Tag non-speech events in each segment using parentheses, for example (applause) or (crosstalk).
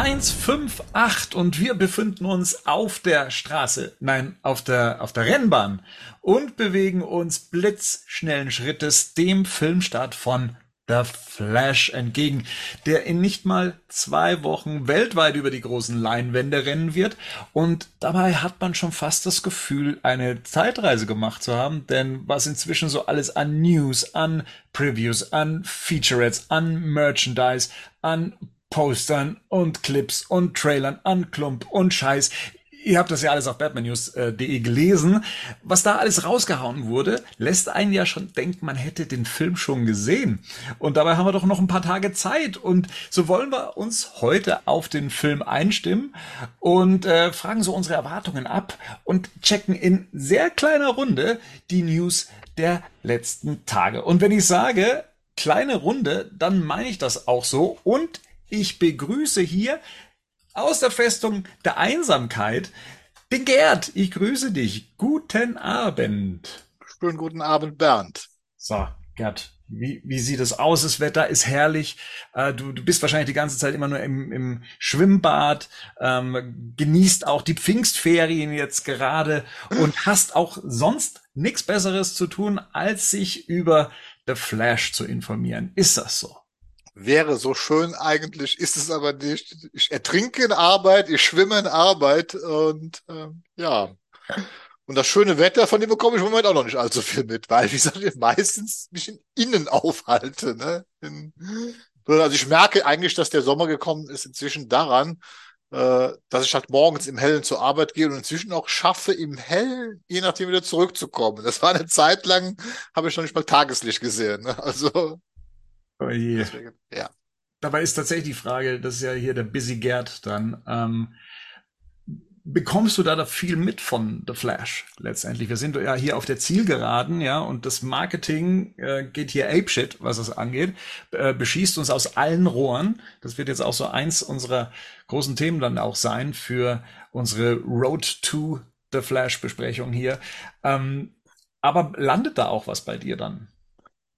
Podcast 158 und wir befinden uns auf der Straße, nein, auf der, auf der Rennbahn und bewegen uns blitzschnellen Schrittes dem Filmstart von The Flash entgegen, der in nicht mal zwei Wochen weltweit über die großen Leinwände rennen wird. Und dabei hat man schon fast das Gefühl, eine Zeitreise gemacht zu haben, denn was inzwischen so alles an News, an Previews, an Featurettes, an Merchandise, an Postern und Clips und Trailern an Klump und Scheiß. Ihr habt das ja alles auf batmannews.de gelesen. Was da alles rausgehauen wurde, lässt einen ja schon denken, man hätte den Film schon gesehen. Und dabei haben wir doch noch ein paar Tage Zeit. Und so wollen wir uns heute auf den Film einstimmen und äh, fragen so unsere Erwartungen ab und checken in sehr kleiner Runde die News der letzten Tage. Und wenn ich sage, kleine Runde, dann meine ich das auch so. Und ich begrüße hier aus der Festung der Einsamkeit den Gerd. Ich grüße dich. Guten Abend. Schönen guten Abend, Bernd. So, Gerd, wie, wie sieht es aus? Das Wetter ist herrlich. Äh, du, du bist wahrscheinlich die ganze Zeit immer nur im, im Schwimmbad, ähm, genießt auch die Pfingstferien jetzt gerade und hast auch sonst nichts Besseres zu tun, als sich über The Flash zu informieren. Ist das so? Wäre so schön eigentlich, ist es aber nicht. Ich ertrinke in Arbeit, ich schwimme in Arbeit und äh, ja. Und das schöne Wetter, von dem bekomme ich im Moment auch noch nicht allzu viel mit, weil, wie gesagt, ich meistens mich in innen aufhalte. Ne? In, also ich merke eigentlich, dass der Sommer gekommen ist inzwischen daran, äh, dass ich halt morgens im Hellen zur Arbeit gehe und inzwischen auch schaffe, im Hellen, je nachdem wieder zurückzukommen. Das war eine Zeit lang, habe ich noch nicht mal Tageslicht gesehen. Ne? Also Oh je. Deswegen, ja. Dabei ist tatsächlich die Frage, das ist ja hier der Busy Gerd dann, ähm, bekommst du da, viel mit von The Flash letztendlich? Wir sind ja hier auf der Zielgeraden, ja, und das Marketing äh, geht hier apeshit, was es angeht, äh, beschießt uns aus allen Rohren. Das wird jetzt auch so eins unserer großen Themen dann auch sein für unsere Road to The Flash Besprechung hier. Ähm, aber landet da auch was bei dir dann?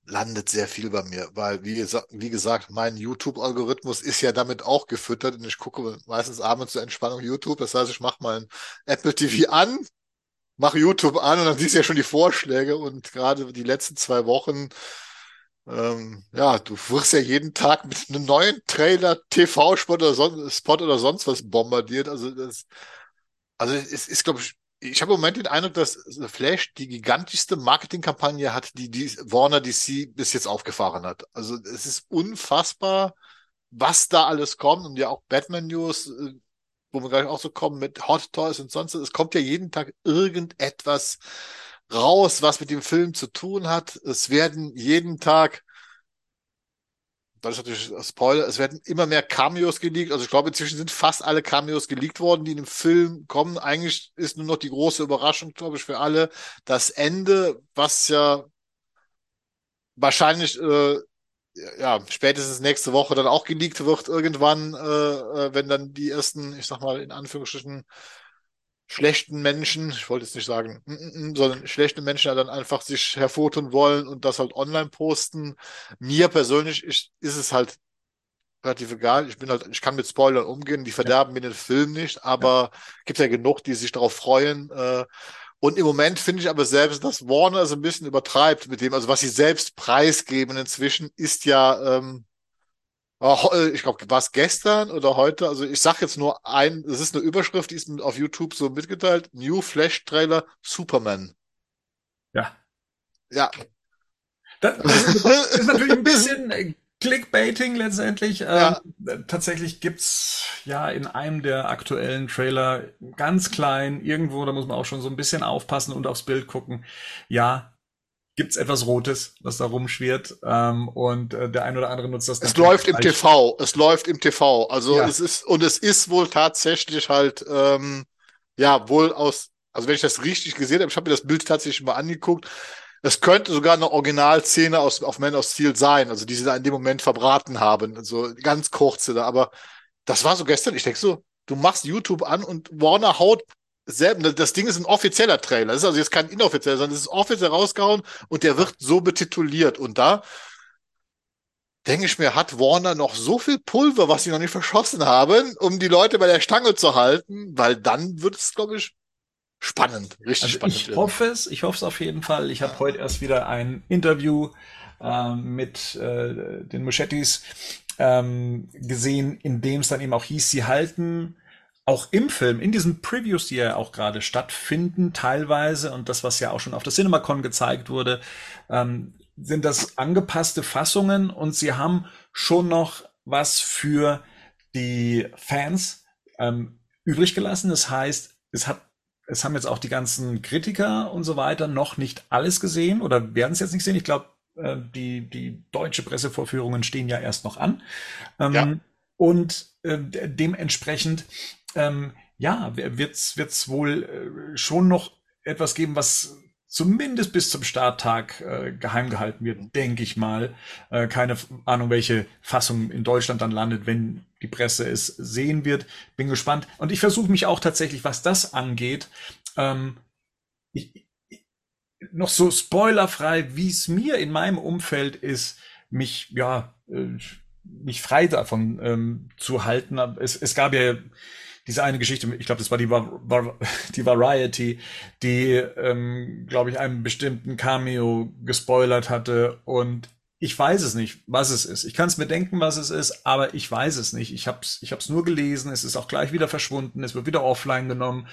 Landet sehr viel bei mir, weil wie, gesagt, wie gesagt, mein YouTube-Algorithmus ist ja damit auch gefüttert und ich gucke meistens abends zur Entspannung YouTube. Das heißt, ich mache mein Apple TV an, mache YouTube an und dann siehst du ja schon die Vorschläge und gerade die letzten zwei Wochen, ähm, ja, du wirst ja jeden Tag mit einem neuen Trailer, TV-Spot oder, oder sonst was bombardiert. Also das, also es ist, glaube ich, ich habe im Moment den Eindruck, dass The Flash die gigantischste Marketingkampagne hat, die, die Warner DC bis jetzt aufgefahren hat. Also es ist unfassbar, was da alles kommt und ja auch Batman News, äh, wo wir gleich auch so kommen mit Hot Toys und sonst. Es kommt ja jeden Tag irgendetwas raus, was mit dem Film zu tun hat. Es werden jeden Tag das ist natürlich Spoiler, es werden immer mehr Cameos geleakt. Also ich glaube, inzwischen sind fast alle Cameos geleakt worden, die in dem Film kommen. Eigentlich ist nur noch die große Überraschung, glaube ich, für alle, das Ende, was ja wahrscheinlich äh, ja, spätestens nächste Woche dann auch geleakt wird irgendwann, äh, äh wenn dann die ersten, ich sag mal, in Anführungsstrichen schlechten Menschen, ich wollte jetzt nicht sagen, mm, mm, mm, sondern schlechte Menschen dann einfach sich hervortun wollen und das halt online posten. Mir persönlich ist, ist es halt relativ egal. Ich bin halt, ich kann mit Spoilern umgehen, die verderben ja. mir den Film nicht, aber ja. gibt ja genug, die sich darauf freuen. Äh, und im Moment finde ich aber selbst, dass Warner so ein bisschen übertreibt mit dem, also was sie selbst preisgeben inzwischen, ist ja ähm, äh, ich glaube, war es gestern oder heute? Also ich sag jetzt nur ein, das ist eine Überschrift, die ist auf YouTube so mitgeteilt. New Flash Trailer Superman. Ja. Ja. Das, das ist natürlich ein (laughs) bisschen Clickbaiting letztendlich. Ja. Ähm, tatsächlich gibt's ja in einem der aktuellen Trailer ganz klein irgendwo, da muss man auch schon so ein bisschen aufpassen und aufs Bild gucken. Ja, gibt's etwas Rotes, was da rumschwirrt. Ähm, und äh, der ein oder andere nutzt das. Es läuft im TV. Es läuft im TV. Also ja. es ist und es ist wohl tatsächlich halt ähm, ja wohl aus. Also wenn ich das richtig gesehen habe, ich habe mir das Bild tatsächlich mal angeguckt. Es könnte sogar eine Originalszene aus auf Man of Steel sein, also die sie da in dem Moment verbraten haben, also ganz kurze da. Aber das war so gestern. Ich denke so, du machst YouTube an und Warner haut selber, das Ding ist ein offizieller Trailer. Das ist also jetzt kein inoffizieller, sondern es ist offiziell rausgehauen und der wird so betituliert. Und da denke ich mir, hat Warner noch so viel Pulver, was sie noch nicht verschossen haben, um die Leute bei der Stange zu halten, weil dann wird es, glaube ich, spannend, richtig Also spannend. ich werden. hoffe es, ich hoffe es auf jeden Fall. Ich habe heute erst wieder ein Interview ähm, mit äh, den Muschettis ähm, gesehen, in dem es dann eben auch hieß, sie halten auch im Film, in diesen Previews, die ja auch gerade stattfinden, teilweise, und das, was ja auch schon auf der CinemaCon gezeigt wurde, ähm, sind das angepasste Fassungen und sie haben schon noch was für die Fans ähm, übrig gelassen. Das heißt, es hat es haben jetzt auch die ganzen Kritiker und so weiter noch nicht alles gesehen oder werden es jetzt nicht sehen. Ich glaube, äh, die, die deutsche Pressevorführungen stehen ja erst noch an. Ähm, Ja. Und äh, de- dementsprechend, ähm, ja, wird es wohl äh, schon noch etwas geben, was zumindest bis zum Starttag äh, geheim gehalten wird, denke ich mal. Äh, keine Ahnung, welche Fassung in Deutschland dann landet, wenn die Presse es sehen wird. Bin gespannt. Und ich versuche mich auch tatsächlich, was das angeht, ähm, ich, noch so spoilerfrei, wie es mir in meinem Umfeld ist, mich, ja, äh, mich frei davon ähm, zu halten. Es, es gab ja diese eine Geschichte, ich glaube, das war die, Va Va (laughs) die Variety, die, ähm, glaube ich, einen bestimmten Cameo gespoilert hatte und ich weiß es nicht, was es ist. Ich kann es mir denken, was es ist, aber ich weiß es nicht. Ich habe es ich hab's nur gelesen, es ist auch gleich wieder verschwunden, es wird wieder offline genommen.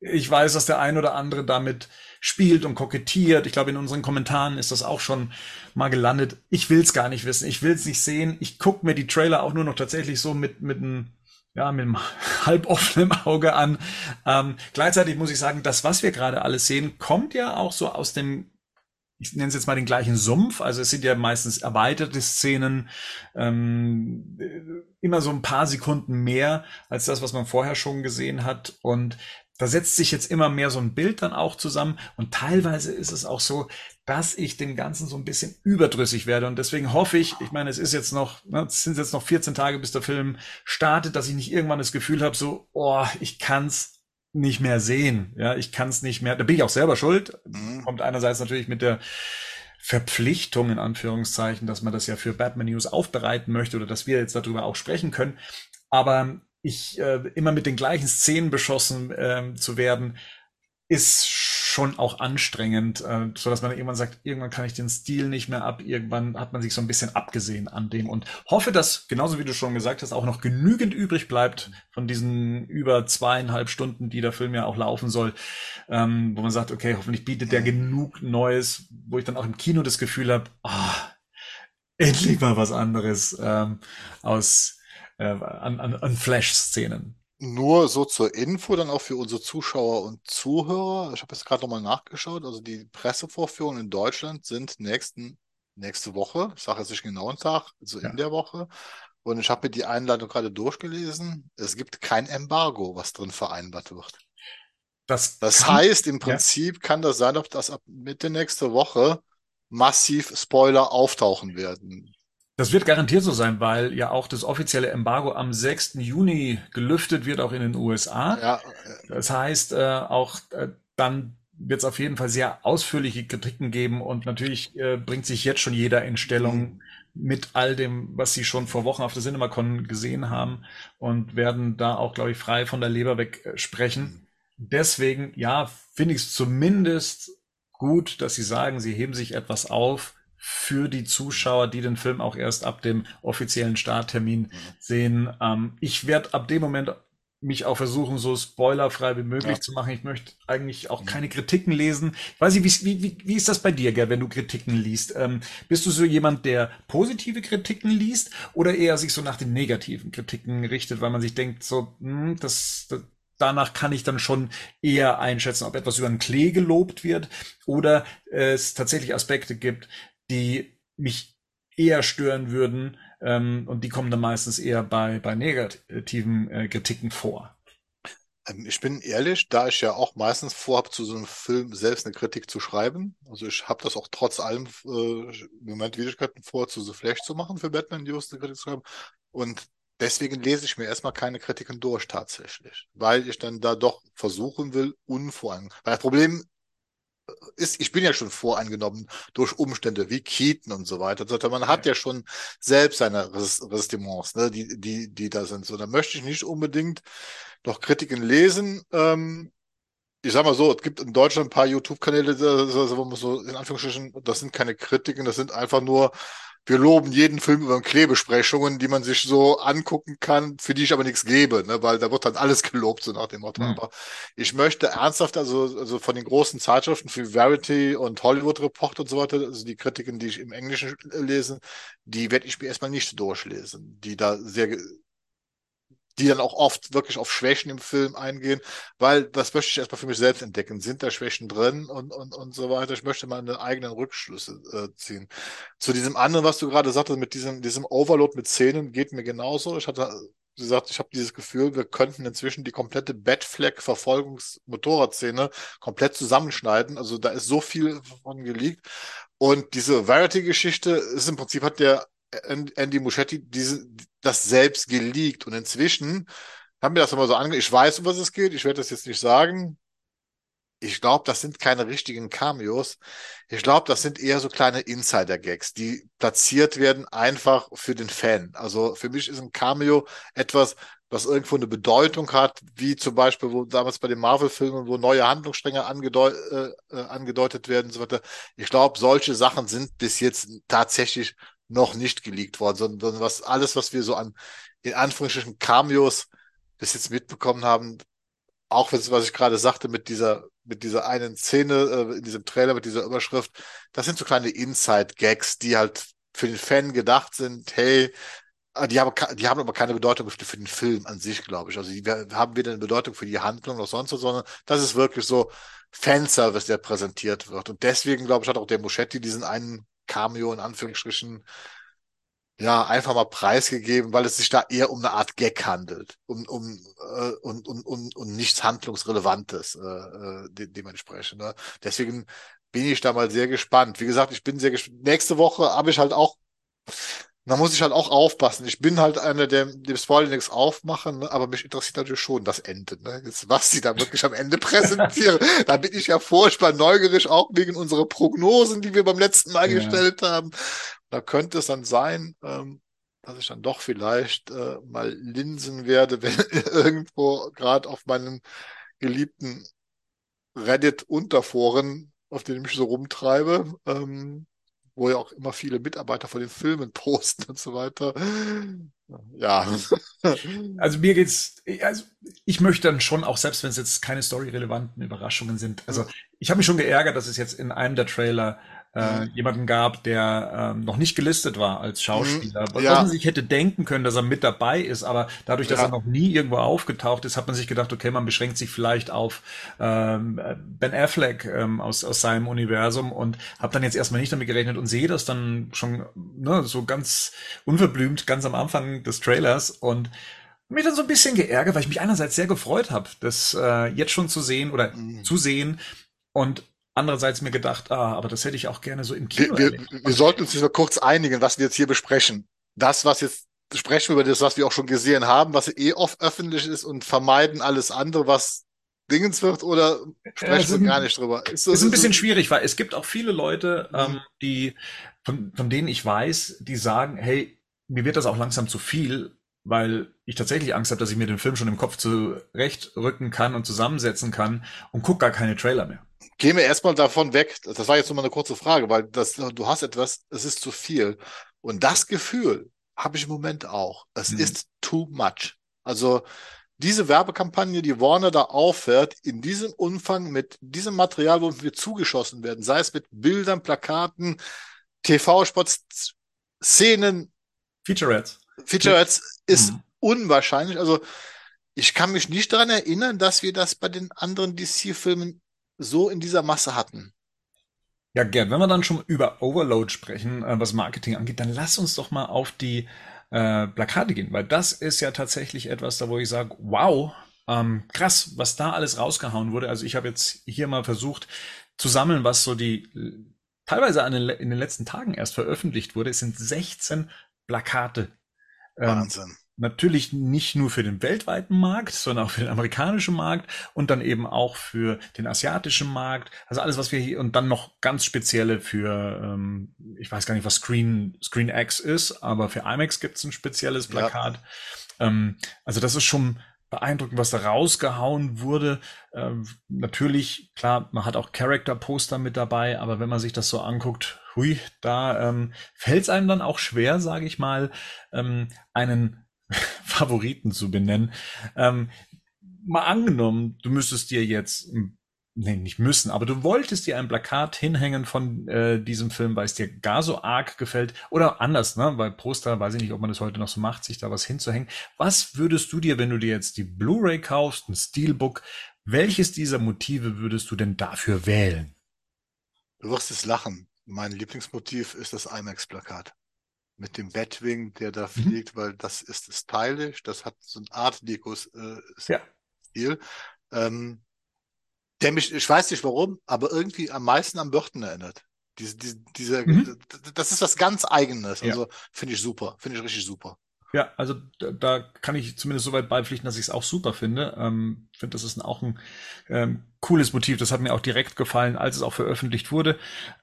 Ich weiß, dass der ein oder andere damit spielt und kokettiert. Ich glaube, in unseren Kommentaren ist das auch schon mal gelandet. Ich will es gar nicht wissen, ich will es nicht sehen. Ich gucke mir die Trailer auch nur noch tatsächlich so mit, mit einem ja, mit einem (laughs) halb offenen Auge an. Ähm, gleichzeitig muss ich sagen, das, was wir gerade alles sehen, kommt ja auch so aus dem, ich nenne es jetzt mal den gleichen Sumpf. Also es sind ja meistens erweiterte Szenen, ähm, immer so ein paar Sekunden mehr als das, was man vorher schon gesehen hat. Und da setzt sich jetzt immer mehr so ein Bild dann auch zusammen. Und teilweise ist es auch so, dass ich dem Ganzen so ein bisschen überdrüssig werde. Und deswegen hoffe ich, ich meine, es ist jetzt noch, ne, es sind jetzt noch 14 Tage, bis der Film startet, dass ich nicht irgendwann das Gefühl habe, so, oh, ich kann's nicht mehr sehen. Ja, ich kann's nicht mehr. Da bin ich auch selber schuld. Mhm. Kommt einerseits natürlich mit der Verpflichtung in Anführungszeichen, dass man das ja für Batman News aufbereiten möchte oder dass wir jetzt darüber auch sprechen können. Aber ich äh, immer mit den gleichen Szenen beschossen ähm, zu werden, ist schon auch anstrengend, äh, so dass man irgendwann sagt, irgendwann kann ich den Stil nicht mehr ab, irgendwann hat man sich so ein bisschen abgesehen an dem und hoffe, dass, genauso wie du schon gesagt hast, auch noch genügend übrig bleibt von diesen über zweieinhalb Stunden, die der Film ja auch laufen soll, ähm, wo man sagt, okay, hoffentlich bietet der genug Neues, wo ich dann auch im Kino das Gefühl habe, ah, endlich mal was anderes ähm, aus äh, an, an, an Flash-Szenen. Nur so zur Info dann auch für unsere Zuschauer und Zuhörer. Ich habe jetzt gerade nochmal nachgeschaut. Also die Pressevorführungen in Deutschland sind nächsten, nächste Woche. Ich sage jetzt nicht genau einen Tag, also Ja. in der Woche. Und ich habe mir die Einladung gerade durchgelesen. Es gibt kein Embargo, was drin vereinbart wird. Das, Das kann- heißt, im Prinzip kann das sein, ob das ab Mitte nächste Woche massiv Spoiler auftauchen werden. Das wird garantiert so sein, weil ja auch das offizielle Embargo am 6. Juni gelüftet wird, auch in den USA. Ja, Das heißt, äh, auch äh, dann wird es auf jeden Fall sehr ausführliche Kritiken geben und natürlich äh, bringt sich jetzt schon jeder in Stellung mit all dem, was sie schon vor Wochen auf der CinemaCon gesehen haben und werden da auch, glaube ich, frei von der Leber weg äh, sprechen. Deswegen, ja, finde ich es zumindest gut, dass sie sagen, sie heben sich etwas auf für die Zuschauer, die den Film auch erst ab dem offiziellen Starttermin sehen. Ähm, ich werde ab dem Moment mich auch versuchen, so spoilerfrei wie möglich Ja. zu machen. Ich möchte eigentlich auch keine Kritiken lesen. Ich weiß nicht, wie, wie, wie ist das bei dir, Gerd, wenn du Kritiken liest? Ähm, bist du so jemand, der positive Kritiken liest oder eher sich so nach den negativen Kritiken richtet, weil man sich denkt, so, hm, das, das danach kann ich dann schon eher einschätzen, ob etwas über den Klee gelobt wird oder es tatsächlich Aspekte gibt, die mich eher stören würden, ähm, und die kommen dann meistens eher bei, bei negativen äh, Kritiken vor. Ähm, Ich bin ehrlich, da ich ja auch meistens vorhabe, zu so einem Film selbst eine Kritik zu schreiben. Also ich habe das auch trotz allem äh, im Moment Widrigkeiten vor, zu The Flash zu machen, für Batman News eine Kritik zu schreiben. Und deswegen lese ich mir erstmal keine Kritiken durch tatsächlich, weil ich dann da doch versuchen will, unvoreingenommen. Weil das Problem ist, ich bin ja schon voreingenommen durch Umstände wie Keaton und so weiter. Also man hat ja schon selbst seine Ressentiments, ne, die, die, die da sind. So, da möchte ich nicht unbedingt noch Kritiken lesen. Ähm, ich sag mal so, es gibt in Deutschland ein paar YouTube-Kanäle, wo man so in Anführungsstrichen, das sind keine Kritiken, das sind einfach nur wir loben jeden Film über Klebesprechungen, die man sich so angucken kann, für die ich aber nichts gebe, ne, weil da wird dann alles gelobt, so nach dem Motto. Mhm. Aber ich möchte ernsthaft, also, also von den großen Zeitschriften wie Verity und Hollywood Report und so weiter, also die Kritiken, die ich im Englischen lese, die werde ich mir erstmal nicht durchlesen, die da sehr die dann auch oft wirklich auf Schwächen im Film eingehen, weil das möchte ich erstmal für mich selbst entdecken. Sind da Schwächen drin und, und, und so weiter? Ich möchte meine eigenen Rückschlüsse äh, ziehen. Zu diesem anderen, was du gerade sagtest, mit diesem, diesem Overload mit Szenen, geht mir genauso. Ich hatte gesagt, ich habe dieses Gefühl, wir könnten inzwischen die komplette Batfleck-Verfolgungs-Motorradszene komplett zusammenschneiden. Also da ist so viel von geleakt. Und diese Verity-Geschichte ist im Prinzip hat der Andy Muschetti diese, das selbst geleakt. Und inzwischen haben wir das immer so ange... Ich weiß, um was es geht. Ich werde das jetzt nicht sagen. Ich glaube, das sind keine richtigen Cameos. Ich glaube, das sind eher so kleine Insider-Gags, die platziert werden einfach für den Fan. Also für mich ist ein Cameo etwas, was irgendwo eine Bedeutung hat, wie zum Beispiel wo damals bei den Marvel-Filmen, wo neue Handlungsstränge angedeut äh, äh angedeutet werden und so weiter. Ich glaube, solche Sachen sind bis jetzt tatsächlich noch nicht geleakt worden, sondern was alles, was wir so an in Anführungsstrichen Cameos bis jetzt mitbekommen haben, auch was ich gerade sagte mit dieser mit dieser einen Szene äh, in diesem Trailer mit dieser Überschrift, das sind so kleine Inside-Gags, die halt für den Fan gedacht sind. Hey, äh, die haben, die haben aber keine Bedeutung für den Film an sich, glaube ich. Also die haben weder eine Bedeutung für die Handlung noch sonst was, sondern das ist wirklich so Fanservice, der präsentiert wird. Und deswegen, glaube ich, hat auch der Muschetti diesen einen Cameo in Anführungsstrichen ja einfach mal preisgegeben, weil es sich da eher um eine Art Gag handelt, um um äh, und, und, und, und nichts handlungsrelevantes äh, äh de dementsprechend. Ne? Deswegen bin ich da mal sehr gespannt. Wie gesagt, ich bin sehr gespannt. Nächste Woche habe ich halt auch da muss ich halt auch aufpassen. Ich bin halt einer, der dem Spoiler nichts aufmachen, ne? aber mich interessiert natürlich schon das Ende. Ne? Jetzt, was sie da wirklich am Ende (laughs) präsentieren. da bin ich ja furchtbar neugierig, auch wegen unserer Prognosen, die wir beim letzten Mal ja. gestellt haben. Da könnte es dann sein, ähm, dass ich dann doch vielleicht äh, mal linsen werde, (laughs) wenn irgendwo gerade auf meinen geliebten Reddit-Unterforen, auf denen ich mich so rumtreibe, ähm, wo ja auch immer viele Mitarbeiter von den Filmen (laughs) posten und so weiter. Ja. (laughs) Also mir geht's, also ich möchte dann schon auch, selbst wenn es jetzt keine storyrelevanten Überraschungen sind, also ich habe mich schon geärgert, dass es jetzt in einem der Trailer äh, mhm. jemanden gab, der ähm, noch nicht gelistet war als Schauspieler. Mhm. Was man sich hätte denken können, dass er mit dabei ist, aber dadurch, dass ja. er noch nie irgendwo aufgetaucht ist, hat man sich gedacht, okay, man beschränkt sich vielleicht auf ähm, Ben Affleck ähm, aus, aus seinem Universum und habe dann jetzt erstmal nicht damit gerechnet und sehe das dann schon ne, so ganz unverblümt, ganz am Anfang des Trailers und mich dann so ein bisschen geärgert, weil ich mich einerseits sehr gefreut habe, das äh, jetzt schon zu sehen oder mhm. zu sehen und andererseits mir gedacht, ah, aber das hätte ich auch gerne so im Kino. Wir, wir, wir sollten uns nur kurz einigen, was wir jetzt hier besprechen. Das, was jetzt sprechen wir über das, was wir auch schon gesehen haben, was eh oft öffentlich ist und vermeiden alles andere, was Dingens wird oder sprechen ja, wir gar nicht drüber? Ist, ist ein bisschen so, schwierig, weil es gibt auch viele Leute, mhm. ähm, die, von, von denen ich weiß, die sagen, hey, mir wird das auch langsam zu viel, weil ich tatsächlich Angst habe, dass ich mir den Film schon im Kopf zurechtrücken kann und zusammensetzen kann und guck gar keine Trailer mehr. Gehen wir erstmal davon weg. Das war jetzt nur mal eine kurze Frage, weil das, du hast etwas, es ist zu viel. Und das Gefühl habe ich im Moment auch. Es hm. ist too much. Also diese Werbekampagne, die Warner da auffährt, in diesem Umfang mit diesem Material, wo wir zugeschossen werden, sei es mit Bildern, Plakaten, TV-Spots, Szenen. Featurettes. Featurettes ist mhm. unwahrscheinlich. Also ich kann mich nicht daran erinnern, dass wir das bei den anderen DC-Filmen so in dieser Masse hatten. Ja, Gerd, wenn wir dann schon über Overload sprechen, äh, was Marketing angeht, dann lass uns doch mal auf die äh, Plakate gehen, weil das ist ja tatsächlich etwas, da wo ich sage, wow, ähm, krass, was da alles rausgehauen wurde. Also ich habe jetzt hier mal versucht zu sammeln, was so die teilweise den, in den letzten Tagen erst veröffentlicht wurde. Es sind 16 Plakate. Ähm, Wahnsinn. Natürlich nicht nur für den weltweiten Markt, sondern auch für den amerikanischen Markt und dann eben auch für den asiatischen Markt. Also alles, was wir hier und dann noch ganz spezielle für, ähm, ich weiß gar nicht, was Screen Screen X ist, aber für IMAX gibt es ein spezielles Plakat. Ja. Ähm, also das ist schon beeindruckend, was da rausgehauen wurde. Ähm, natürlich, klar, man hat auch Character-Poster mit dabei, aber wenn man sich das so anguckt, hui, da ähm, fällt es einem dann auch schwer, sage ich mal, ähm, einen (laughs) Favoriten zu benennen. Ähm, mal angenommen, du müsstest dir jetzt nee, nicht müssen, aber du wolltest dir ein Plakat hinhängen von äh, diesem Film, weil es dir gar so arg gefällt oder anders, ne? Weil Poster, weiß ich nicht, ob man das heute noch so macht, sich da was hinzuhängen. Was würdest du dir, wenn du dir jetzt die Blu-ray kaufst, ein Steelbook, welches dieser Motive würdest du denn dafür wählen? Du wirst es lachen. Mein Lieblingsmotiv ist das IMAX-Plakat. Mit dem Batwing, der da mhm. fliegt, weil das ist stylisch, das hat so eine Art Deko-Stil. Äh, ja. Ähm, der mich, ich weiß nicht warum, aber irgendwie am meisten an Burton erinnert. Diese, diese, diese mhm. das ist was ganz Eigenes. Also ja. finde ich super, finde ich richtig super. Ja, also da, da kann ich zumindest so weit beipflichten, dass ich es auch super finde. Ähm, finde, das ist ein, auch ein ähm, cooles Motiv. Das hat mir auch direkt gefallen, als es auch veröffentlicht wurde.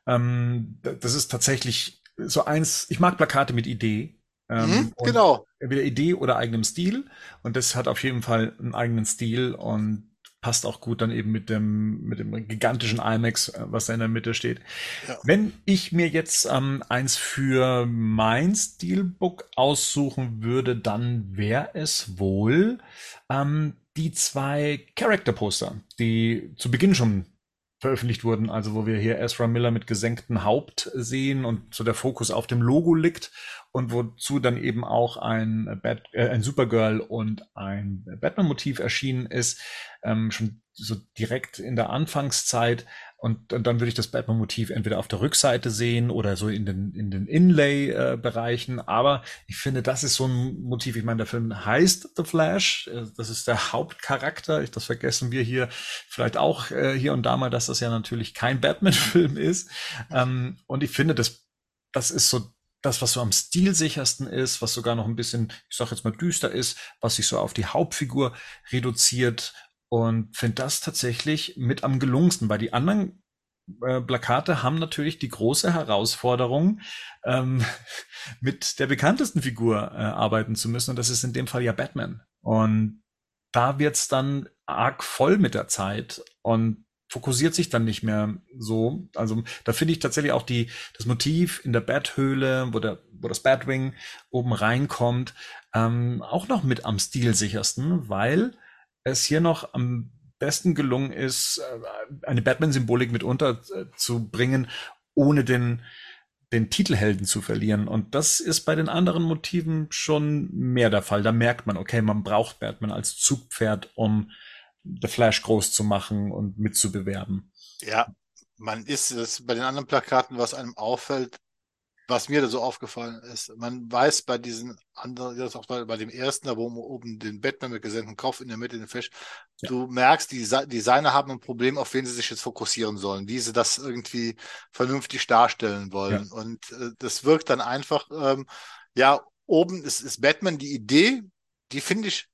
Ähm, das ist tatsächlich so eins. Ich mag Plakate mit Idee. Ähm, mhm, genau. Entweder Idee oder eigenem Stil. Und das hat auf jeden Fall einen eigenen Stil und passt auch gut dann eben mit dem, mit dem gigantischen IMAX, äh, was da in der Mitte steht. Ja. Wenn ich mir jetzt ähm, eins für mein Steelbook aussuchen würde, dann wäre es wohl ähm, die zwei Character-Poster, die zu Beginn schon veröffentlicht wurden, also wo wir hier Ezra Miller mit gesenktem Haupt sehen und so der Fokus auf dem Logo liegt und wozu dann eben auch ein, Bat äh, ein Supergirl und ein Batman-Motiv erschienen ist, ähm, schon so direkt in der Anfangszeit. Und, und dann würde ich das Batman-Motiv entweder auf der Rückseite sehen oder so in den, in den Inlay-Bereichen. Äh, Aber ich finde, das ist so ein Motiv. Ich meine, der Film heißt The Flash. Äh, das ist der Hauptcharakter. Das vergessen wir hier vielleicht auch äh, hier und da mal, dass das ja natürlich kein Batman-Film ist. Ähm, und ich finde, das, das ist so das, was so am stilsichersten ist, was sogar noch ein bisschen, ich sag jetzt mal, düster ist, was sich so auf die Hauptfigur reduziert und finde das tatsächlich mit am gelungensten, weil die anderen äh, Plakate haben natürlich die große Herausforderung, ähm, (laughs) mit der bekanntesten Figur äh, arbeiten zu müssen. Und das ist in dem Fall ja Batman. Und da wird's dann arg voll mit der Zeit und fokussiert sich dann nicht mehr so. Also da finde ich tatsächlich auch die, das Motiv in der Bathöhle, wo, der, wo das Batwing oben reinkommt, ähm, auch noch mit am stilsichersten, weil es hier noch am besten gelungen ist, äh, eine Batman-Symbolik mit unterzubringen, ohne den, den Titelhelden zu verlieren. Und das ist bei den anderen Motiven schon mehr der Fall. Da merkt man, okay, man braucht Batman als Zugpferd, um The Flash groß zu machen und mitzubewerben. Ja, man ist es bei den anderen Plakaten, was einem auffällt, was mir da so aufgefallen ist, man weiß bei diesen anderen, das auch bei, bei dem ersten, da wo man oben den Batman mit gesenktem Kopf in der Mitte den Flash, ja. du merkst, die Designer haben ein Problem, auf wen sie sich jetzt fokussieren sollen, wie sie das irgendwie vernünftig darstellen wollen. Ja. Und äh, das wirkt dann einfach, ähm, ja, oben ist, ist Batman die Idee, die finde ich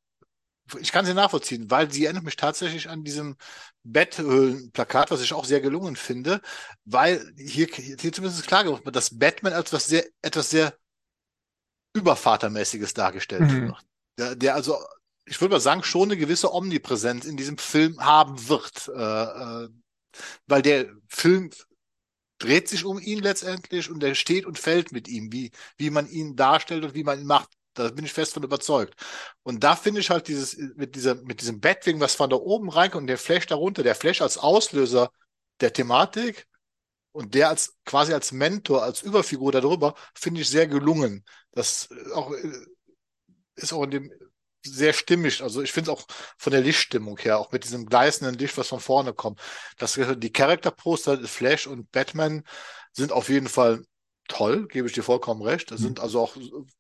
ich kann sie nachvollziehen, weil sie erinnert mich tatsächlich an diesem Betthöhlen-Plakat, was ich auch sehr gelungen finde, weil hier, hier zumindest klar gemacht wird, dass Batman als etwas sehr, etwas sehr Übervatermäßiges dargestellt mhm. wird. Der, der also, ich würde mal sagen, schon eine gewisse Omnipräsenz in diesem Film haben wird. Äh, äh, weil der Film dreht sich um ihn letztendlich und er steht und fällt mit ihm, wie, wie man ihn darstellt und wie man ihn macht. Da bin ich fest von überzeugt. Und da finde ich halt dieses, mit dieser, mit diesem Batwing, was von da oben reinkommt und der Flash darunter, der Flash als Auslöser der Thematik und der als, quasi als Mentor, als Überfigur darüber, finde ich sehr gelungen. Das auch, ist auch in dem, sehr stimmig. Also ich finde es auch von der Lichtstimmung her, auch mit diesem gleißenden Licht, was von vorne kommt. Das, die Charakterposter, Flash und Batman sind auf jeden Fall toll, gebe ich dir vollkommen recht. Das mhm. sind also auch,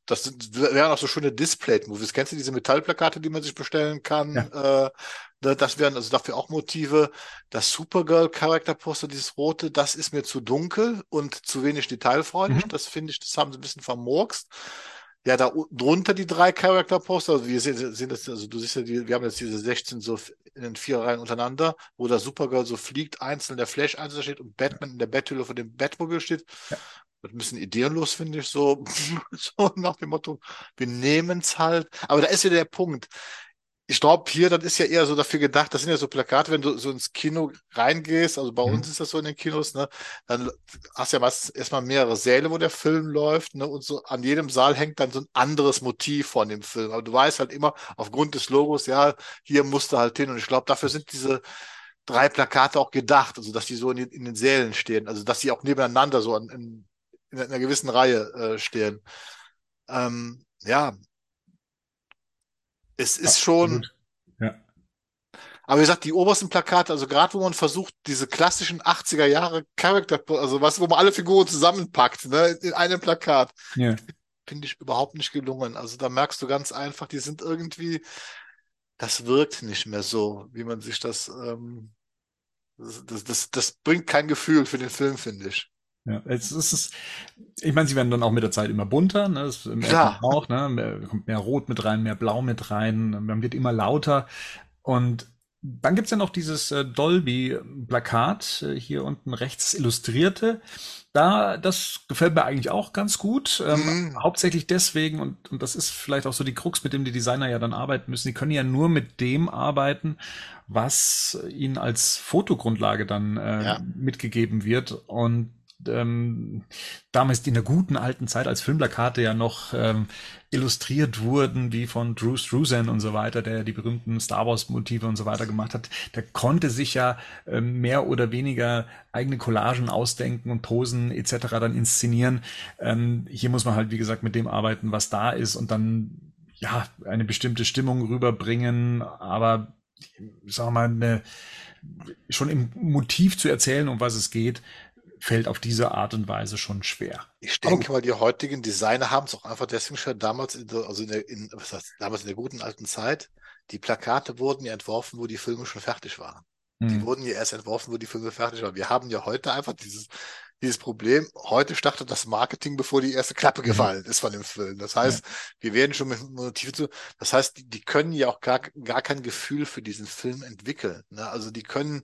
das sind, wären auch so schöne Display-Movies. Kennst du diese Metallplakate, die man sich bestellen kann? Ja. Äh, das wären also dafür auch Motive. Das Supergirl-Charakterposter, dieses rote, das ist mir zu dunkel und zu wenig detailfreudig. Mhm. Das finde ich, das haben sie ein bisschen vermurkst. Ja, da drunter die drei Charakter-Poster, also wir sehen, sehen das, also du siehst ja, die, wir haben jetzt diese 16 so in den vier Reihen untereinander, wo der Supergirl so fliegt, einzeln der Flash einzeln steht und Batman in der Betthülle vor dem Batmobile steht. Ja. Das ein bisschen ideenlos, finde ich, so, (laughs) so nach dem Motto, wir nehmen es halt. Aber da ist ja der Punkt ich glaube, hier, das ist ja eher so dafür gedacht, das sind ja so Plakate, wenn du so ins Kino reingehst, also bei mhm. uns ist das so in den Kinos, ne, dann hast du ja meistens erstmal mehrere Säle, wo der Film läuft, ne, und so an jedem Saal hängt dann so ein anderes Motiv von dem Film. Aber du weißt halt immer aufgrund des Logos, ja, hier musst du halt hin. Und ich glaube, dafür sind diese drei Plakate auch gedacht, also dass die so in, in den Sälen stehen, also dass die auch nebeneinander so in, in, in einer gewissen Reihe äh, stehen. Ähm, ja, es ist schon. Ja. Aber wie gesagt, die obersten Plakate, also gerade wo man versucht, diese klassischen 80er Jahre Charakter, also was, wo man alle Figuren zusammenpackt, ne, in einem Plakat, ja. finde ich überhaupt nicht gelungen. Also da merkst du ganz einfach, die sind irgendwie, das wirkt nicht mehr so, wie man sich das, ähm, das, das, das, das bringt kein Gefühl für den Film, finde ich. Ja, es ist, ich meine, sie werden dann auch mit der Zeit immer bunter, ne? Das Klar. auch, ne? Mehr, kommt mehr Rot mit rein, mehr Blau mit rein, man wird immer lauter. Und dann gibt's ja noch dieses äh, Dolby-Plakat, äh, hier unten rechts illustrierte. Da, das gefällt mir eigentlich auch ganz gut. Ähm, mhm. Hauptsächlich deswegen, und, und das ist vielleicht auch so die Krux, mit dem die Designer ja dann arbeiten müssen. Die können ja nur mit dem arbeiten, was ihnen als Fotogrundlage dann äh, ja. mitgegeben wird. Und ähm, damals in der guten alten Zeit, als Filmplakate ja noch ähm, illustriert wurden, wie von Drew Struzan und so weiter, der die berühmten Star Wars Motive und so weiter gemacht hat, der konnte sich ja ähm, mehr oder weniger eigene Collagen ausdenken und Posen etc. dann inszenieren. Ähm, hier muss man halt, wie gesagt, mit dem arbeiten, was da ist und dann ja eine bestimmte Stimmung rüberbringen, aber sagen wir mal, eine, schon im Motiv zu erzählen, um was es geht, fällt auf diese Art und Weise schon schwer. Ich denke mal, die heutigen Designer haben es auch einfach deswegen schon damals, in der, also in der, in, was heißt, damals in der guten alten Zeit, die Plakate wurden ja entworfen, wo die Filme schon fertig waren. Hm. Die wurden ja erst entworfen, wo die Filme fertig waren. Wir haben ja heute einfach dieses, dieses Problem. Heute startet das Marketing, bevor die erste Klappe mhm. gefallen ist von dem Film. Das heißt, ja. wir werden schon mit Motiven zu, das heißt, die, die, können ja auch gar, gar kein Gefühl für diesen Film entwickeln. Ne? Also die können,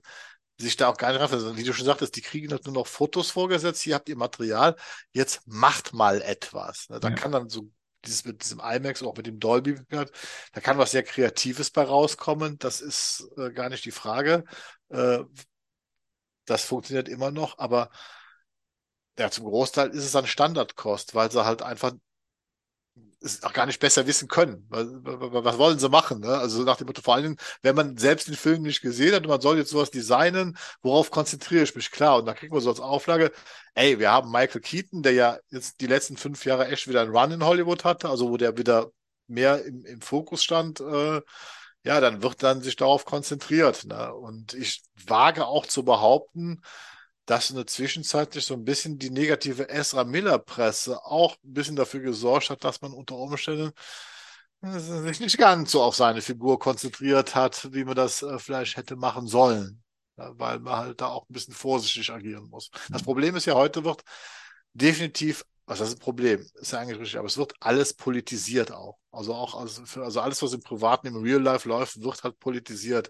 sich da auch gar nicht rein. Also, wie du schon sagtest, die kriegen halt nur noch Fotos vorgesetzt, hier habt ihr Material, jetzt macht mal etwas. Da ja. kann dann so dieses mit diesem IMAX, auch mit dem Dolby, da kann was sehr Kreatives bei rauskommen. Das ist äh, gar nicht die Frage. Äh, das funktioniert immer noch, aber ja, zum Großteil ist es dann Standardkost, weil sie halt einfach es auch gar nicht besser wissen können. Was wollen sie machen? Ne? Also nach dem Motto, vor allen Dingen, wenn man selbst den Film nicht gesehen hat und man soll jetzt sowas designen, worauf konzentriere ich mich? Klar, und da kriegen wir so als Auflage, ey, wir haben Michael Keaton, der ja jetzt die letzten fünf Jahre echt wieder einen Run in Hollywood hatte, also wo der wieder mehr im, im Fokus stand, äh, ja, dann wird dann sich darauf konzentriert. Ne? Und ich wage auch zu behaupten, dass in der Zwischenzeit so ein bisschen die negative Ezra Miller-Presse auch ein bisschen dafür gesorgt hat, dass man unter Umständen äh, sich nicht ganz so auf seine Figur konzentriert hat, wie man das äh, vielleicht hätte machen sollen. Weil man halt da auch ein bisschen vorsichtig agieren muss. Das mhm. Problem ist ja, heute wird definitiv, was ist das Problem? Ist ja eigentlich richtig, aber es wird alles politisiert auch. Also auch, also, für, also alles, was im Privaten, im Real Life läuft, wird halt politisiert.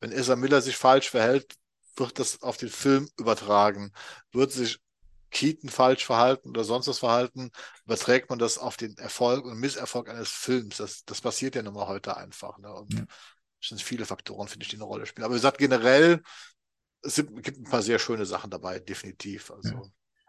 Wenn Ezra Miller sich falsch verhält, wird das auf den Film übertragen? Wird sich Keaton falsch verhalten oder sonst was verhalten, überträgt man das auf den Erfolg und Misserfolg eines Films. Das, das passiert ja nun mal heute einfach. Ne? Und ja. es sind viele Faktoren, finde ich, die eine Rolle spielen. Aber wie gesagt, generell, es gibt ein paar sehr schöne Sachen dabei, definitiv. Also, ja.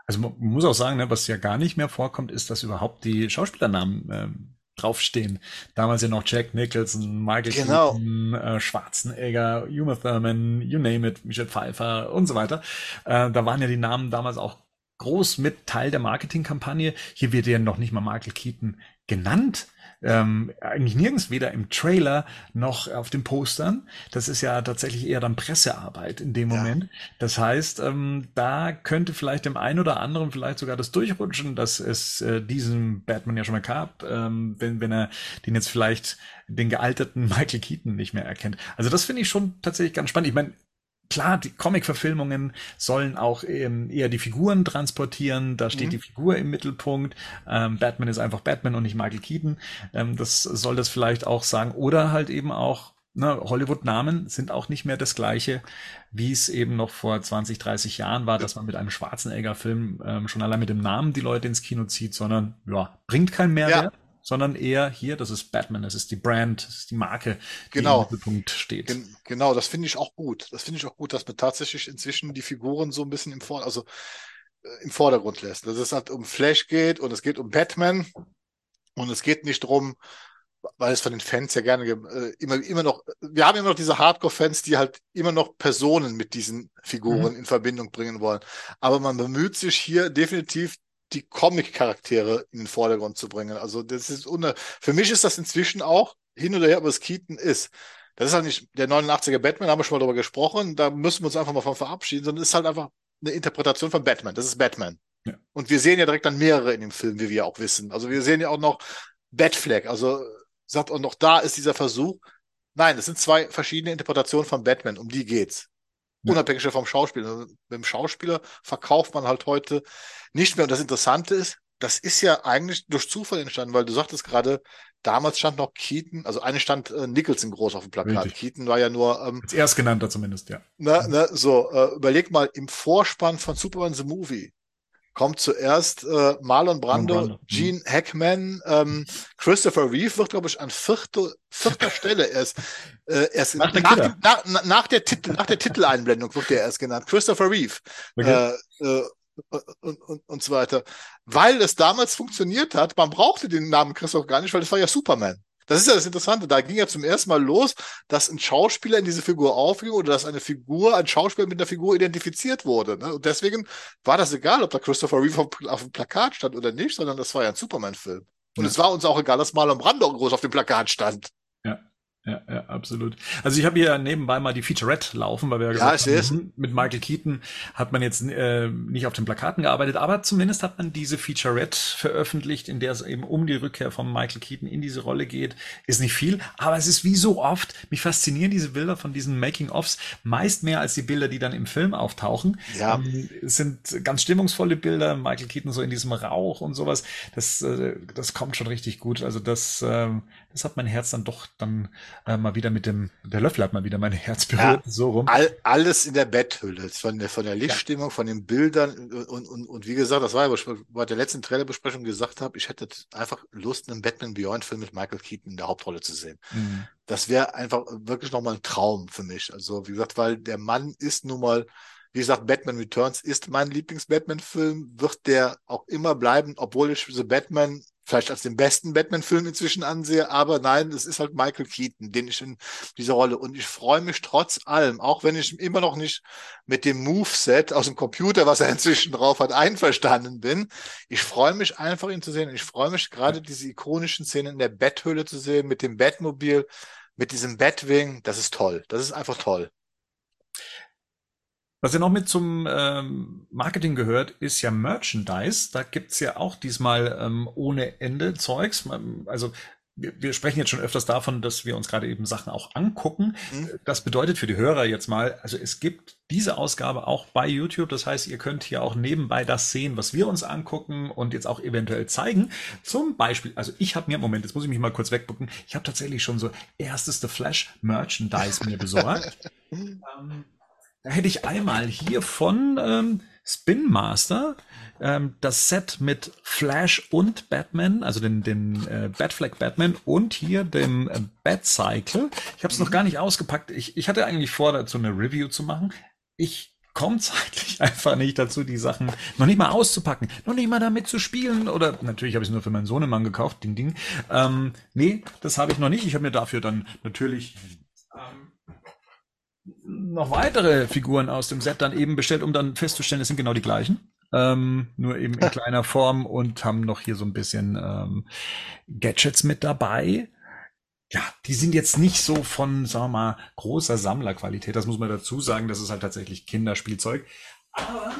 also man muss auch sagen, ne, was ja gar nicht mehr vorkommt, ist, dass überhaupt die Schauspielernamen ähm, draufstehen. Damals ja noch Jack Nicholson, Michael genau. Keaton, äh, Schwarzenegger, Uma Thurman, you name it, Michelle Pfeiffer und so weiter. Äh, da waren ja die Namen damals auch groß mit Teil der Marketingkampagne. Hier wird ja noch nicht mal Michael Keaton genannt ähm, eigentlich nirgends, weder im Trailer noch auf den Postern. Das ist ja tatsächlich eher dann Pressearbeit in dem Moment. Ja. Das heißt, ähm, da könnte vielleicht dem einen oder anderen vielleicht sogar das durchrutschen, dass es äh, diesen Batman ja schon mal gab, ähm, wenn, wenn er den jetzt vielleicht den gealterten (laughs) Michael Keaton nicht mehr erkennt. Also das finde ich schon tatsächlich ganz spannend. Ich meine, klar, die Comic-Verfilmungen sollen auch ähm, eher die Figuren transportieren. Da steht mhm. die Figur im Mittelpunkt. Ähm, Batman ist einfach Batman und nicht Michael Keaton. Ähm, das soll das vielleicht auch sagen. Oder halt eben auch, ne, Hollywood-Namen sind auch nicht mehr das gleiche, wie es eben noch vor 20, 30 Jahren war, dass man mit einem Schwarzenegger-Film ähm, schon allein mit dem Namen die Leute ins Kino zieht, sondern ja, bringt keinen Mehrwert. Ja sondern eher hier, das ist Batman, das ist die Brand, das ist die Marke, die genau. im Mittelpunkt steht. Gen genau, das finde ich auch gut. Das finde ich auch gut, dass man tatsächlich inzwischen die Figuren so ein bisschen im Vordergrund, also äh, im Vordergrund lässt. Dass es halt um Flash geht und es geht um Batman und es geht nicht darum, weil es von den Fans ja gerne äh, immer, immer noch, wir haben immer noch diese Hardcore-Fans, die halt immer noch Personen mit diesen Figuren mhm. in Verbindung bringen wollen. Aber man bemüht sich hier definitiv die Comic-Charaktere in den Vordergrund zu bringen. Also das ist unter für mich ist das inzwischen auch hin oder her, was Keaton ist. Das ist halt nicht der 89er Batman, haben wir schon mal darüber gesprochen. Da müssen wir uns einfach mal von verabschieden, sondern es ist halt einfach eine Interpretation von Batman. Das ist Batman. Ja. Und wir sehen ja direkt dann mehrere in dem Film, wie wir auch wissen. Also wir sehen ja auch noch Batfleck. Also sagt auch noch da ist dieser Versuch. Nein, es sind zwei verschiedene Interpretationen von Batman. Um die geht's. Unabhängig vom Schauspieler. Also, mit dem Schauspieler verkauft man halt heute nicht mehr. Und das Interessante ist, das ist ja eigentlich durch Zufall entstanden, weil du sagtest gerade, damals stand noch Keaton, also eine stand äh, Nicholson groß auf dem Plakat. Richtig. Keaton war ja nur. Ähm, Als erstgenannter zumindest, ja. Na, na, so, äh, überleg mal, im Vorspann von Superman the Movie kommt zuerst äh, Marlon Brando, Brando. Gene Hackman, ähm, Christopher Reeve wird, glaube ich, an vierter, vierter Stelle erst, äh, erst nach, nach, dem, nach, nach, der Titel, nach der Titeleinblendung wird der erst genannt. Christopher Reeve. Okay. Äh, äh, und, und, und so weiter. Weil es damals funktioniert hat, man brauchte den Namen Christoph gar nicht, weil das war ja Superman. Das ist ja das Interessante. Da ging ja zum ersten Mal los, dass ein Schauspieler in diese Figur aufging oder dass eine Figur, ein Schauspieler mit einer Figur identifiziert wurde. Ne? Und deswegen war das egal, ob da Christopher Reeve auf, auf dem Plakat stand oder nicht, sondern das war ja ein Superman-Film. Und ja. es war uns auch egal, dass Marlon Brando groß auf dem Plakat stand. Ja ja, absolut. Also ich habe hier nebenbei mal die Featurette laufen, weil wir ja gesagt ja, haben, hm, mit Michael Keaton hat man jetzt äh, nicht auf den Plakaten gearbeitet, aber zumindest hat man diese Featurette veröffentlicht, in der es eben um die Rückkehr von Michael Keaton in diese Rolle geht. Ist nicht viel, aber es ist wie so oft, mich faszinieren diese Bilder von diesen Making-ofs meist mehr als die Bilder, die dann im Film auftauchen. Ja. Ähm, es sind ganz stimmungsvolle Bilder, Michael Keaton so in diesem Rauch und sowas. Das, äh, das kommt schon richtig gut. Also das, äh, das hat mein Herz dann doch dann äh, mal wieder mit dem, der Löffel hat mal wieder mein Herz berührt, ja, so rum. All, alles in der Betthülle, von der, von der Lichtstimmung, ja. von den Bildern und, und, und wie gesagt, das war ja bei der letzten Trailerbesprechung gesagt habe, ich hätte einfach Lust, einen Batman Beyond Film mit Michael Keaton in der Hauptrolle zu sehen. Mhm. Das wäre einfach wirklich nochmal ein Traum für mich. Also, wie gesagt, weil der Mann ist nun mal, wie gesagt, Batman Returns ist mein Lieblings-Batman-Film, wird der auch immer bleiben, obwohl ich The Batman vielleicht als den besten Batman-Film inzwischen ansehe, aber nein, es ist halt Michael Keaton, den ich in dieser Rolle und ich freue mich trotz allem, auch wenn ich immer noch nicht mit dem Moveset aus dem Computer, was er (laughs) inzwischen drauf hat, einverstanden bin. Ich freue mich einfach, ihn zu sehen. Ich freue mich gerade diese ikonischen Szenen in der Betthöhle zu sehen, mit dem Batmobil, mit diesem Batwing. Das ist toll. Das ist einfach toll. Was ja noch mit zum ähm, Marketing gehört, ist ja Merchandise. Da gibt's ja auch diesmal ähm, ohne Ende Zeugs. Also wir, wir sprechen jetzt schon öfters davon, dass wir uns gerade eben Sachen auch angucken. Mhm. Das bedeutet für die Hörer jetzt mal, also es gibt diese Ausgabe auch bei YouTube. Das heißt, ihr könnt hier auch nebenbei das sehen, was wir uns angucken und jetzt auch eventuell zeigen. Zum Beispiel, also ich habe mir, Moment, jetzt muss ich mich mal kurz wegbucken. Ich habe tatsächlich schon so erstes The Flash Merchandise mir besorgt. (laughs) ähm, da hätte ich einmal hier von ähm, Spin Master ähm, das Set mit Flash und Batman, also den, den äh, Batfleck Batman und hier dem äh, Batcycle. Ich habe es noch gar nicht ausgepackt. Ich, ich hatte eigentlich vor, dazu eine Review zu machen. Ich komme (laughs) zeitlich einfach nicht dazu, die Sachen noch nicht mal auszupacken, noch nicht mal damit zu spielen. Oder natürlich habe ich es nur für meinen Sohnemann gekauft, Ding Ding. Ähm, nee, das habe ich noch nicht. Ich habe mir dafür dann natürlich ähm, noch weitere Figuren aus dem Set dann eben bestellt, um dann festzustellen, es sind genau die gleichen. Ähm, nur eben in kleiner Form und haben noch hier so ein bisschen ähm, Gadgets mit dabei. Ja, die sind jetzt nicht so von, sagen wir mal, großer Sammlerqualität. Das muss man dazu sagen. Das ist halt tatsächlich Kinderspielzeug. Aber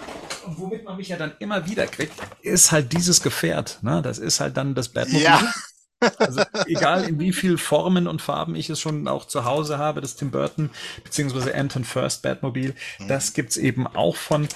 womit man mich ja dann immer wieder kriegt, ist halt dieses Gefährt. Ne? Das ist halt dann das Batmobil. Ja. Also egal in wie viel Formen und Farben ich es schon auch zu Hause habe, das Tim Burton beziehungsweise Anton First Batmobil, mhm. das gibt's eben auch von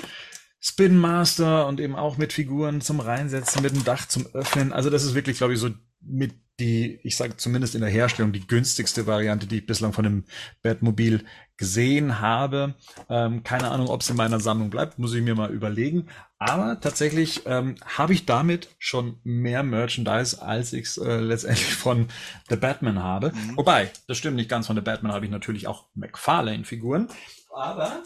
Spin Master und eben auch mit Figuren zum Reinsetzen, mit dem Dach zum Öffnen. Also das ist wirklich, glaube ich, so mit die, ich sage zumindest in der Herstellung, die günstigste Variante, die ich bislang von dem Batmobil gesehen habe. Ähm, keine Ahnung, ob es in meiner Sammlung bleibt, muss ich mir mal überlegen. Aber tatsächlich ähm, habe ich damit schon mehr Merchandise, als ich es äh, letztendlich von The Batman habe. Mhm. Wobei, das stimmt nicht ganz, von The Batman habe ich natürlich auch McFarlane-Figuren. Aber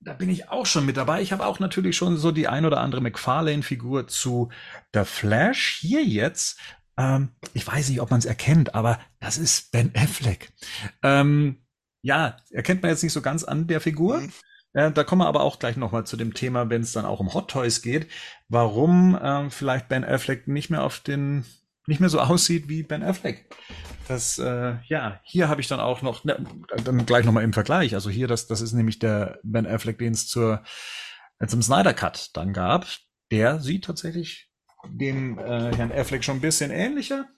da bin ich auch schon mit dabei. Ich habe auch natürlich schon so die ein oder andere McFarlane-Figur zu The Flash. Hier jetzt, ähm, ich weiß nicht, ob man es erkennt, aber das ist Ben Affleck. Ähm, ja, erkennt man jetzt nicht so ganz an der Figur. Mhm. Äh, da kommen wir aber auch gleich nochmal zu dem Thema, wenn es dann auch um Hot Toys geht, warum ähm, vielleicht Ben Affleck nicht mehr auf den nicht mehr so (laughs) aussieht wie Ben Affleck. Das, äh, ja, hier habe ich dann auch noch, ne, dann gleich nochmal im Vergleich. Also hier, das, das ist nämlich der Ben Affleck, den es zur, äh, zum Snyder Cut dann gab. Der sieht tatsächlich dem äh, Herrn Affleck schon ein bisschen ähnlicher.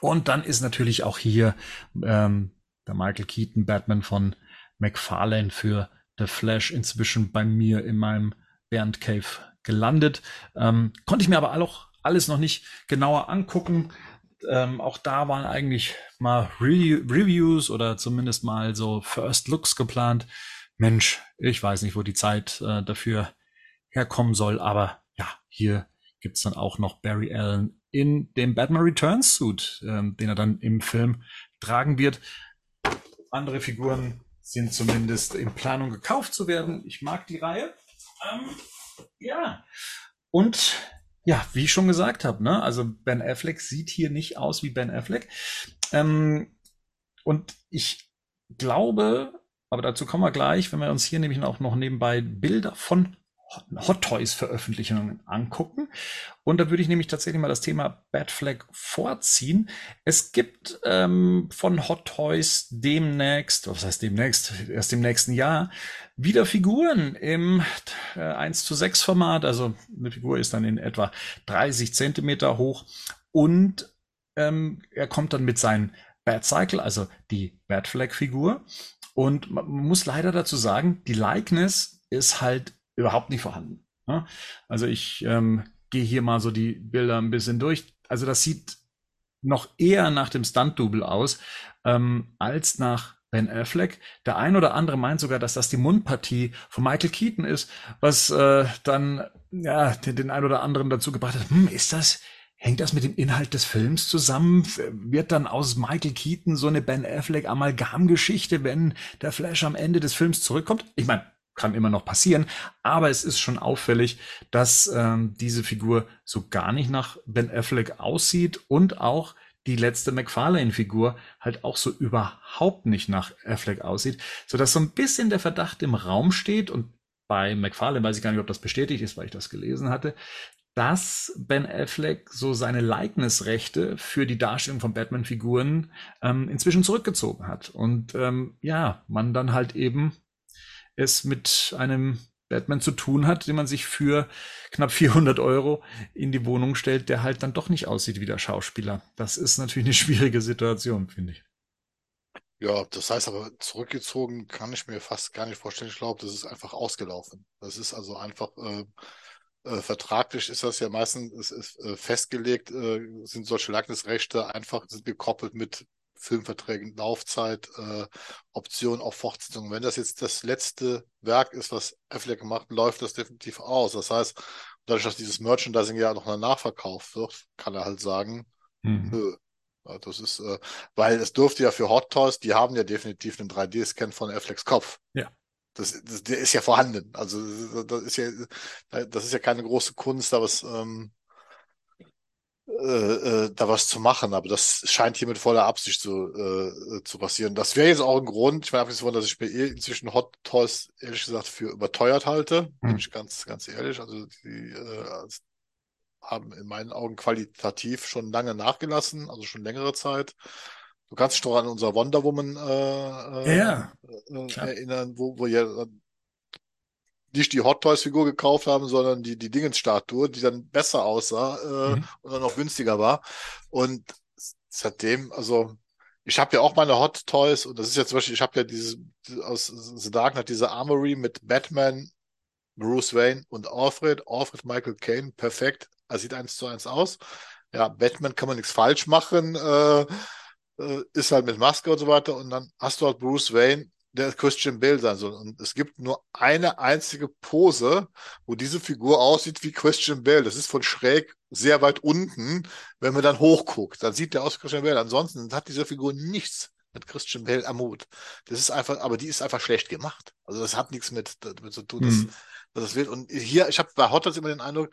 Und dann ist natürlich auch hier ähm, der Michael Keaton Batman von McFarlane für The Flash inzwischen bei mir in meinem Bernd Cave gelandet. Ähm, konnte ich mir aber auch alles noch nicht genauer angucken. Ähm, auch da waren eigentlich mal Re Reviews oder zumindest mal so First Looks geplant. Mensch, ich weiß nicht, wo die Zeit äh, dafür herkommen soll, aber ja, hier gibt's dann auch noch Barry Allen in dem Batman Returns Suit, ähm, den er dann im Film tragen wird. Andere Figuren sind zumindest in Planung gekauft zu werden. Ich mag die Reihe. Ähm, ja. Und ja, wie ich schon gesagt habe, ne? Also Ben Affleck sieht hier nicht aus wie Ben Affleck. Ähm, und ich glaube, aber dazu kommen wir gleich, wenn wir uns hier nämlich auch noch nebenbei Bilder von Hot Toys Veröffentlichungen angucken. Und da würde ich nämlich tatsächlich mal das Thema Bad Flag vorziehen. Es gibt ähm, von Hot Toys demnächst, was heißt demnächst, erst im nächsten Jahr, wieder Figuren im äh, 1 zu 6 Format. Also eine Figur ist dann in etwa 30 Zentimeter hoch und ähm, er kommt dann mit seinen Bad Cycle, also die Bad Flag Figur. Und man muss leider dazu sagen, die Likeness ist halt überhaupt nicht vorhanden. Ne? Also ich ähm, gehe hier mal so die Bilder ein bisschen durch. Also das sieht noch eher nach dem Stunt-Double aus, ähm, als nach Ben Affleck. Der ein oder andere meint sogar, dass das die Mundpartie von Michael Keaton ist, was äh, dann ja den, den ein oder anderen dazu gebracht hat, hm, ist das, hängt das mit dem Inhalt des Films zusammen? Wird dann aus Michael Keaton so eine Ben Affleck Amalgamgeschichte, wenn der Flash am Ende des Films zurückkommt? Ich meine, kann immer noch passieren, aber es ist schon auffällig, dass ähm, diese Figur so gar nicht nach Ben Affleck aussieht und auch die letzte McFarlane-Figur halt auch so überhaupt nicht nach Affleck aussieht, so dass so ein bisschen der Verdacht im Raum steht und bei McFarlane weiß ich gar nicht, ob das bestätigt ist, weil ich das gelesen hatte, dass Ben Affleck so seine Likeness-Rechte für die Darstellung von Batman-Figuren ähm, inzwischen zurückgezogen hat. Und ähm, ja, man dann halt eben es mit einem Batman zu tun hat, den man sich für knapp 400 Euro in die Wohnung stellt, der halt dann doch nicht aussieht wie der Schauspieler. Das ist natürlich eine schwierige Situation, finde ich. Ja, das heißt aber zurückgezogen kann ich mir fast gar nicht vorstellen. Ich glaube, das ist einfach ausgelaufen. Das ist also einfach äh, äh, vertraglich ist das ja meistens ist, ist, äh, festgelegt, äh, sind solche Likeness-Rechte einfach gekoppelt mit Filmverträgen Laufzeit, äh, Option auf Fortsetzung. Wenn das jetzt das letzte Werk ist, was Affleck macht, läuft das definitiv aus. Das heißt, dadurch, dass dieses Merchandising ja noch nachverkauft wird, kann er halt sagen, mhm. nö. Das ist, äh, weil es dürfte ja für Hot Toys, die haben ja definitiv einen 3D-Scan von Afflecks Kopf. Ja. Das, das, der ist ja vorhanden. Also das ist ja, das ist ja keine große Kunst, aber es, ähm, äh, äh, da was zu machen, aber das scheint hier mit voller Absicht zu, äh, zu passieren. Das wäre jetzt auch ein Grund, ich meine, abgesehen dass ich mir eh inzwischen Hot Toys ehrlich gesagt für überteuert halte, mhm. bin ich ganz, ganz ehrlich. Also die äh, haben in meinen Augen qualitativ schon lange nachgelassen, also schon längere Zeit. Du kannst dich doch an unser Wonder Woman äh, ja, äh, erinnern, wo, wo ja nicht die Hot Toys Figur gekauft haben, sondern die, die Dingens-Statue, die dann besser aussah äh, mhm. und dann noch günstiger war. Und seitdem, also ich habe ja auch meine Hot Toys und das ist ja zum Beispiel, ich habe ja dieses aus The Dark Knight diese Armory mit Batman, Bruce Wayne und Alfred, Alfred Michael Caine, perfekt. Er sieht eins zu eins aus. Ja, Batman kann man nichts falsch machen, äh, äh, ist halt mit Maske und so weiter. Und dann hast du halt Bruce Wayne, der Christian Bale sein soll. Und es gibt nur eine einzige Pose, wo diese Figur aussieht wie Christian Bale. Das ist von schräg sehr weit unten. Wenn man dann hochguckt, dann sieht der aus wie Christian Bale. Ansonsten hat diese Figur nichts mit Christian Bale am Hut. Das ist einfach, aber die ist einfach schlecht gemacht. Also das hat nichts mit, damit zu tun, mhm. dass, das wird. Und hier, ich habe bei Hotters immer den Eindruck,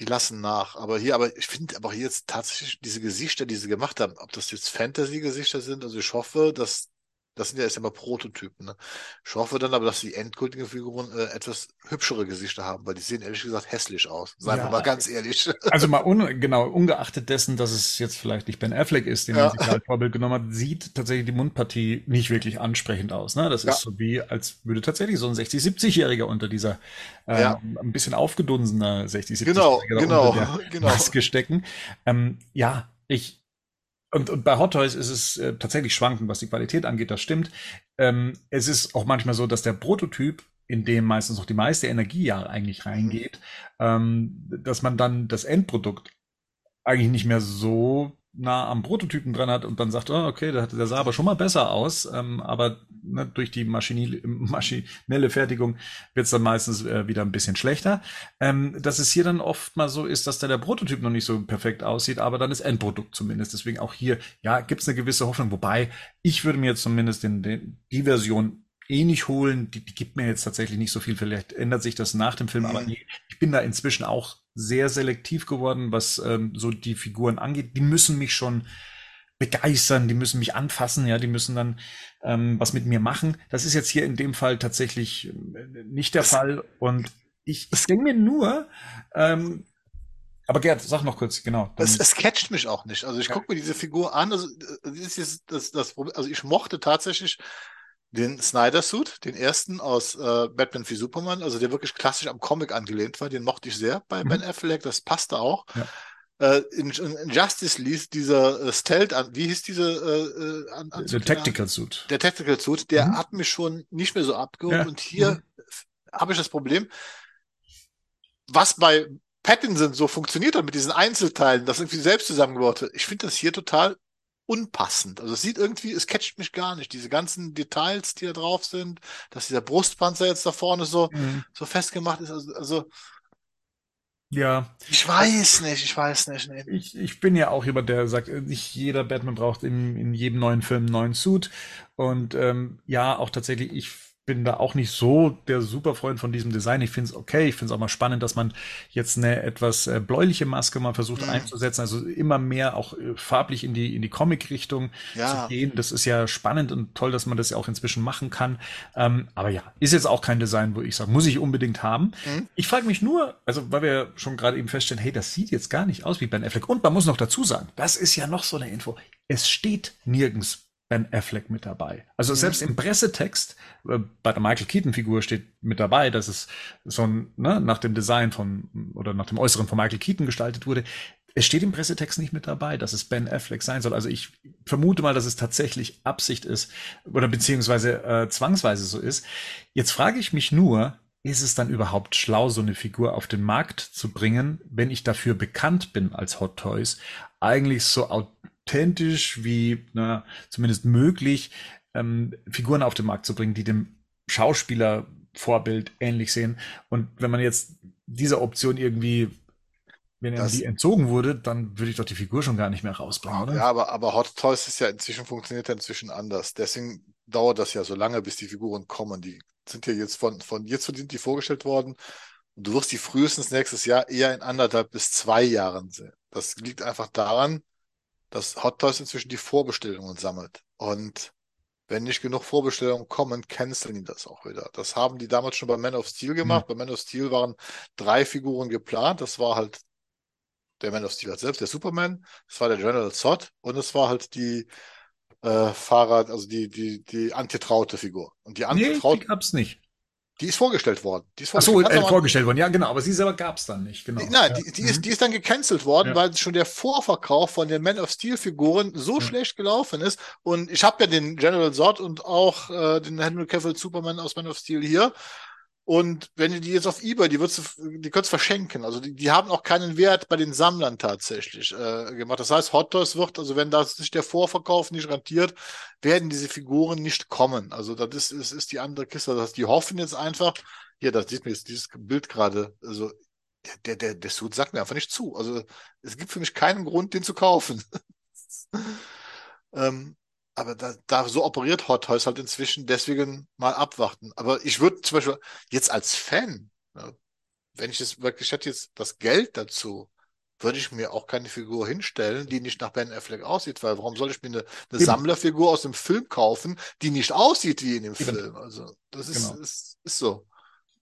die lassen nach. Aber hier, aber ich finde aber hier jetzt tatsächlich diese Gesichter, die sie gemacht haben, ob das jetzt Fantasy-Gesichter sind, also ich hoffe, dass das sind ja erst einmal Prototypen. Ne? Ich hoffe dann aber, dass die endgültigen Figuren äh, etwas hübschere Gesichter haben, weil die sehen ehrlich gesagt hässlich aus. Seien ja, wir mal ganz ehrlich. (laughs) Also mal un genau, ungeachtet dessen, dass es jetzt vielleicht nicht Ben Affleck ist, den ja. man sich als Vorbild genommen hat, sieht tatsächlich die Mundpartie nicht wirklich ansprechend aus. Ne? Das ja. ist so wie, als würde tatsächlich so ein 60-, 70-Jähriger unter dieser ähm, ja. ein bisschen aufgedunsener 60-, 70-Jähriger genau, genau, unter der (laughs) genau. Maske stecken. Ähm, ja, ich, und, und bei Hot Toys ist es äh, tatsächlich schwankend, was die Qualität angeht, das stimmt. Ähm, es ist auch manchmal so, dass der Prototyp, in dem meistens noch die meiste Energie ja eigentlich reingeht, mhm. ähm, dass man dann das Endprodukt eigentlich nicht mehr so nah am Prototypen dran hat und dann sagt, oh, okay, der, der sah aber schon mal besser aus, ähm, aber ne, durch die (laughs) maschinelle Fertigung wird es dann meistens äh, wieder ein bisschen schlechter. Ähm, dass es hier dann oft mal so ist, dass da der Prototyp noch nicht so perfekt aussieht, aber dann das Endprodukt zumindest. Deswegen auch hier, ja, gibt es eine gewisse Hoffnung, wobei ich würde mir jetzt zumindest den, den, die Version eh nicht holen. Die, die gibt mir jetzt tatsächlich nicht so viel. Vielleicht ändert sich das nach dem Film, mhm. aber ich bin da inzwischen auch sehr selektiv geworden, was ähm, so die Figuren angeht. Die müssen mich schon begeistern, die müssen mich anfassen, ja, die müssen dann ähm, was mit mir machen. Das ist jetzt hier in dem Fall tatsächlich äh, nicht der das, Fall. Und ich, ich denke mir nur, ähm, aber Gerd, sag noch kurz, genau. Es, es catcht mich auch nicht. Also ich ja. gucke mir diese Figur an. Also, das ist das, das Problem. Also ich mochte tatsächlich den Snyder-Suit, den ersten aus äh, Batman wie Superman, also der wirklich klassisch am Comic angelehnt war, den mochte ich sehr bei mhm. Ben Affleck, das passte auch. Ja. Äh, in, in, Justice League dieser äh, Stealth an, wie hieß diese äh, äh an, Der Tactical Suit. Der Tactical Suit, der mhm. hat mich schon nicht mehr so abgeholt ja. und hier mhm. habe ich das Problem, was bei Pattinson so funktioniert hat mit diesen Einzelteilen, das irgendwie selbst zusammengebaut wird. Ich finde das hier total unpassend. Also es sieht irgendwie, es catcht mich gar nicht. Diese ganzen Details, die da drauf sind, dass dieser Brustpanzer jetzt da vorne so, mhm. so festgemacht ist. Also, also ja. Ich weiß nicht, ich weiß nicht. Nee. Ich, ich bin ja auch jemand, der sagt, nicht jeder Batman braucht in, in jedem neuen Film einen neuen Suit. Und ähm, ja, auch tatsächlich, ich bin da auch nicht so der Superfreund von diesem Design. Ich finde es okay. Ich finde es auch mal spannend, dass man jetzt eine etwas äh, bläuliche Maske mal versucht mhm. einzusetzen. Also immer mehr auch äh, farblich in die, in die Comic-Richtung ja. zu gehen. Das ist ja spannend und toll, dass man das ja auch inzwischen machen kann. Ähm, aber ja, ist jetzt auch kein Design, wo ich sage, muss ich unbedingt haben. Mhm. Ich frage mich nur, also weil wir schon gerade eben feststellen, hey, das sieht jetzt gar nicht aus wie Ben Affleck. Und man muss noch dazu sagen, das ist ja noch so eine Info. Es steht nirgends Ben Affleck mit dabei. Also selbst im Pressetext äh, bei der Michael Keaton Figur steht mit dabei, dass es so ein, ne, nach dem Design von oder nach dem Äußeren von Michael Keaton gestaltet wurde. Es steht im Pressetext nicht mit dabei, dass es Ben Affleck sein soll. Also ich vermute mal, dass es tatsächlich Absicht ist oder beziehungsweise äh, zwangsweise so ist. Jetzt frage ich mich nur, ist es dann überhaupt schlau, so eine Figur auf den Markt zu bringen, wenn ich dafür bekannt bin als Hot Toys, eigentlich so authentisch wie na, zumindest möglich ähm, Figuren auf den Markt zu bringen, die dem Schauspielervorbild ähnlich sehen. Und wenn man jetzt dieser Option irgendwie wenn er die entzogen wurde, dann würde ich doch die Figur schon gar nicht mehr rausbringen, oder? Ja, aber, aber Hot Toys ist ja inzwischen funktioniert ja inzwischen anders. Deswegen dauert das ja so lange, bis die Figuren kommen. Die sind ja jetzt von, von jetzt sind die vorgestellt worden. Und du wirst die frühestens nächstes Jahr eher in anderthalb bis zwei Jahren sehen. Das liegt einfach daran, dass Hot Toys inzwischen die Vorbestellungen sammelt. Und wenn nicht genug Vorbestellungen kommen, canceln die das auch wieder. Das haben die damals schon bei Man of Steel gemacht. Mhm. Bei Man of Steel waren drei Figuren geplant. Das war halt der Man of Steel selbst, der Superman, das war der General Zod und es war halt die äh, Fahrrad, also die, die, die angetraute Figur. Und die angetraute. Nee, die gab's nicht. Die ist vorgestellt worden. Die ist Ach so, vorgestellt. äh, vorgestellt worden. Ja, genau. Aber sie selber gab es dann nicht. Genau. Die, nein, ja. die, die, Mhm. ist, die ist dann gecancelt worden, Ja. weil schon der Vorverkauf von den Man of Steel Figuren so Ja. schlecht gelaufen ist. Und ich habe ja den General Zod und auch äh, den Henry Cavill Superman aus Man of Steel hier. Und wenn du die jetzt auf eBay, die würdest du, die könntest verschenken. Also die, die haben auch keinen Wert bei den Sammlern tatsächlich äh, gemacht. Das heißt, Hot Toys wird, also wenn das sich der Vorverkauf nicht rentiert, werden diese Figuren nicht kommen. Also das ist, ist, ist die andere Kiste. Das heißt, die hoffen jetzt einfach, hier, das sieht mir jetzt dieses Bild gerade, also der, der, der, der Suit sagt mir einfach nicht zu. Also es gibt für mich keinen Grund, den zu kaufen. (laughs) ähm, aber da, da so operiert Hot Toys halt inzwischen, deswegen mal abwarten. Aber ich würde zum Beispiel jetzt als Fan, wenn ich jetzt wirklich hätte jetzt das Geld dazu, würde ich mir auch keine Figur hinstellen, die nicht nach Ben Affleck aussieht, weil warum soll ich mir eine, eine. Sammlerfigur aus dem Film kaufen, die nicht aussieht wie in dem. Film? Also das ist, Genau. ist, ist so.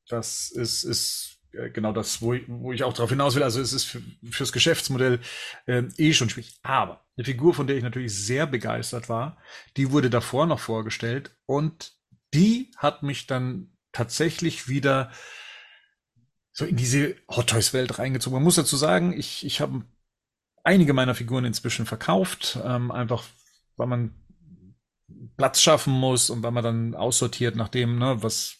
Das ist, ist genau das, wo ich, wo ich auch darauf hinaus will. Also es ist für, fürs Geschäftsmodell ähm, eh schon schwierig. Aber eine Figur, von der ich natürlich sehr begeistert war, die wurde davor noch vorgestellt und die hat mich dann tatsächlich wieder so in diese Hot Toys Welt reingezogen. Man muss dazu sagen, ich, ich habe einige meiner Figuren inzwischen verkauft, ähm, einfach weil man Platz schaffen muss und weil man dann aussortiert nach dem, ne, was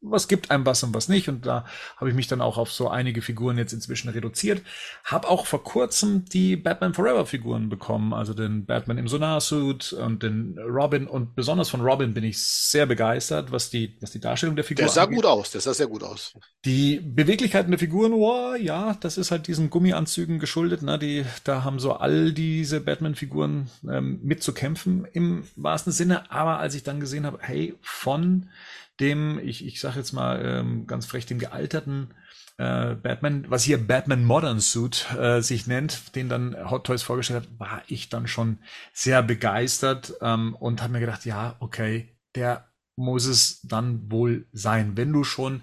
was gibt einem was und was nicht. Und da habe ich mich dann auch auf so einige Figuren jetzt inzwischen reduziert. Habe auch vor kurzem die Batman Forever Figuren bekommen, also den Batman im Sonarsuit und den Robin. Und besonders von Robin bin ich sehr begeistert, was die, was die Darstellung der Figur Der sah angeht. gut aus, der sah sehr gut aus. Die Beweglichkeiten der Figuren, oh, ja, das ist halt diesen Gummianzügen geschuldet. Ne? Die, da haben so all diese Batman-Figuren ähm, mitzukämpfen im wahrsten Sinne. Aber als ich dann gesehen habe, hey, von dem, ich, ich sage jetzt mal ähm, ganz frech, dem gealterten äh, Batman, was hier Batman Modern Suit äh, sich nennt, den dann Hot Toys vorgestellt hat, war ich dann schon sehr begeistert ähm, und habe mir gedacht, ja, okay, der muss es dann wohl sein, wenn du schon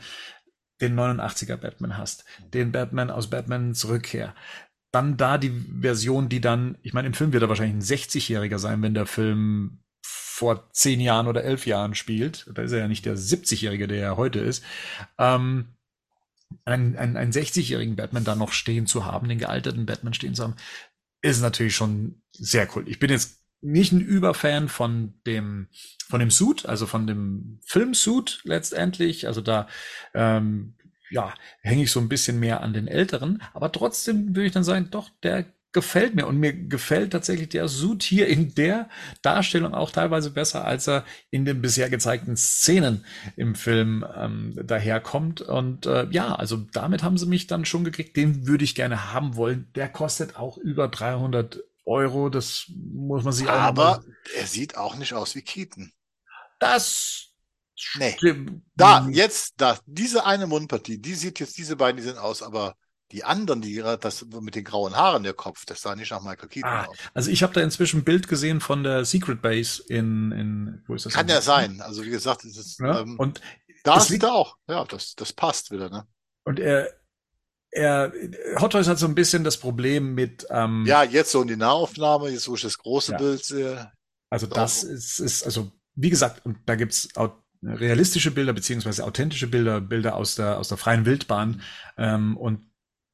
den 89er Batman hast, den Batman aus Batman Rückkehr. Dann da die Version, die dann, ich meine, im Film wird er wahrscheinlich ein 60-Jähriger sein, wenn der Film vor zehn Jahren oder elf Jahren spielt. Da ist er ja nicht der 70-Jährige, der er heute ist. Ähm, einen, einen, einen 60-jährigen Batman da noch stehen zu haben, den gealterten Batman stehen zu haben, ist natürlich schon sehr cool. Ich bin jetzt nicht ein Überfan von dem von dem Suit, also von dem Filmsuit letztendlich. Also da ähm, ja hänge ich so ein bisschen mehr an den älteren, aber trotzdem würde ich dann sagen, doch der gefällt mir und mir gefällt tatsächlich der Suit hier in der Darstellung auch teilweise besser, als er in den bisher gezeigten Szenen im Film ähm, daherkommt. Und äh, ja, also damit haben sie mich dann schon gekriegt. Den würde ich gerne haben wollen. Der kostet auch über 300 Euro. Das muss man sich auch Aber er sieht auch nicht aus wie Keaton. das Nee. Da, jetzt, da, diese eine Mundpartie, die sieht jetzt, diese beiden, die sind aus, aber die anderen, die gerade das mit den grauen Haaren der Kopf, das sah nicht nach Michael Keaton Ah, aus. also ich habe da inzwischen ein Bild gesehen von der Secret Base in, in wo ist das? Kann ja sein. Also wie gesagt, es ist, Ja, ähm, und da das sieht er auch. Ja, das, das passt wieder, ne? und er er Hot Toys hat so ein bisschen das Problem mit ähm, Ja, jetzt so in die Nahaufnahme, jetzt wo ich das große Ja. Bild sehe. Also das ist, ist, also wie gesagt, und da gibt's au- realistische Bilder beziehungsweise authentische Bilder, Bilder aus der aus der freien Wildbahn. Ähm, und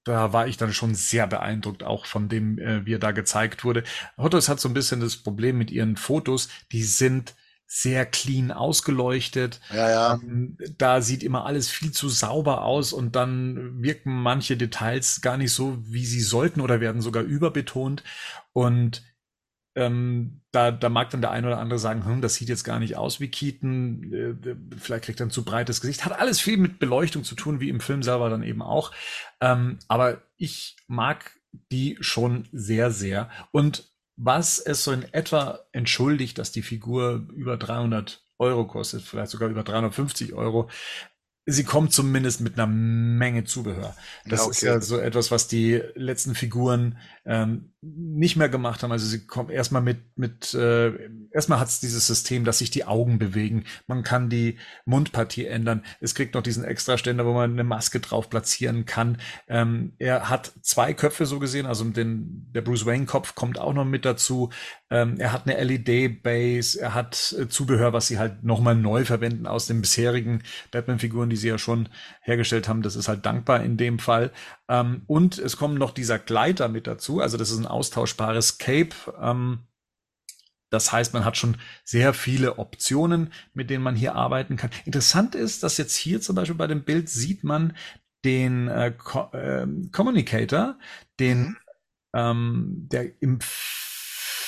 da war ich dann schon sehr beeindruckt, auch von dem, äh, wie er da gezeigt wurde. Hot Toys hat so ein bisschen das Problem mit ihren Fotos, die sind sehr clean ausgeleuchtet. Ja, ja. Ähm, da sieht immer alles viel zu sauber aus und dann wirken manche Details gar nicht so, wie sie sollten oder werden sogar überbetont. Und ähm, da, da mag dann der eine oder andere sagen, hm, das sieht jetzt gar nicht aus wie Keaton, äh, vielleicht kriegt er ein zu breites Gesicht. Hat alles viel mit Beleuchtung zu tun, wie im Film selber dann eben auch. Ähm, aber ich mag die schon sehr, sehr. Und was es so in etwa entschuldigt, dass die Figur über 300 Euro kostet, vielleicht sogar über 350 Euro, sie kommt zumindest mit einer Menge Zubehör. Das Ja, ist okay. ja so etwas, was die letzten Figuren ähm, nicht mehr gemacht haben. Also sie kommen erstmal mit, mit äh, erstmal hat es dieses System, dass sich die Augen bewegen. Man kann die Mundpartie ändern. Es kriegt noch diesen Extraständer, wo man eine Maske drauf platzieren kann. Ähm, er hat zwei Köpfe so gesehen, also den, der Bruce Wayne-Kopf kommt auch noch mit dazu. Ähm, er hat eine LED-Base, er hat äh, Zubehör, was sie halt nochmal neu verwenden aus den bisherigen Batman-Figuren, die sie ja schon hergestellt haben. Das ist halt dankbar in dem Fall. Ähm, und es kommt noch dieser Gleiter mit dazu. Also das ist ein austauschbares Cape. Ähm, das heißt, man hat schon sehr viele Optionen, mit denen man hier arbeiten kann. Interessant ist, dass jetzt hier zum Beispiel bei dem Bild sieht man den äh, Co äh, Communicator, den mhm. ähm, der im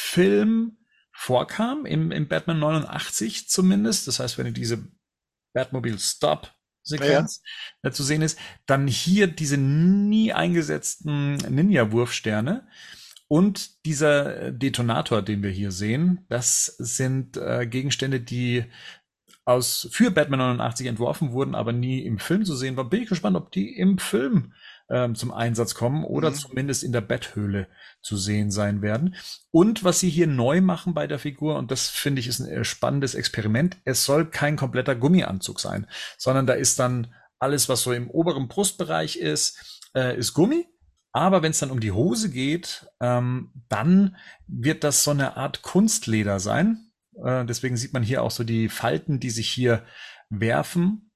Film vorkam, im, im Batman 89 zumindest. Das heißt, wenn ihr diese Batmobile Stop Sequenz ja. zu sehen ist, dann hier diese nie eingesetzten Ninja-Wurfsterne. Und dieser äh, Detonator, den wir hier sehen, das sind äh, Gegenstände, die aus für Batman 89 entworfen wurden, aber nie im Film zu sehen waren. Bin ich gespannt, ob die im Film ähm, zum Einsatz kommen oder mhm. zumindest in der Betthöhle zu sehen sein werden. Und was sie hier neu machen bei der Figur, und das finde ich ist ein äh, spannendes Experiment, es soll kein kompletter Gummianzug sein, sondern da ist dann alles, was so im oberen Brustbereich ist, äh, ist Gummi aber wenn es dann um die Hose geht, ähm, dann wird das so eine Art Kunstleder sein. Äh, deswegen sieht man hier auch so die Falten, die sich hier werfen.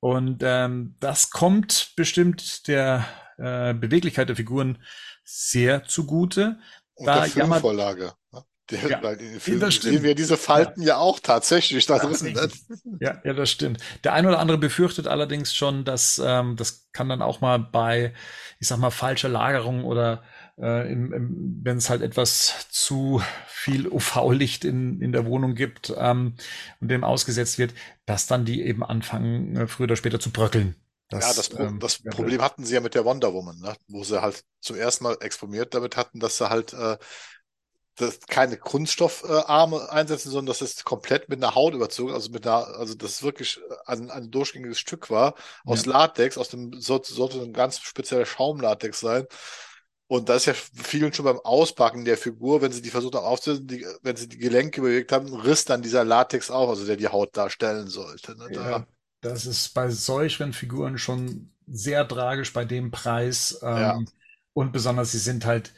Und ähm, das kommt bestimmt der äh, Beweglichkeit der Figuren sehr zugute. Und da der Filmvorlage. Ne? Der, ja, in den Filmen sehen wir diese Falten ja, ja auch tatsächlich da drin. Ne? Ja, ja, das stimmt. Der ein oder andere befürchtet allerdings schon, dass ähm, das kann dann auch mal bei, ich sag mal, falscher Lagerung oder äh, wenn es halt etwas zu viel UV-Licht in, in der Wohnung gibt ähm, und dem ausgesetzt wird, dass dann die eben anfangen, äh, früher oder später zu bröckeln. Das, ja, das, ähm, das Problem hatten sie ja mit der Wonder Woman, ne? wo sie halt zum ersten Mal exprimiert damit hatten, dass sie halt äh, das keine Kunststoffarme einsetzen, sondern dass es komplett mit einer Haut überzogen, also mit einer, also das wirklich ein, ein durchgängiges Stück war, aus ja. Latex, aus dem, sollte, sollte ein ganz spezieller Schaumlatex sein. Und da ist ja vielen schon beim Auspacken der Figur, wenn sie die versucht haben aufzusetzen, die, wenn sie die Gelenke bewegt haben, riss dann dieser Latex auf, also der die Haut darstellen sollte. Ne? Da, ja, das ist bei solchen Figuren schon sehr tragisch bei dem Preis. Ähm, ja. Und besonders, sie sind halt,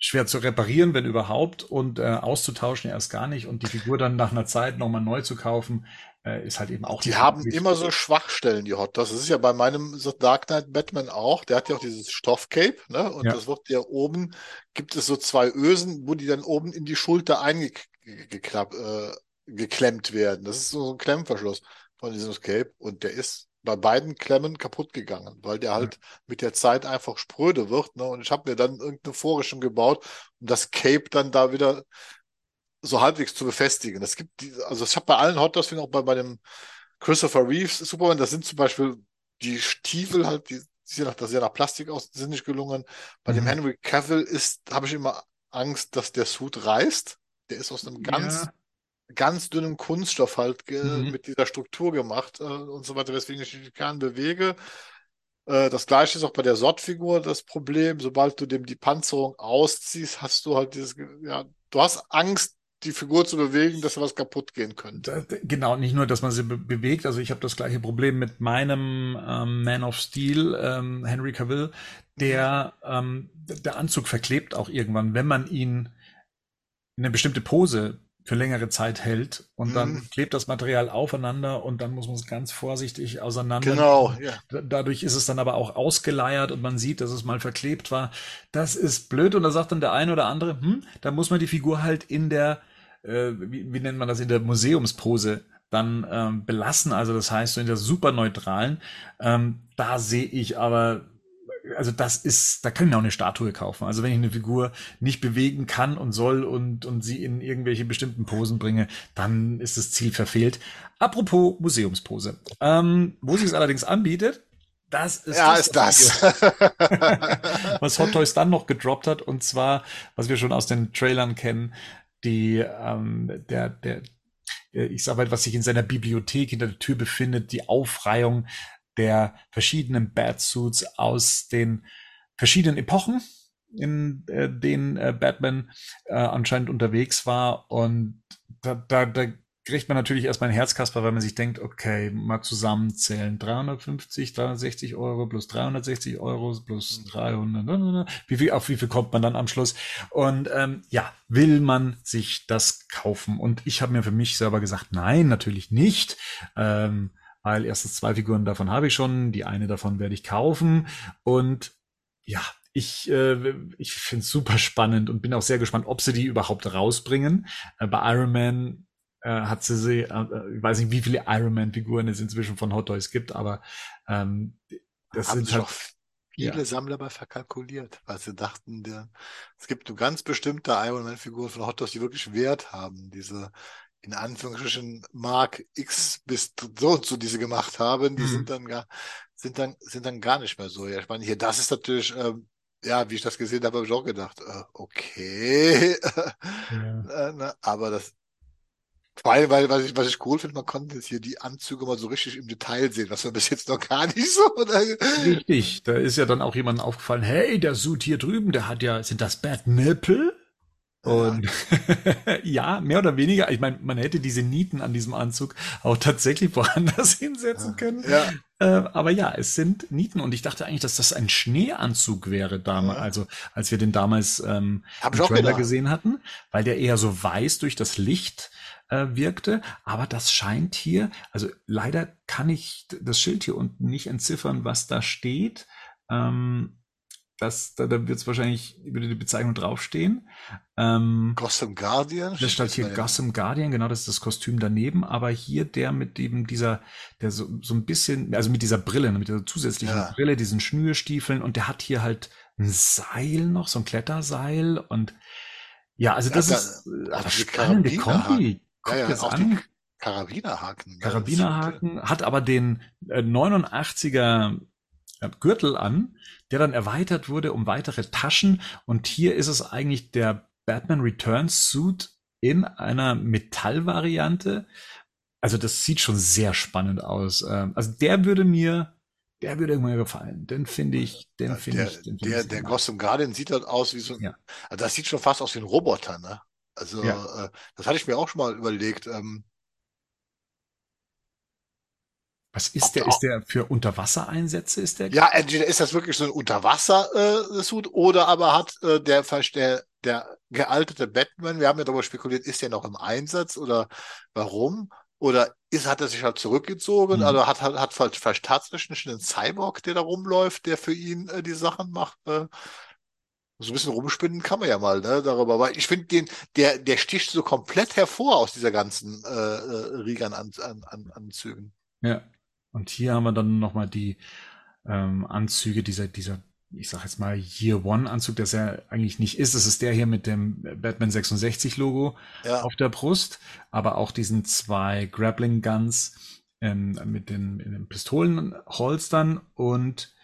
schwer zu reparieren, wenn überhaupt, und äh, auszutauschen erst gar nicht und die Figur dann nach einer Zeit nochmal neu zu kaufen, äh, ist halt eben auch. Die haben immer so Schwachstellen, die Hot. Das ist ja bei meinem Dark Knight Batman auch. Der hat ja auch dieses Stoffcape, ne? Und ja. das wird ja oben, gibt es so zwei Ösen, wo die dann oben in die Schulter eingeklemmt äh, geklemmt werden. Das ist so ein Klemmverschluss von diesem Cape und der ist bei beiden Klemmen kaputt gegangen, weil der halt ja. mit der Zeit einfach spröde wird. Ne? Und ich habe mir dann irgendeine Vorrichtung gebaut, um das Cape dann da wieder so halbwegs zu befestigen. Es gibt die, also ich habe bei allen Hot Dogs, auch bei, bei dem Christopher Reeves Superman, das sind zum Beispiel die Stiefel halt, die sehen nach, das sieht nach Plastik aus, sind nicht gelungen. Bei mhm. dem Henry Cavill ist, habe ich immer Angst, dass der Suit reißt. Der ist aus einem ganz ja ganz dünnem Kunststoff halt mhm. mit dieser Struktur gemacht äh, und so weiter, weswegen ich die Kern bewege. Äh, das gleiche ist auch bei der Sott-Figur das Problem. Sobald du dem die Panzerung ausziehst, hast du halt dieses, ja, du hast Angst, die Figur zu bewegen, dass was kaputt gehen könnte. Genau, nicht nur, dass man sie be bewegt. Also ich habe das gleiche Problem mit meinem ähm, Man of Steel, ähm, Henry Cavill. Der, ähm, der Anzug verklebt auch irgendwann, wenn man ihn in eine bestimmte Pose für längere Zeit hält und dann mhm. klebt das Material aufeinander und dann muss man es ganz vorsichtig auseinander. Genau, ja. Dadurch ist es dann aber auch ausgeleiert und man sieht, dass es mal verklebt war. Das ist blöd und da sagt dann der eine oder andere, hm, da muss man die Figur halt in der, äh, wie, wie nennt man das, in der Museumspose dann ähm, belassen. Also das heißt, so in der super neutralen. Ähm, da sehe ich aber also das ist, da kann ich auch eine Statue kaufen. Also wenn ich eine Figur nicht bewegen kann und soll und, und sie in irgendwelche bestimmten Posen bringe, dann ist das Ziel verfehlt. Apropos Museumspose. Ähm, wo sich es allerdings anbietet, das ist ja, das, ist das. (laughs) was Hot Toys dann noch gedroppt hat, und zwar, was wir schon aus den Trailern kennen, die, ähm, der, der, ich sag mal, was sich in seiner Bibliothek hinter der Tür befindet, die Aufreihung der verschiedenen Batsuits aus den verschiedenen Epochen, in äh, denen äh, Batman äh, anscheinend unterwegs war. Und da, da, da kriegt man natürlich erstmal ein Herzkasper, weil man sich denkt, okay, mal zusammenzählen. 350, 360 Euro plus 360 Euro plus 300. Wie viel, auf wie viel kommt man dann am Schluss? Und ähm, ja, will man sich das kaufen? Und ich habe mir für mich selber gesagt, nein, natürlich nicht. Ähm, weil erstens zwei Figuren davon habe ich schon, die eine davon werde ich kaufen. Und ja, ich, äh, ich finde es super spannend und bin auch sehr gespannt, ob sie die überhaupt rausbringen. Äh, bei Iron Man hat sie sie, äh, ich weiß nicht, wie viele Iron Man-Figuren es inzwischen von Hot Toys gibt, aber ähm, das Haben sind halt viele ja. Sammler bei verkalkuliert, weil sie dachten, der, es gibt nur ganz bestimmte Iron Man-Figuren von Hot Toys, die wirklich Wert haben. Diese in Anführungsstrichen Mark X bis so und so, die sie gemacht haben, die mhm. sind dann gar, sind dann, sind dann gar nicht mehr so. Ja, ich meine, hier, das ist natürlich, ähm, ja, wie ich das gesehen habe, habe ich auch gedacht, äh, okay. (laughs) Ja. äh, na, aber das, weil, weil, was ich, was ich cool finde, man konnte jetzt hier die Anzüge mal so richtig im Detail sehen, was wir bis jetzt noch gar nicht so. Oder? Richtig, da ist ja dann auch jemandem aufgefallen, hey, der Suit hier drüben, der hat ja, sind das Bad Nipple? Und ja. (laughs) ja, mehr oder weniger. Ich meine, man hätte diese Nieten an diesem Anzug auch tatsächlich woanders (laughs) hinsetzen können. Ja. Äh, aber ja, es sind Nieten und ich dachte eigentlich, dass das ein Schneeanzug wäre damals, ja. also als wir den damals ähm, Hab im Trailer gesehen hatten, weil der eher so weiß durch das Licht äh, wirkte. Aber das scheint hier, also leider kann ich das Schild hier unten nicht entziffern, was da steht. Ähm, das, da, da wird es wahrscheinlich über die Bezeichnung draufstehen. Ähm, Gotham Guardian? Da steht hier Gotham Guardian, genau, das ist das Kostüm daneben, aber hier der mit eben dieser, der so, so ein bisschen, also mit dieser Brille, mit dieser zusätzlichen ja. Brille, diesen Schnürstiefeln und der hat hier halt ein Seil noch, so ein Kletterseil und ja, also das ja, ist da, eine spannende Kombi. Guck ja, ja, das an. Karabinerhaken. Karabinerhaken, hat aber den äh, 89er Gürtel an, der dann erweitert wurde um weitere Taschen. Und hier ist es eigentlich der Batman Returns Suit in einer Metallvariante. Also das sieht schon sehr spannend aus. Ähm, also der würde mir, der würde mir gefallen. Den finde ich, den finde ich. Den find der, ich der Gotham Guardian sieht halt aus wie so ein, ja. also das sieht schon fast aus wie ein Roboter, ne? Also ja. äh, das hatte ich mir auch schon mal überlegt. Ähm, was ist der? Ist der für Unterwassereinsätze? Ist der? Ja, entweder ist das wirklich so ein Unterwasser-Suit äh, oder aber hat äh, der, der, der gealterte Batman, wir haben ja darüber spekuliert, ist der noch im Einsatz oder warum? Oder ist, hat er sich halt zurückgezogen? Mhm. Also hat, hat, hat vielleicht tatsächlich einen Cyborg, der da rumläuft, der für ihn äh, die Sachen macht? Äh, so ein bisschen rumspinnen kann man ja mal ne, darüber. Aber ich finde den, der, der sticht so komplett hervor aus dieser ganzen äh, äh, Riegern an, an, an Anzügen. Ja. Und hier haben wir dann nochmal die ähm, Anzüge dieser, dieser, ich sag jetzt mal Year One Anzug, der es ja eigentlich nicht ist. Das ist der hier mit dem Batman 66 Logo ja. auf der Brust, aber auch diesen zwei Grappling Guns ähm, mit den, den Pistolenholstern und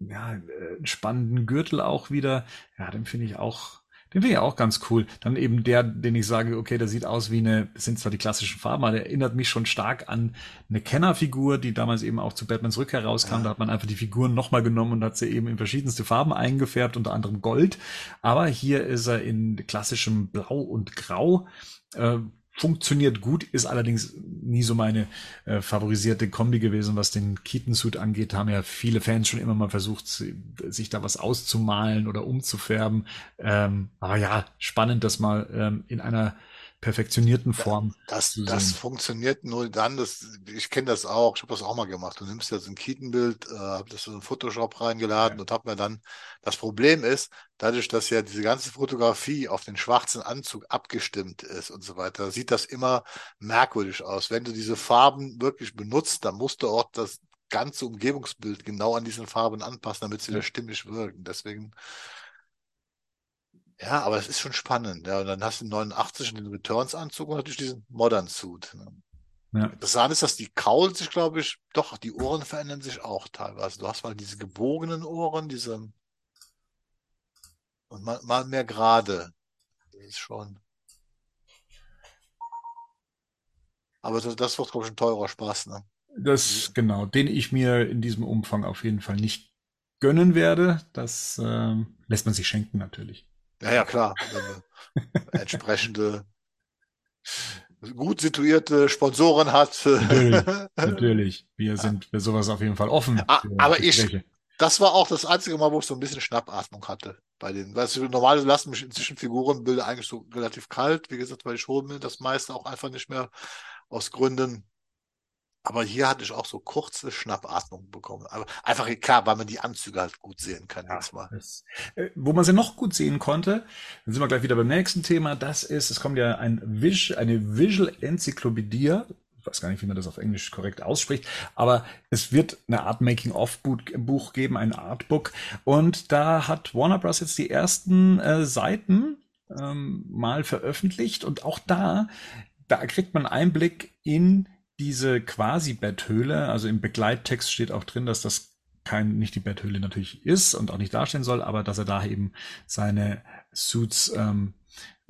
ja, äh, spannenden Gürtel auch wieder. Ja, den finde ich auch den finde ich auch ganz cool. Dann eben der, den ich sage, okay, der sieht aus wie eine, das sind zwar die klassischen Farben, aber der erinnert mich schon stark an eine Kennerfigur, die damals eben auch zu Batmans Rückkehr rauskam. Ja. Da hat man einfach die Figuren nochmal genommen und hat sie eben in verschiedenste Farben eingefärbt, unter anderem Gold. Aber hier ist er in klassischem Blau und Grau. Äh, funktioniert gut, ist allerdings nie so meine äh, favorisierte Kombi gewesen, was den Keaton-Suit angeht. Haben ja viele Fans schon immer mal versucht, sich da was auszumalen oder umzufärben. Ähm, aber ja, spannend, das mal ähm, in einer perfektionierten Form. Das, das funktioniert nur dann, das, ich kenne das auch, ich habe das auch mal gemacht. Du nimmst ja so ein Keaton-Bild, äh, habe das in Photoshop reingeladen ja. und habe mir dann, das Problem ist, dadurch, dass ja diese ganze Fotografie auf den schwarzen Anzug abgestimmt ist und so weiter, sieht das immer merkwürdig aus. Wenn du diese Farben wirklich benutzt, dann musst du auch das ganze Umgebungsbild genau an diesen Farben anpassen, damit sie ja. wieder stimmig wirken. Deswegen ja, aber es ist schon spannend. Ja, und dann hast du den 89 den Returns-Anzug und natürlich diesen Modern-Suit. Ne? Ja. Interessant ist, dass die Kaul sich, glaube ich, doch, die Ohren verändern sich auch teilweise. Du hast mal diese gebogenen Ohren, diese und mal, mal mehr gerade. Das ist schon. Aber das, das wird, glaube ich, ein teurer Spaß, ne? Das, genau, den ich mir in diesem Umfang auf jeden Fall nicht gönnen werde. Das äh, lässt man sich schenken natürlich. Ja, ja, klar. entsprechende gut situierte Sponsoren hat. Natürlich, (laughs) natürlich. Wir sind für sowas auf jeden Fall offen. Ah, aber ich, das war auch das einzige Mal, wo ich so ein bisschen Schnappatmung hatte bei den, weißt du, normalerweise lassen mich inzwischen Figurenbilder eigentlich so relativ kalt, wie gesagt, weil ich hole mir das meiste auch einfach nicht mehr aus Gründen, aber hier hatte ich auch so kurze Schnappatmung bekommen. Aber einfach klar, weil man die Anzüge halt gut sehen kann ja, jetzt mal. Das, äh, wo man sie noch gut sehen konnte, dann sind wir gleich wieder beim nächsten Thema. Das ist, es kommt ja ein Vis eine Visual Enzyklopädie. Ich weiß gar nicht, wie man das auf Englisch korrekt ausspricht, aber es wird eine Art Making-of-Buch geben, ein Artbook. Und da hat Warner Bros. jetzt die ersten äh, Seiten ähm, mal veröffentlicht. Und auch da, da kriegt man Einblick in diese Quasi-Betthöhle, also im Begleittext steht auch drin, dass das kein, nicht die Betthöhle natürlich ist und auch nicht darstellen soll, aber dass er da eben seine Suits ähm,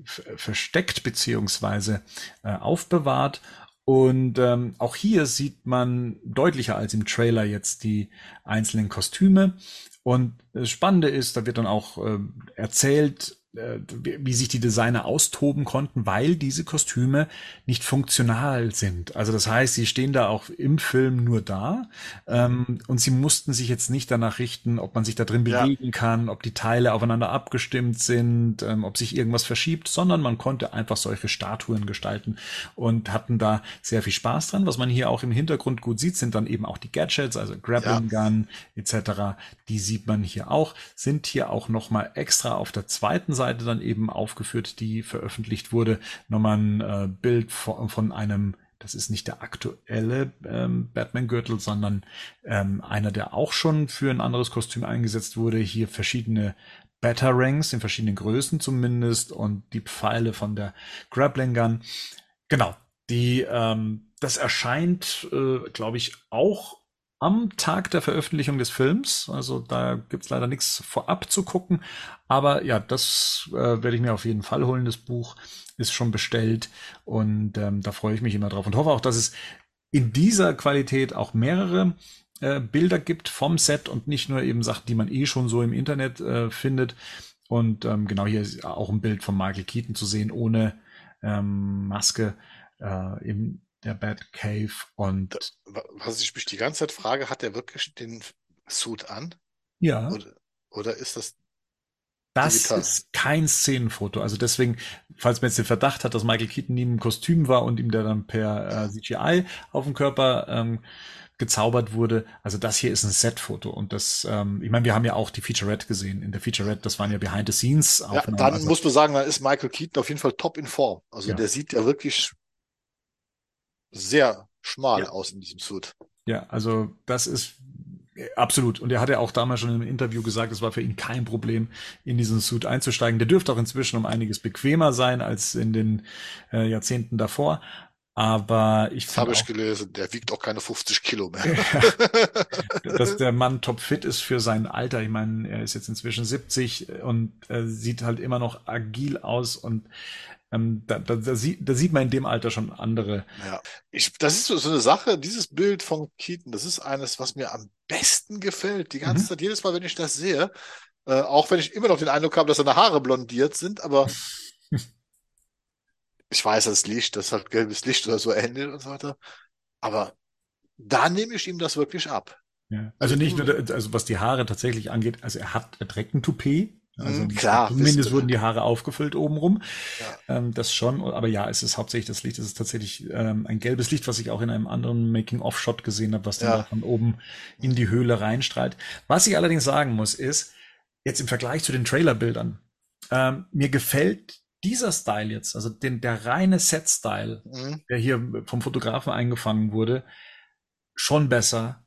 versteckt beziehungsweise äh, aufbewahrt. Und ähm, auch hier sieht man deutlicher als im Trailer jetzt die einzelnen Kostüme. Und das Spannende ist, da wird dann auch äh, erzählt, äh, wie sich die Designer austoben konnten, weil diese Kostüme nicht funktional sind. Also das heißt, sie stehen da auch im Film nur da ähm, und sie mussten sich jetzt nicht danach richten, ob man sich da drin bewegen ja. kann, ob die Teile aufeinander abgestimmt sind, ähm, ob sich irgendwas verschiebt, sondern man konnte einfach solche Statuen gestalten und hatten da sehr viel Spaß dran. Was man hier auch im Hintergrund gut sieht, sind dann eben auch die Gadgets, also Grappling ja. Gun etc. Die sieht man hier auch, sind hier auch noch mal extra auf der zweiten Seite dann eben aufgeführt, die veröffentlicht wurde. Nochmal ein äh, Bild von, von einem das ist nicht der aktuelle ähm, Batman-Gürtel, sondern ähm, einer, der auch schon für ein anderes Kostüm eingesetzt wurde. Hier verschiedene Batarangs in verschiedenen Größen zumindest und die Pfeile von der Grappling Gun. Genau, die ähm, das erscheint, äh, glaube ich, auch am Tag der Veröffentlichung des Films. Also da gibt's leider nichts vorab zu gucken. Aber ja, das äh, werde ich mir auf jeden Fall holen. Das Buch ist schon bestellt und ähm, da freue ich mich immer drauf und hoffe auch, dass es in dieser Qualität auch mehrere äh, Bilder gibt vom Set und nicht nur eben Sachen, die man eh schon so im Internet äh, findet. Und ähm, genau hier ist auch ein Bild von Michael Keaton zu sehen ohne ähm, Maske. Äh, im der Bad Cave und. Was ich mich die ganze Zeit frage, hat er wirklich den Suit an? Ja. Oder, oder ist das. Das digital? ist kein Szenenfoto. Also deswegen, falls man jetzt den Verdacht hat, dass Michael Keaton nie im Kostüm war und ihm der dann per äh, CGI auf dem Körper ähm, gezaubert wurde. Also das hier ist ein Set-Foto und das, ähm, ich meine, wir haben ja auch die Featurette gesehen. In der Featurette, das waren ja Behind the Scenes. Ja, dann also, muss man sagen, da ist Michael Keaton auf jeden Fall top in Form. Also ja. der sieht ja wirklich sehr schmal ja. aus in diesem Suit. Ja, also das ist absolut. Und er hat ja auch damals schon im Interview gesagt, es war für ihn kein Problem, in diesen Suit einzusteigen. Der dürfte auch inzwischen um einiges bequemer sein als in den äh, Jahrzehnten davor. Aber ich habe ich gelesen, der wiegt auch keine 50 Kilo mehr. (laughs) dass der Mann topfit ist für sein Alter. Ich meine, er ist jetzt inzwischen 70 und äh, sieht halt immer noch agil aus und ähm, da, da, da, sieht, da sieht man in dem Alter schon andere. Ja, ich, das ist so, so eine Sache, dieses Bild von Keaton, das ist eines, was mir am besten gefällt. Die ganze mhm. Zeit, jedes Mal, wenn ich das sehe, äh, auch wenn ich immer noch den Eindruck habe, dass seine Haare blondiert sind, aber (laughs) ich weiß, das Licht, das hat gelbes Licht oder so ähnlich und so weiter. Aber da nehme ich ihm das wirklich ab. Ja. Also nicht nur, also was die Haare tatsächlich angeht, also er hat, er trägt ein Toupet, also mhm, Klar, zumindest wurden die Haare aufgefüllt obenrum. Ja. Ähm, das schon, aber ja, es ist hauptsächlich das Licht. Es ist tatsächlich ähm, ein gelbes Licht, was ich auch in einem anderen Making-of-Shot gesehen habe, was dann ja. von oben in die Höhle reinstrahlt. Was ich allerdings sagen muss, ist, jetzt im Vergleich zu den Trailerbildern, ähm, mir gefällt dieser Style jetzt, also den, der reine Set-Style, mhm. der hier vom Fotografen eingefangen wurde, schon besser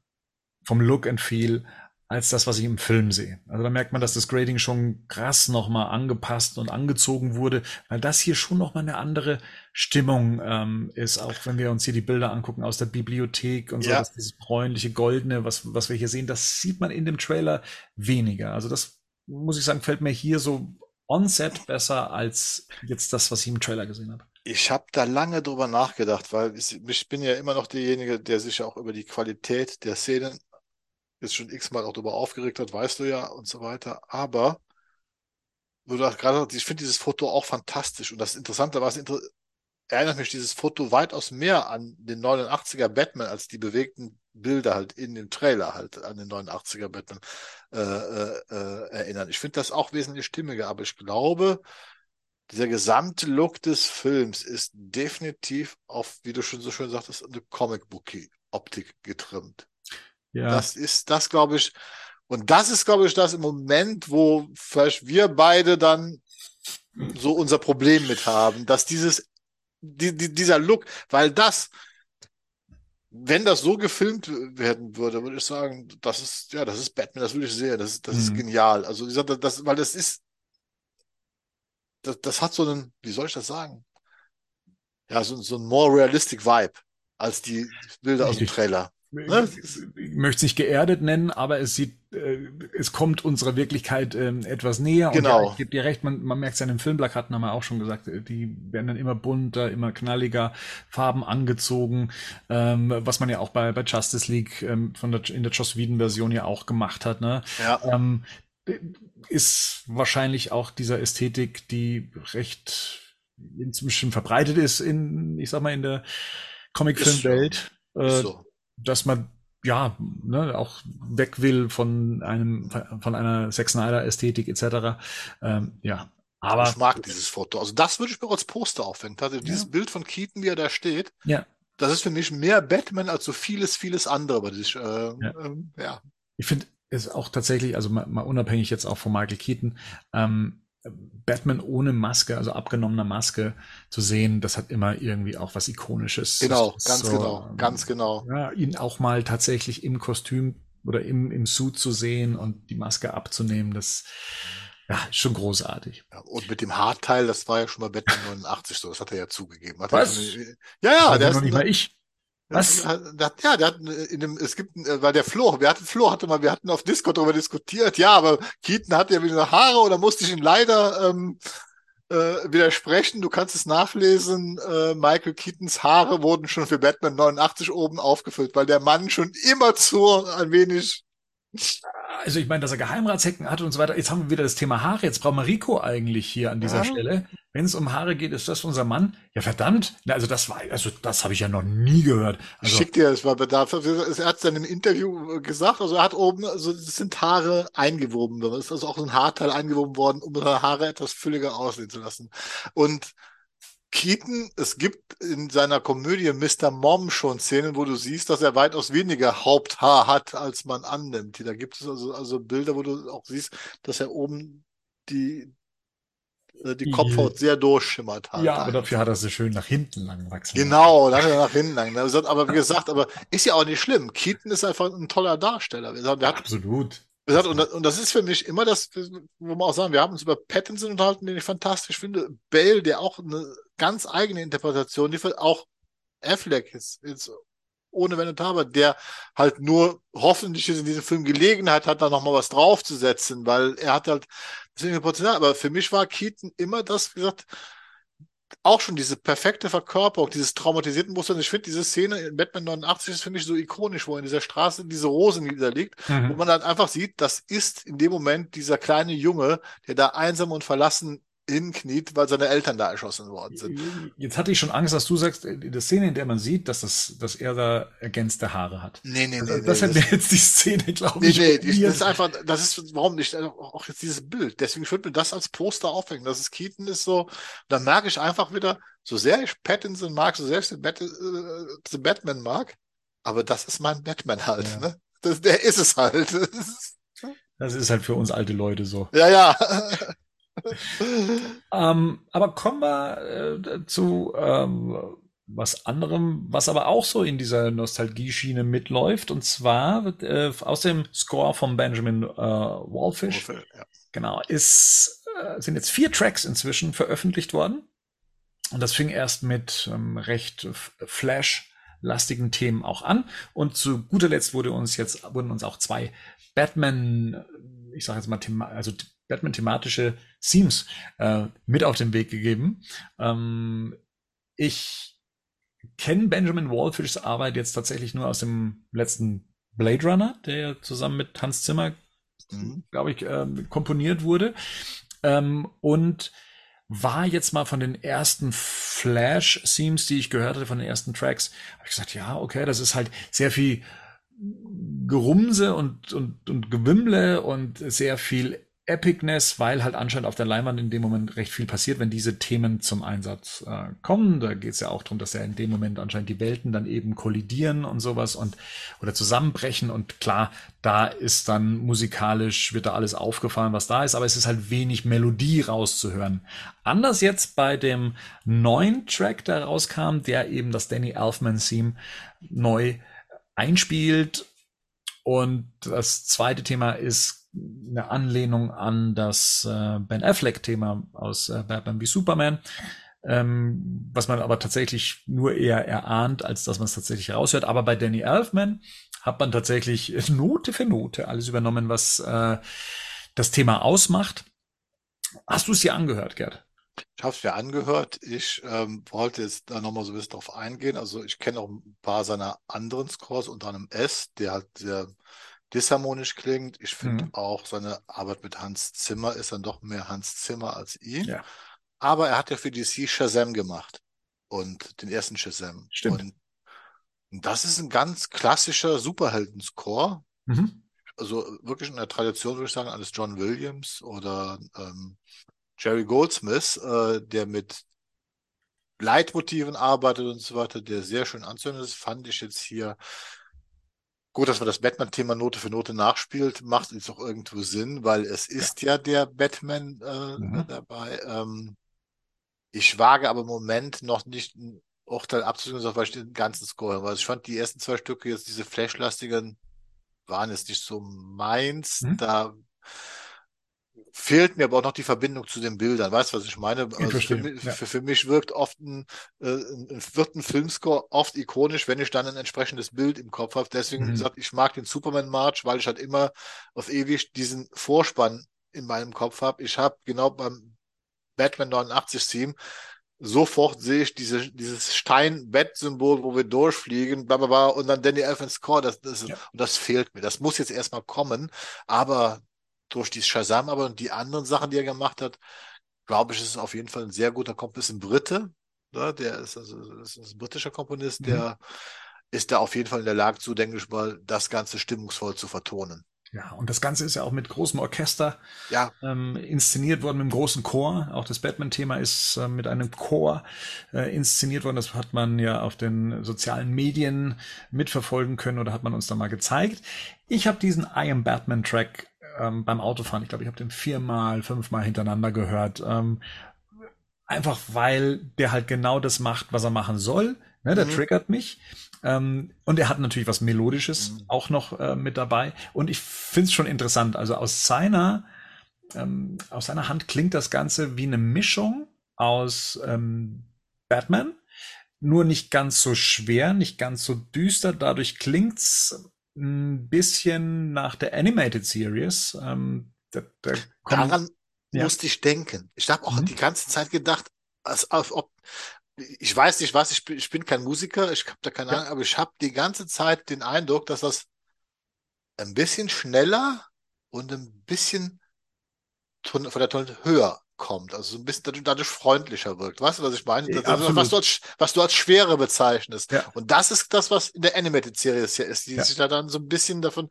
vom Look and Feel als das, was ich im Film sehe. Also da merkt man, dass das Grading schon krass nochmal angepasst und angezogen wurde, weil das hier schon nochmal eine andere Stimmung ähm, ist, auch wenn wir uns hier die Bilder angucken aus der Bibliothek und so, ja. dieses bräunliche, goldene, was, was wir hier sehen, das sieht man in dem Trailer weniger. Also das, muss ich sagen, fällt mir hier so on-set besser als jetzt das, was ich im Trailer gesehen habe. Ich habe da lange drüber nachgedacht, weil ich bin ja immer noch derjenige, der sich auch über die Qualität der Szenen jetzt schon x-mal auch darüber aufgeregt hat, weißt du ja und so weiter. Aber wo du gerade ich finde dieses Foto auch fantastisch. Und das Interessante war, erinnert mich dieses Foto weitaus mehr an den 89er Batman als die bewegten Bilder halt in dem Trailer halt an den 89er Batman äh, äh, äh, erinnern. Ich finde das auch wesentlich stimmiger, aber ich glaube, dieser gesamte Look des Films ist definitiv auf, wie du schon so schön sagtest, eine Comic-Book-Optik getrimmt. Ja. Das ist das, glaube ich, und das ist, glaube ich, das im Moment, wo vielleicht wir beide dann so unser Problem mit haben, dass dieses, die, die, dieser Look, weil das, wenn das so gefilmt werden würde, würde ich sagen, das ist, ja, das ist Batman, das würde ich sehen, das, das mhm. ist genial. Also, ich sag, das, weil das ist, das, das hat so einen, wie soll ich das sagen? Ja, so, so ein more realistic Vibe als die Bilder Richtig. aus dem Trailer. Ne? Ich möchte es nicht geerdet nennen, aber es sieht, äh, es kommt unserer Wirklichkeit äh, etwas näher. Genau. Und ja, ich gebe dir recht, man, man merkt es ja in den Filmplakaten, haben wir auch schon gesagt, äh, die werden dann immer bunter, immer knalliger, Farben angezogen, ähm, was man ja auch bei, bei Justice League ähm, von der, in der Joss Whedon-Version ja auch gemacht hat. Ne? Ja. Ähm, ist wahrscheinlich auch dieser Ästhetik, die recht inzwischen verbreitet ist in, ich sag mal, in der Comicfilmwelt. Äh, so dass man ja ne, auch weg will von einem von einer Sex Snyder Ästhetik etc. Ähm, ja, aber ich mag dieses Foto. Also das würde ich mir als Poster aufhängen. Also dieses ja. Bild von Keaton, wie er da steht. Ja. Das ist für mich mehr Batman als so vieles, vieles andere. Was ich, äh, ja. Ähm, ja. Ich finde es auch tatsächlich, also mal, mal, unabhängig jetzt auch von Michael Keaton, ähm, Batman ohne Maske, also abgenommener Maske zu sehen, das hat immer irgendwie auch was Ikonisches. Genau, ganz so, genau, ganz genau. Ja, ihn auch mal tatsächlich im Kostüm oder im, im Suit zu sehen und die Maske abzunehmen, das ja, ist schon großartig. Ja, und mit dem Haarteil, das war ja schon mal Batman 89 so, das hat er ja zugegeben. Hat was? Eine, ja, ja, der ist nicht mal ich. Was? Ja, der hat in dem, es gibt, äh, weil der Flo, wir hatten, Flo hatte mal, wir hatten auf Discord darüber diskutiert, ja, aber Keaton hat ja wieder Haare oder musste ich ihn leider ähm, äh, widersprechen. Du kannst es nachlesen. Äh, Michael Keatons Haare wurden schon für Batman 89 oben aufgefüllt, weil der Mann schon immer zu ein wenig also ich meine, dass er Geheimratshecken hat und so weiter. Jetzt haben wir wieder das Thema Haare. Jetzt brauchen wir Rico eigentlich hier an dieser ja. Stelle. Wenn es um Haare geht, ist das unser Mann. Ja, verdammt. Also das war, also das habe ich ja noch nie gehört. Also, Schick dir das mal Bedarf. Er hat es dann im Interview gesagt. Also er hat oben, also das sind Haare eingewoben. Da ist also auch ein Haarteil eingewoben worden, um seine Haare etwas fülliger aussehen zu lassen. Und Keaton, es gibt in seiner Komödie Mr. Mom schon Szenen, wo du siehst, dass er weitaus weniger Haupthaar hat, als man annimmt. Da gibt es also, also Bilder, wo du auch siehst, dass er oben die, äh, die Kopfhaut sehr durchschimmert hat. Ja, aber dafür hat er sie schön nach hinten lang wachsen. Genau, er nach hinten lang. Aber wie gesagt, aber ist ja auch nicht schlimm. Keaton ist einfach ein toller Darsteller. Wir hat, Absolut. Und, und das ist für mich immer das, wo wir auch sagen, wir haben uns über Pattinson unterhalten, den ich fantastisch finde. Bale, der auch eine ganz eigene Interpretation liefert, auch Affleck ist, ist ohne Wenn und Aber, der halt nur hoffentlich in diesem Film Gelegenheit hat, da nochmal was draufzusetzen, weil er hat halt deswegen Potenzial. Aber für mich war Keaton immer das, wie gesagt, auch schon diese perfekte Verkörperung, dieses traumatisierten Muster. Ich finde diese Szene in Batman 89 ist für mich so ikonisch, wo in dieser Straße diese Rose niederliegt, mhm. wo man dann einfach sieht, das ist in dem Moment dieser kleine Junge, der da einsam und verlassen hinkniet, weil seine Eltern da erschossen worden sind. Jetzt hatte ich schon Angst, dass du sagst, in der Szene, in der man sieht, dass, das, dass er da ergänzte Haare hat. Nee, nee, also, nee. Das hätte mir jetzt die Szene, glaube ich. Nee, nee, das ist einfach, das ist, warum nicht, also auch jetzt dieses Bild. Deswegen würde mir das als Poster aufhängen. Das ist Keaton ist so, da merke ich einfach wieder, so sehr ich Pattinson mag, so sehr ich den, Bat äh, Batman mag, aber das ist mein Batman halt, ja. ne? Das, der ist es halt. (laughs) Das ist halt für uns alte Leute so. Ja, ja. (laughs) ähm, aber kommen wir äh, zu ähm, was anderem, was aber auch so in dieser Nostalgie-Schiene mitläuft, und zwar äh, aus dem Score von Benjamin äh, Wallfish. Wallfish ja. Genau, ist, äh, sind jetzt vier Tracks inzwischen veröffentlicht worden. Und das fing erst mit ähm, recht Flash-lastigen Themen auch an. Und zu guter Letzt wurde uns jetzt, wurden uns auch zwei Batman, ich sage jetzt mal, also Batman-thematische Themes äh, mit auf den Weg gegeben. Ähm, ich kenne Benjamin Wallfischs Arbeit jetzt tatsächlich nur aus dem letzten Blade Runner, der zusammen mit Hans Zimmer, mhm. glaube ich, äh, komponiert wurde. Ähm, und war jetzt mal von den ersten Flash-Themes, die ich gehört hatte, von den ersten Tracks, habe ich gesagt, ja, okay, das ist halt sehr viel Gerumse und, und, und Gewimmle und sehr viel Epicness, weil halt anscheinend auf der Leinwand in dem Moment recht viel passiert, wenn diese Themen zum Einsatz äh, kommen. Da geht es ja auch darum, dass ja in dem Moment anscheinend die Welten dann eben kollidieren und sowas und oder zusammenbrechen. Und klar, da ist dann musikalisch, wird da alles aufgefahren, was da ist, aber es ist halt wenig Melodie rauszuhören. Anders jetzt bei dem neuen Track, der rauskam, der eben das Danny Elfman-Theme neu einspielt. Und das zweite Thema ist eine Anlehnung an das äh, Ben Affleck-Thema aus äh, Batman wie Superman, ähm, was man aber tatsächlich nur eher erahnt, als dass man es tatsächlich raushört. Aber bei Danny Elfman hat man tatsächlich (laughs) Note für Note alles übernommen, was äh, das Thema ausmacht. Hast du es dir angehört, Gerd? Ich habe es mir angehört. Ich ähm, wollte jetzt da nochmal so ein bisschen drauf eingehen. Also ich kenne auch ein paar seiner anderen Scores, unter anderem S, der halt sehr disharmonisch klingt. Ich finde mhm. auch seine Arbeit mit Hans Zimmer ist dann doch mehr Hans Zimmer als ihn. Ja. Aber er hat ja für DC Shazam gemacht und den ersten Shazam. Stimmt. Und, das ist ein ganz klassischer Superhelden-Score. Mhm. Also wirklich in der Tradition, würde ich sagen, eines John Williams oder ähm, Jerry Goldsmith, äh, der mit Leitmotiven arbeitet und so weiter, der sehr schön anzuhören ist, fand ich jetzt hier Gut, dass man das Batman-Thema Note für Note nachspielt, macht jetzt auch irgendwo Sinn, weil es ist ja, ja der Batman äh, mhm. dabei. Ähm, ich wage aber im Moment noch nicht ein Urteil abzugeben, weil ich den ganzen Score höre. Also ich fand die ersten zwei Stücke jetzt, diese Flash-lastigen, waren jetzt nicht so meins. Mhm. Da fehlt mir aber auch noch die Verbindung zu den Bildern. Weißt du, was ich meine? Ich also für, mich, ja. für, für, mich wirkt oft ein, äh, wird ein Filmscore oft ikonisch, wenn ich dann ein entsprechendes Bild im Kopf habe. Deswegen mhm. gesagt, ich mag den Superman March, weil ich halt immer auf ewig diesen Vorspann in meinem Kopf habe. Ich habe genau beim Batman 89 Team sofort sehe ich diese, dieses Stein-Bett-Symbol, wo wir durchfliegen, bla, bla, bla, und dann Danny Elfman's Score, das, das, ja. und das fehlt mir. Das muss jetzt erstmal kommen, aber durch die Shazam aber und die anderen Sachen, die er gemacht hat, glaube ich, ist es auf jeden Fall ein sehr guter Komponist, ein Brite, ne? der ist, also, ist ein britischer Komponist, mhm. der ist da auf jeden Fall in der Lage zu, denke ich mal, das Ganze stimmungsvoll zu vertonen. Ja, und das Ganze ist ja auch mit großem Orchester ja. ähm, inszeniert worden, mit einem großen Chor. Auch das Batman-Thema ist äh, mit einem Chor äh, inszeniert worden. Das hat man ja auf den sozialen Medien mitverfolgen können oder hat man uns da mal gezeigt. Ich habe diesen I Am Batman-Track ähm, beim Autofahren. Ich glaube, ich habe den viermal, fünfmal hintereinander gehört. Ähm, einfach weil der halt genau das macht, was er machen soll. Ne, der mhm. triggert mich. Ähm, und er hat natürlich was Melodisches mhm. auch noch äh, mit dabei. Und ich finde es schon interessant. Also aus seiner, ähm, aus seiner Hand klingt das Ganze wie eine Mischung aus ähm, Batman, nur nicht ganz so schwer, nicht ganz so düster. Dadurch klingt's ein bisschen nach der Animated Series. Ähm, da, da Daran ja. musste ich denken. Ich habe auch mhm. die ganze Zeit gedacht, als, als ob ich weiß nicht was, ich bin, ich bin kein Musiker, ich habe da keine Ahnung, aber ich habe die ganze Zeit den Eindruck, dass das ein bisschen schneller und ein bisschen von der Tonalität höher kommt, also so ein bisschen dadurch, dadurch freundlicher wirkt. Weißt du, was ich meine? Das, also, was, du als, was du als Schwere bezeichnest. Ja. Und das ist das, was in der Animated Series hier ist, die ja. sich da dann so ein bisschen davon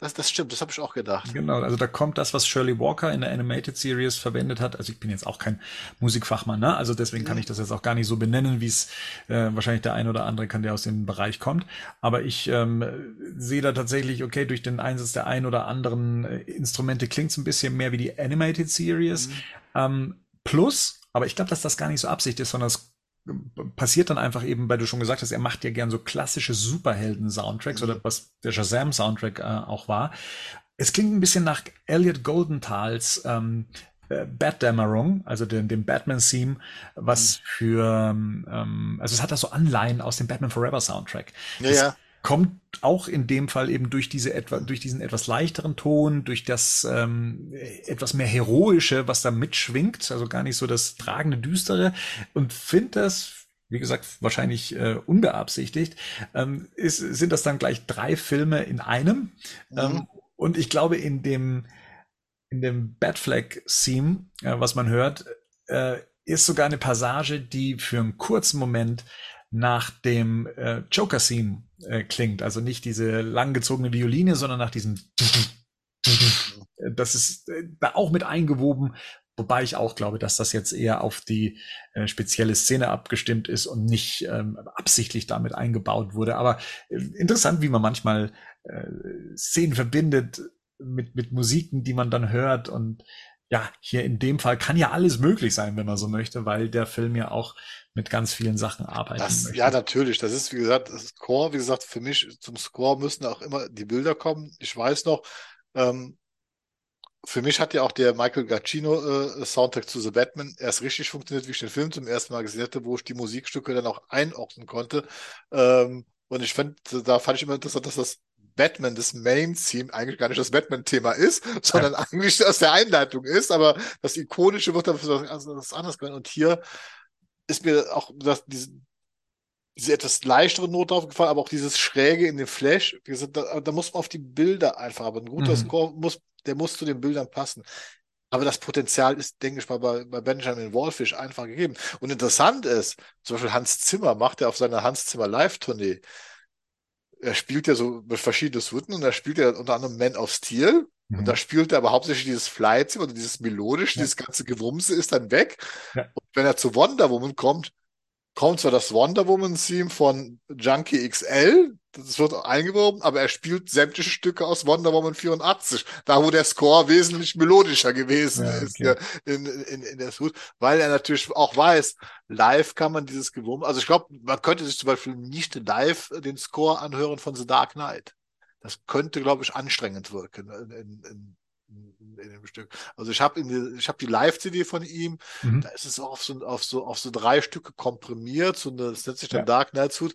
das, das stimmt, das habe ich auch gedacht. Genau, also da kommt das, was Shirley Walker in der Animated Series verwendet hat. Also ich bin jetzt auch kein Musikfachmann, ne? Also deswegen kann ich das jetzt auch gar nicht so benennen, wie es äh, wahrscheinlich der ein oder andere kann, der aus dem Bereich kommt. Aber ich ähm, sehe da tatsächlich, okay, durch den Einsatz der ein oder anderen äh, Instrumente klingt es ein bisschen mehr wie die Animated Series. Mhm. Ähm, plus, aber ich glaube, dass das gar nicht so Absicht ist, sondern es passiert dann einfach eben, weil du schon gesagt hast, er macht ja gern so klassische Superhelden-Soundtracks mhm. oder was der Shazam-Soundtrack äh, auch war. Es klingt ein bisschen nach Elliot Goldenthal's ähm, äh, Batdämmerung, also dem, dem Batman-Theme, was mhm. für, ähm, also es hat da so Anleihen aus dem Batman Forever Soundtrack. Ja, das, ja kommt auch in dem Fall eben durch diese etwa durch diesen etwas leichteren Ton, durch das ähm, etwas mehr heroische, was da mitschwingt, also gar nicht so das tragende düstere und finde das wie gesagt, wahrscheinlich äh, unbeabsichtigt, ähm, ist, sind das dann gleich drei Filme in einem. Mhm. Ähm, und ich glaube, in dem, in dem Batflag Theme, äh, was man hört, äh, ist sogar eine Passage, die für einen kurzen Moment nach dem äh, Joker-Theme äh, klingt. Also nicht diese langgezogene Violine, sondern nach diesem das ist äh, da auch mit eingewoben, wobei ich auch glaube, dass das jetzt eher auf die äh, spezielle Szene abgestimmt ist und nicht ähm, absichtlich damit eingebaut wurde. Aber äh, interessant, wie man manchmal äh, Szenen verbindet mit, mit Musiken, die man dann hört und ja, hier in dem Fall kann ja alles möglich sein, wenn man so möchte, weil der Film ja auch mit ganz vielen Sachen arbeiten das, möchte. Ja, natürlich. Das ist, wie gesagt, das Score. Wie gesagt, für mich zum Score müssen auch immer die Bilder kommen. Ich weiß noch, ähm, für mich hat ja auch der Michael Giacchino äh, Soundtrack zu The Batman erst richtig funktioniert, wie ich den Film zum ersten Mal gesehen hatte, wo ich die Musikstücke dann auch einordnen konnte. Ähm, und ich fand, da fand ich immer interessant, dass das Batman, das Main-Theme, eigentlich gar nicht das Batman-Thema ist, (laughs) sondern ja. eigentlich aus der Einleitung ist, aber das Ikonische wird dann für was, anderes gemacht. Und hier ist mir auch das, diese, diese etwas leichtere Note aufgefallen, aber auch dieses Schräge in dem Flash. Wie gesagt, da, da muss man auf die Bilder einfach, aber ein guter mhm. Score muss, der muss zu den Bildern passen. Aber das Potenzial ist, denke ich mal, bei, bei Benjamin Wallfish einfach gegeben. Und interessant ist, zum Beispiel Hans Zimmer macht er auf seiner Hans Zimmer Live-Tournee er spielt ja so mit verschiedenen Suiten und da spielt er unter anderem Man of Steel. Mhm. Und da spielt er aber hauptsächlich dieses Fly-Theme oder dieses melodisch, ja. dieses ganze Gewumse ist dann weg. Ja. Und wenn er zu Wonder Woman kommt, kommt zwar das Wonder Woman-Theme von Junkie XL, das wird eingeworben, aber er spielt sämtliche Stücke aus Wonder Woman 84, da wo der Score wesentlich melodischer gewesen ja, okay. ist ja, in, in, in der Suite, weil er natürlich auch weiß, live kann man dieses Gewumms, also ich glaube, man könnte sich zum Beispiel nicht live den Score anhören von The Dark Knight. Das könnte, glaube ich, anstrengend wirken in, in, in, in dem Stück. Also ich habe die, ich habe die Live-CD von ihm, mhm. da ist es auch auf so, auf so, auf so drei Stücke komprimiert, so eine, das nennt sich dann ja. Dark Knight Suit.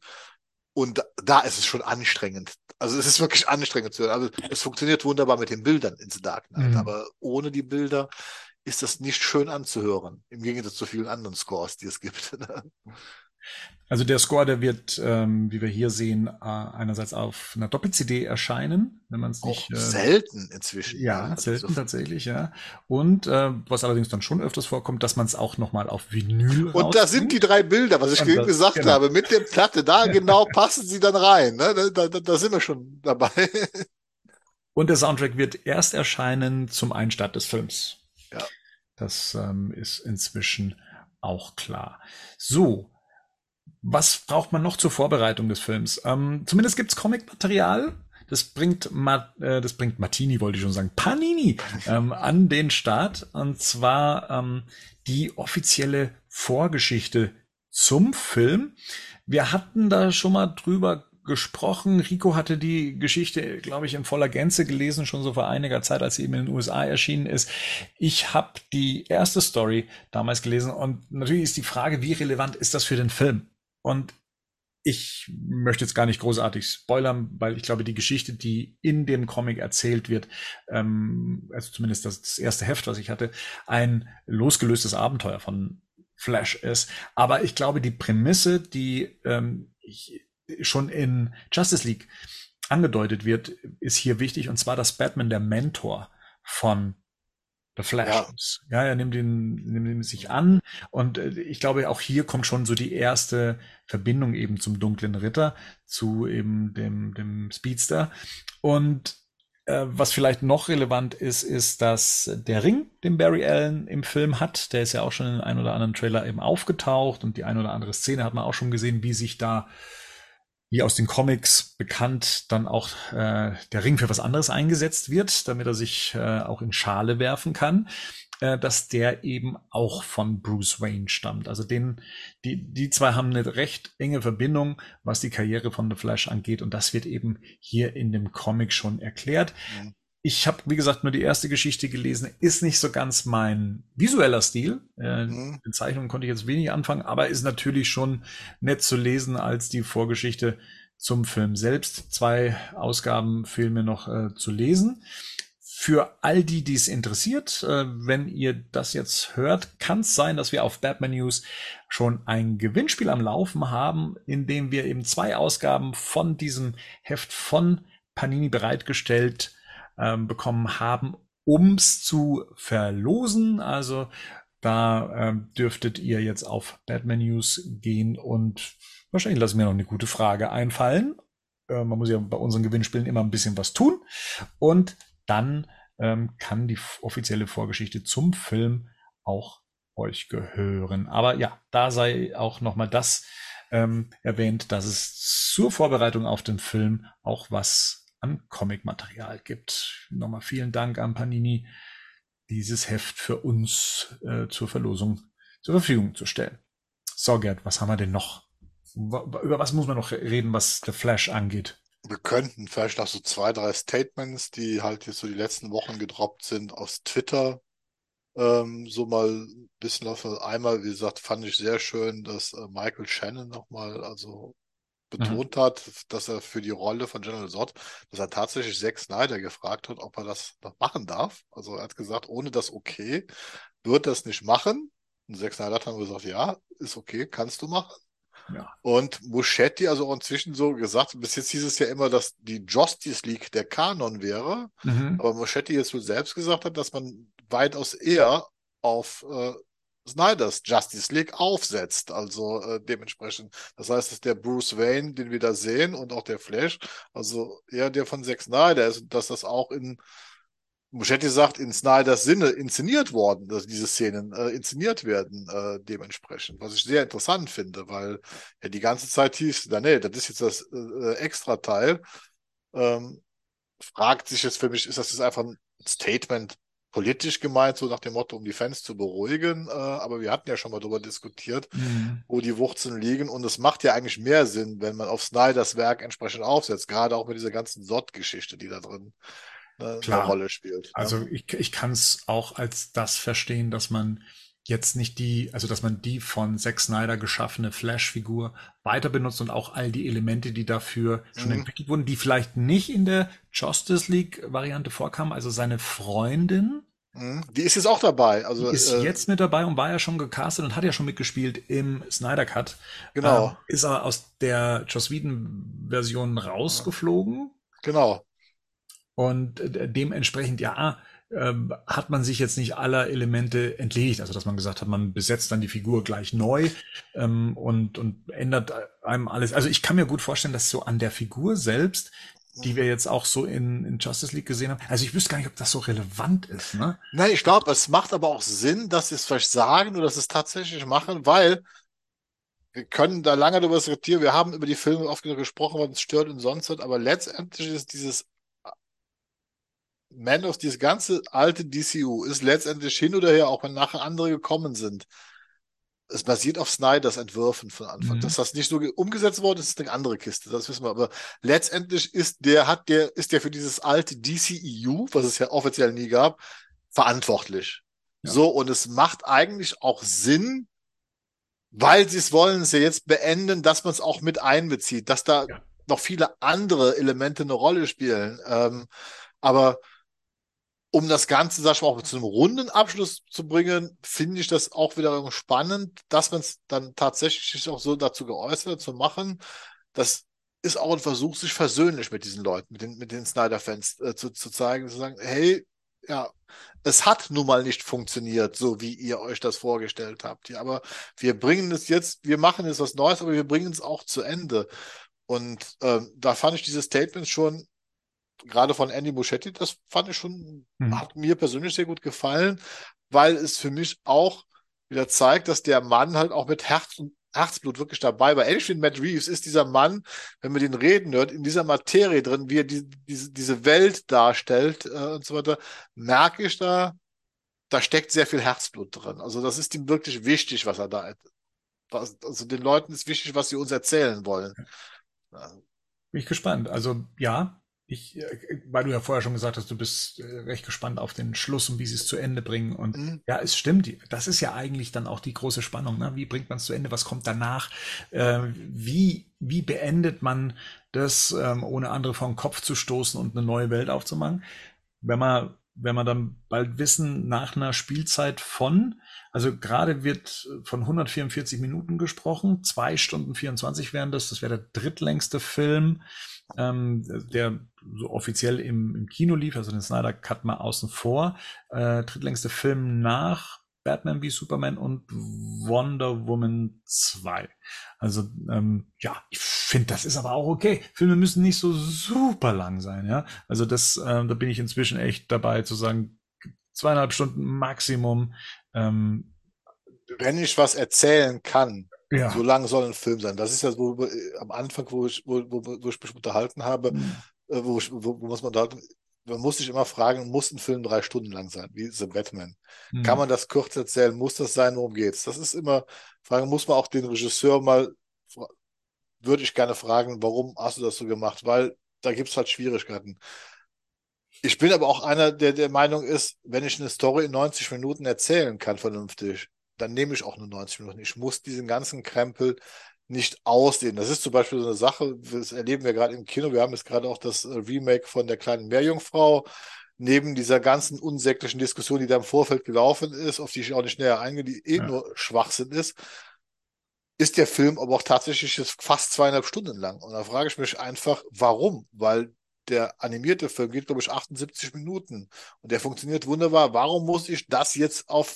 Und da ist es schon anstrengend. Also es ist wirklich anstrengend zu hören. Also es funktioniert wunderbar mit den Bildern in The Dark Knight, mhm. aber ohne die Bilder ist das nicht schön anzuhören. Im Gegensatz zu vielen anderen Scores, die es gibt. (laughs) Also der Score, der wird, ähm, wie wir hier sehen, äh, einerseits auf einer Doppel-CD erscheinen, wenn man es nicht. Äh, selten inzwischen. Ja, also selten so tatsächlich, ja. Und äh, was allerdings dann schon öfters vorkommt, dass man es auch nochmal auf Vinyl. Und da sind die drei Bilder, was ich das, gesagt genau. habe, mit der Platte. Da (laughs) genau passen sie dann rein. Ne? Da, da, da sind wir schon dabei. (laughs) Und der Soundtrack wird erst erscheinen zum Einstart des Films. Ja. Das ähm, ist inzwischen auch klar. So, was braucht man noch zur Vorbereitung des Films? Ähm, zumindest gibt's Comic-Material. Das bringt, Ma äh, das bringt Martini, wollte ich schon sagen, Panini ähm, an den Start. Und zwar ähm, die offizielle Vorgeschichte zum Film. Wir hatten da schon mal drüber gesprochen. Rico hatte die Geschichte, glaube ich, in voller Gänze gelesen, schon so vor einiger Zeit, als sie eben in den USA erschienen ist. Ich habe die erste Story damals gelesen und natürlich ist die Frage, wie relevant ist das für den Film? Und ich möchte jetzt gar nicht großartig spoilern, weil ich glaube, die Geschichte, die in dem Comic erzählt wird, ähm, also zumindest das, das erste Heft, was ich hatte, ein losgelöstes Abenteuer von Flash ist. Aber ich glaube, die Prämisse, die ähm, schon in Justice League angedeutet wird, ist hier wichtig, und zwar, dass Batman der Mentor von The Flash. Ja. ja, er nimmt ihn, nimmt ihn sich an. Und äh, ich glaube, auch hier kommt schon so die erste Verbindung eben zum dunklen Ritter, zu eben dem, dem Speedster. Und äh, was vielleicht noch relevant ist, ist, dass der Ring, den Barry Allen im Film hat, der ist ja auch schon in ein oder anderen Trailer eben aufgetaucht und die ein oder andere Szene hat man auch schon gesehen, wie sich da wie aus den Comics bekannt, dann auch äh, der Ring für was anderes eingesetzt wird, damit er sich äh, auch in Schale werfen kann, äh, dass der eben auch von Bruce Wayne stammt. Also den, die, die zwei haben eine recht enge Verbindung, was die Karriere von The Flash angeht, und das wird eben hier in dem Comic schon erklärt. Mhm. Ich habe, wie gesagt, nur die erste Geschichte gelesen. Ist nicht so ganz mein visueller Stil. Äh, mhm. In Zeichnungen konnte ich jetzt wenig anfangen, aber ist natürlich schon nett zu lesen als die Vorgeschichte zum Film selbst. Zwei Ausgaben fehlen mir noch äh, zu lesen. Für all die, die es interessiert, äh, wenn ihr das jetzt hört, kann es sein, dass wir auf Batman News schon ein Gewinnspiel am Laufen haben, in dem wir eben zwei Ausgaben von diesem Heft von Panini bereitgestellt ähm, bekommen haben, ums zu verlosen. Also Da ähm, dürftet ihr jetzt auf Batman News gehen und wahrscheinlich lassen mir noch eine gute Frage einfallen. Äh, man muss ja bei unseren Gewinnspielen immer ein bisschen was tun. Und dann ähm, kann die offizielle Vorgeschichte zum Film auch euch gehören. Aber ja, da sei auch nochmal das ähm, erwähnt, dass es zur Vorbereitung auf den Film auch was an Comic-Material gibt. Nochmal vielen Dank an Panini, dieses Heft für uns äh, zur Verlosung zur Verfügung zu stellen. So, Gerd, was haben wir denn noch? Über was muss man noch reden, was The Flash angeht? Wir könnten vielleicht noch so zwei, drei Statements, die halt jetzt so die letzten Wochen gedroppt sind, aus Twitter ähm, so mal ein bisschen auf einmal, wie gesagt, fand ich sehr schön, dass äh, Michael Shannon nochmal also betont mhm. hat, dass er für die Rolle von General Zod, dass er tatsächlich Zack Snyder gefragt hat, ob er das noch machen darf. Also er hat gesagt, ohne das okay, wird das nicht machen. Und Zack Snyder hat dann gesagt, ja, ist okay, kannst du machen. Ja. Und Muschetti, also auch inzwischen so gesagt, bis jetzt hieß es ja immer, dass die Justice League der Kanon wäre. Mhm. Aber Muschetti jetzt wohl selbst gesagt hat, dass man weitaus eher auf äh, Snyders Justice League aufsetzt. Also äh, dementsprechend, das heißt, dass der Bruce Wayne, den wir da sehen, und auch der Flash, also eher der von Zack Snyder ist, dass das auch in Muschetti sagt, in Snyders Sinne inszeniert worden, dass diese Szenen äh, inszeniert werden äh, dementsprechend, was ich sehr interessant finde, weil ja die ganze Zeit hieß, na nee, das ist jetzt das äh, Extra-Teil. Ähm, fragt sich jetzt für mich, ist das jetzt einfach ein Statement politisch gemeint, so nach dem Motto, um die Fans zu beruhigen. Äh, aber wir hatten ja schon mal darüber diskutiert, mhm. wo die Wurzeln liegen. Und es macht ja eigentlich mehr Sinn, wenn man auf Snyders Werk entsprechend aufsetzt, gerade auch mit dieser ganzen Sott-Geschichte, die da drin äh, eine Rolle spielt. Also ja. ich, ich kann es auch als das verstehen, dass man jetzt nicht die, also dass man die von Zack Snyder geschaffene Flash-Figur weiter benutzt und auch all die Elemente, die dafür schon mhm. entwickelt wurden, die vielleicht nicht in der Justice League-Variante vorkamen, also seine Freundin. Mhm. Die ist jetzt auch dabei. Also, die ist äh, jetzt mit dabei und war ja schon gecastet und hat ja schon mitgespielt im Snyder Cut. Genau. Ähm, ist er aus der Joss Whedon-Version rausgeflogen. Genau. Und äh, dementsprechend, ja, ähm, hat man sich jetzt nicht aller Elemente entledigt. Also dass man gesagt hat, man besetzt dann die Figur gleich neu ähm, und, und ändert einem alles. Also ich kann mir gut vorstellen, dass so an der Figur selbst, die wir jetzt auch so in, in Justice League gesehen haben, also ich wüsste gar nicht, ob das so relevant ist. Ne? Nein, ich glaube, es macht aber auch Sinn, dass sie es vielleicht sagen oder dass sie es tatsächlich machen, weil wir können da lange darüber diskutieren. Wir haben über die Filme oft gesprochen, was uns stört und sonst was, aber letztendlich ist dieses man of dieses ganze alte DCU ist letztendlich hin oder her, auch wenn nachher andere gekommen sind. Es basiert auf Snyders Entwürfen von Anfang. Mhm. Dass das nicht so umgesetzt worden ist, ist eine andere Kiste. Das wissen wir. Aber letztendlich ist der, hat der, ist der für dieses alte DCEU, was es ja offiziell nie gab, verantwortlich. Ja. So, und es macht eigentlich auch Sinn, weil sie es wollen, es ja jetzt beenden, dass man es auch mit einbezieht, dass da ja. noch viele andere Elemente eine Rolle spielen. Ähm, aber um das Ganze, sag ich mal, auch zu einem runden Abschluss zu bringen, finde ich das auch wieder spannend, dass man es dann tatsächlich auch so dazu geäußert zu machen. Das ist auch ein Versuch, sich versöhnlich mit diesen Leuten, mit den, mit den Snyder-Fans äh, zu, zu zeigen, zu sagen, hey, ja, es hat nun mal nicht funktioniert, so wie ihr euch das vorgestellt habt. Ja, aber wir bringen es jetzt, wir machen jetzt was Neues, aber wir bringen es auch zu Ende. Und ähm, da fand ich dieses Statement schon gerade von Andy Muschetti, das fand ich schon, mhm. hat mir persönlich sehr gut gefallen, weil es für mich auch wieder zeigt, dass der Mann halt auch mit Herz und Herzblut wirklich dabei war. Ähnlich wie Matt Reeves ist dieser Mann, wenn man den reden hört, in dieser Materie drin, wie er die, diese, diese Welt darstellt äh, und so weiter, merke ich da, da steckt sehr viel Herzblut drin. Also das ist ihm wirklich wichtig, was er da, was, also den Leuten ist wichtig, was sie uns erzählen wollen. Ja. Bin ich gespannt. Also ja, ich, äh, weil du ja vorher schon gesagt hast, du bist äh, recht gespannt auf den Schluss und wie sie es zu Ende bringen. Und mhm. ja, es stimmt. Das ist ja eigentlich dann auch die große Spannung. Ne? Wie bringt man es zu Ende? Was kommt danach? Äh, wie, wie beendet man das, ähm, ohne andere vor den Kopf zu stoßen und eine neue Welt aufzumachen? Wenn man, wenn man dann bald wissen, nach einer Spielzeit von, also gerade wird von 144 Minuten gesprochen, zwei Stunden 24 wären das, das wäre der drittlängste Film ähm, der so offiziell im, im Kino lief, also den Snyder Cut mal außen vor. Äh, drittlängste Film nach Batman wie Superman und Wonder Woman 2. Also ähm, ja, ich finde, das ist aber auch okay. Filme müssen nicht so super lang sein, ja. Also das, äh, da bin ich inzwischen echt dabei zu sagen, zweieinhalb Stunden Maximum. Ähm, Wenn ich was erzählen kann, ja. so lang soll ein Film sein. Das ist ja so äh, am Anfang, wo ich, wo, wo, wo ich mich unterhalten habe, Mhm. äh, wo, ich, wo, wo muss man unterhalten, man muss sich immer fragen, muss ein Film drei Stunden lang sein, wie The Batman? Kann man das kurz erzählen? Muss das sein? Worum geht's? Das ist immer, Frage, muss man auch den Regisseur mal, würde ich gerne fragen, warum hast du das so gemacht? Weil da gibt's halt Schwierigkeiten. Ich bin aber auch einer, der der Meinung ist, wenn ich eine Story in 90 Minuten erzählen kann, vernünftig, dann nehme ich auch nur 90 Minuten. Ich muss diesen ganzen Krempel nicht ausdehnen. Das ist zum Beispiel so eine Sache, das erleben wir gerade im Kino. Wir haben jetzt gerade auch das äh, Remake von der kleinen Meerjungfrau. Neben dieser ganzen unsäglichen Diskussion, die da im Vorfeld gelaufen ist, auf die ich auch nicht näher eingehe, die eh Ja. nur Schwachsinn ist, ist der Film aber auch tatsächlich fast zweieinhalb Stunden lang. Und da frage ich mich einfach, warum? Weil der animierte Film geht, glaube ich, 78 Minuten und der funktioniert wunderbar. Warum muss ich das jetzt auf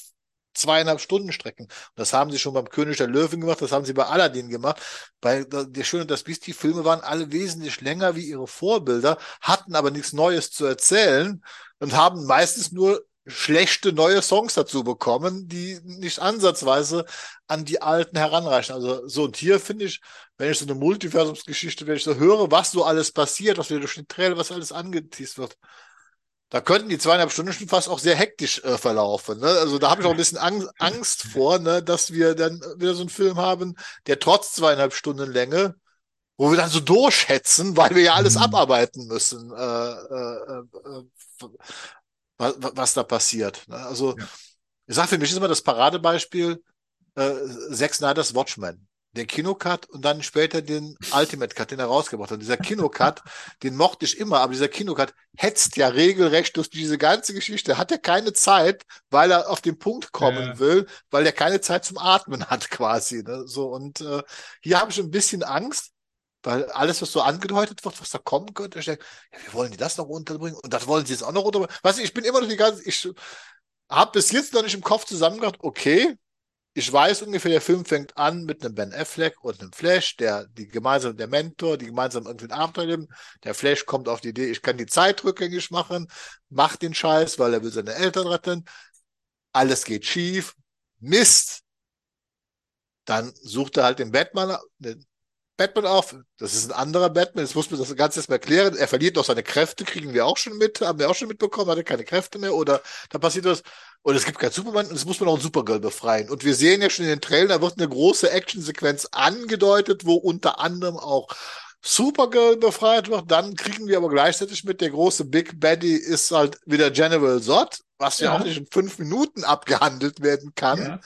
zweieinhalb Stunden strecken? Und das haben sie schon beim König der Löwen gemacht, das haben sie bei Aladdin gemacht. Bei der Schöne und das Biest, die Filme waren alle wesentlich länger wie ihre Vorbilder, hatten aber nichts Neues zu erzählen und haben meistens nur schlechte neue Songs dazu bekommen, die nicht ansatzweise an die alten heranreichen. Also so und hier finde ich, wenn ich so eine Multiversumsgeschichte, wenn ich so höre, was so alles passiert, was wir durch den Trailer, was alles angeteased wird, da könnten die zweieinhalb Stunden schon fast auch sehr hektisch äh, verlaufen. Ne? Also da habe ich auch ein bisschen Angst, Angst vor, ne, dass wir dann wieder so einen Film haben, der trotz zweieinhalb Stunden Länge, wo wir dann so durchhetzen, weil wir ja alles Mhm. abarbeiten müssen, äh, äh, äh, was, was da passiert. Ne? Also Ja. ich sage, für mich ist immer das Paradebeispiel äh, Zack Snyder's Watchmen. Den Kinocut und dann später den Ultimate Cut, den er rausgebracht hat. Dieser Kinocut, (laughs) den mochte ich immer, aber dieser Kinocut hetzt ja regelrecht durch diese ganze Geschichte. Hat er keine Zeit, weil er auf den Punkt kommen Ja. will, weil er keine Zeit zum Atmen hat (laughs) quasi. Ne? So und äh, hier habe ich ein bisschen Angst, weil alles, was so angedeutet wird, was da kommen könnte, ich denke, ja, wie wollen die das noch unterbringen? Und das wollen sie jetzt auch noch unterbringen. Weißt du, ich bin immer noch die ganze, ich habe bis jetzt noch nicht im Kopf zusammengedacht, okay, ich weiß ungefähr, der Film fängt an mit einem Ben Affleck und einem Flash, der die gemeinsam der Mentor, die gemeinsam irgendwie ein Abenteuer leben. Der Flash kommt auf die Idee, ich kann die Zeit rückgängig machen, macht den Scheiß, weil er will seine Eltern retten. Alles geht schief, Mist. Dann sucht er halt den Batman, den Batman auf. Das ist ein anderer Batman. Jetzt muss man das Ganze erstmal erklären. Er verliert doch seine Kräfte, kriegen wir auch schon mit, haben wir auch schon mitbekommen, hat er keine Kräfte mehr oder da passiert was. Und es gibt keinen Superman und es muss man auch einen Supergirl befreien. Und wir sehen ja schon in den Trailern, da wird eine große Actionsequenz angedeutet, wo unter anderem auch Supergirl befreit wird. Dann kriegen wir aber gleichzeitig mit, der große Big Baddy ist halt wieder General Zod, was ja, Ja. auch nicht in fünf Minuten abgehandelt werden kann. Ja.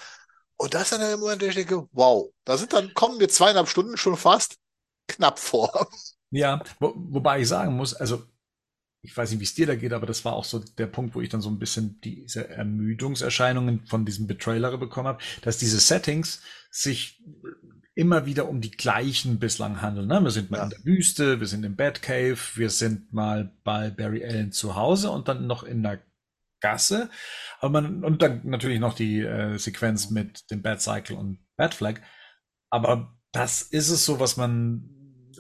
Und das ist dann der Moment, wo ich denke, wow, da sind dann, kommen wir zweieinhalb Stunden schon fast knapp vor. Ja, wo, wobei ich sagen muss, also ich weiß nicht, wie es dir da geht, aber das war auch so der Punkt, wo ich dann so ein bisschen diese Ermüdungserscheinungen von diesem Betrailer bekommen habe, dass diese Settings sich immer wieder um die gleichen bislang handeln. Ne? Wir sind mal Ja. in der Wüste, wir sind im Batcave, wir sind mal bei Barry Allen zu Hause und dann noch in der Gasse. Aber man, und dann natürlich noch die äh, Sequenz mit dem Batcycle und Batflag. Aber das ist es so, was man.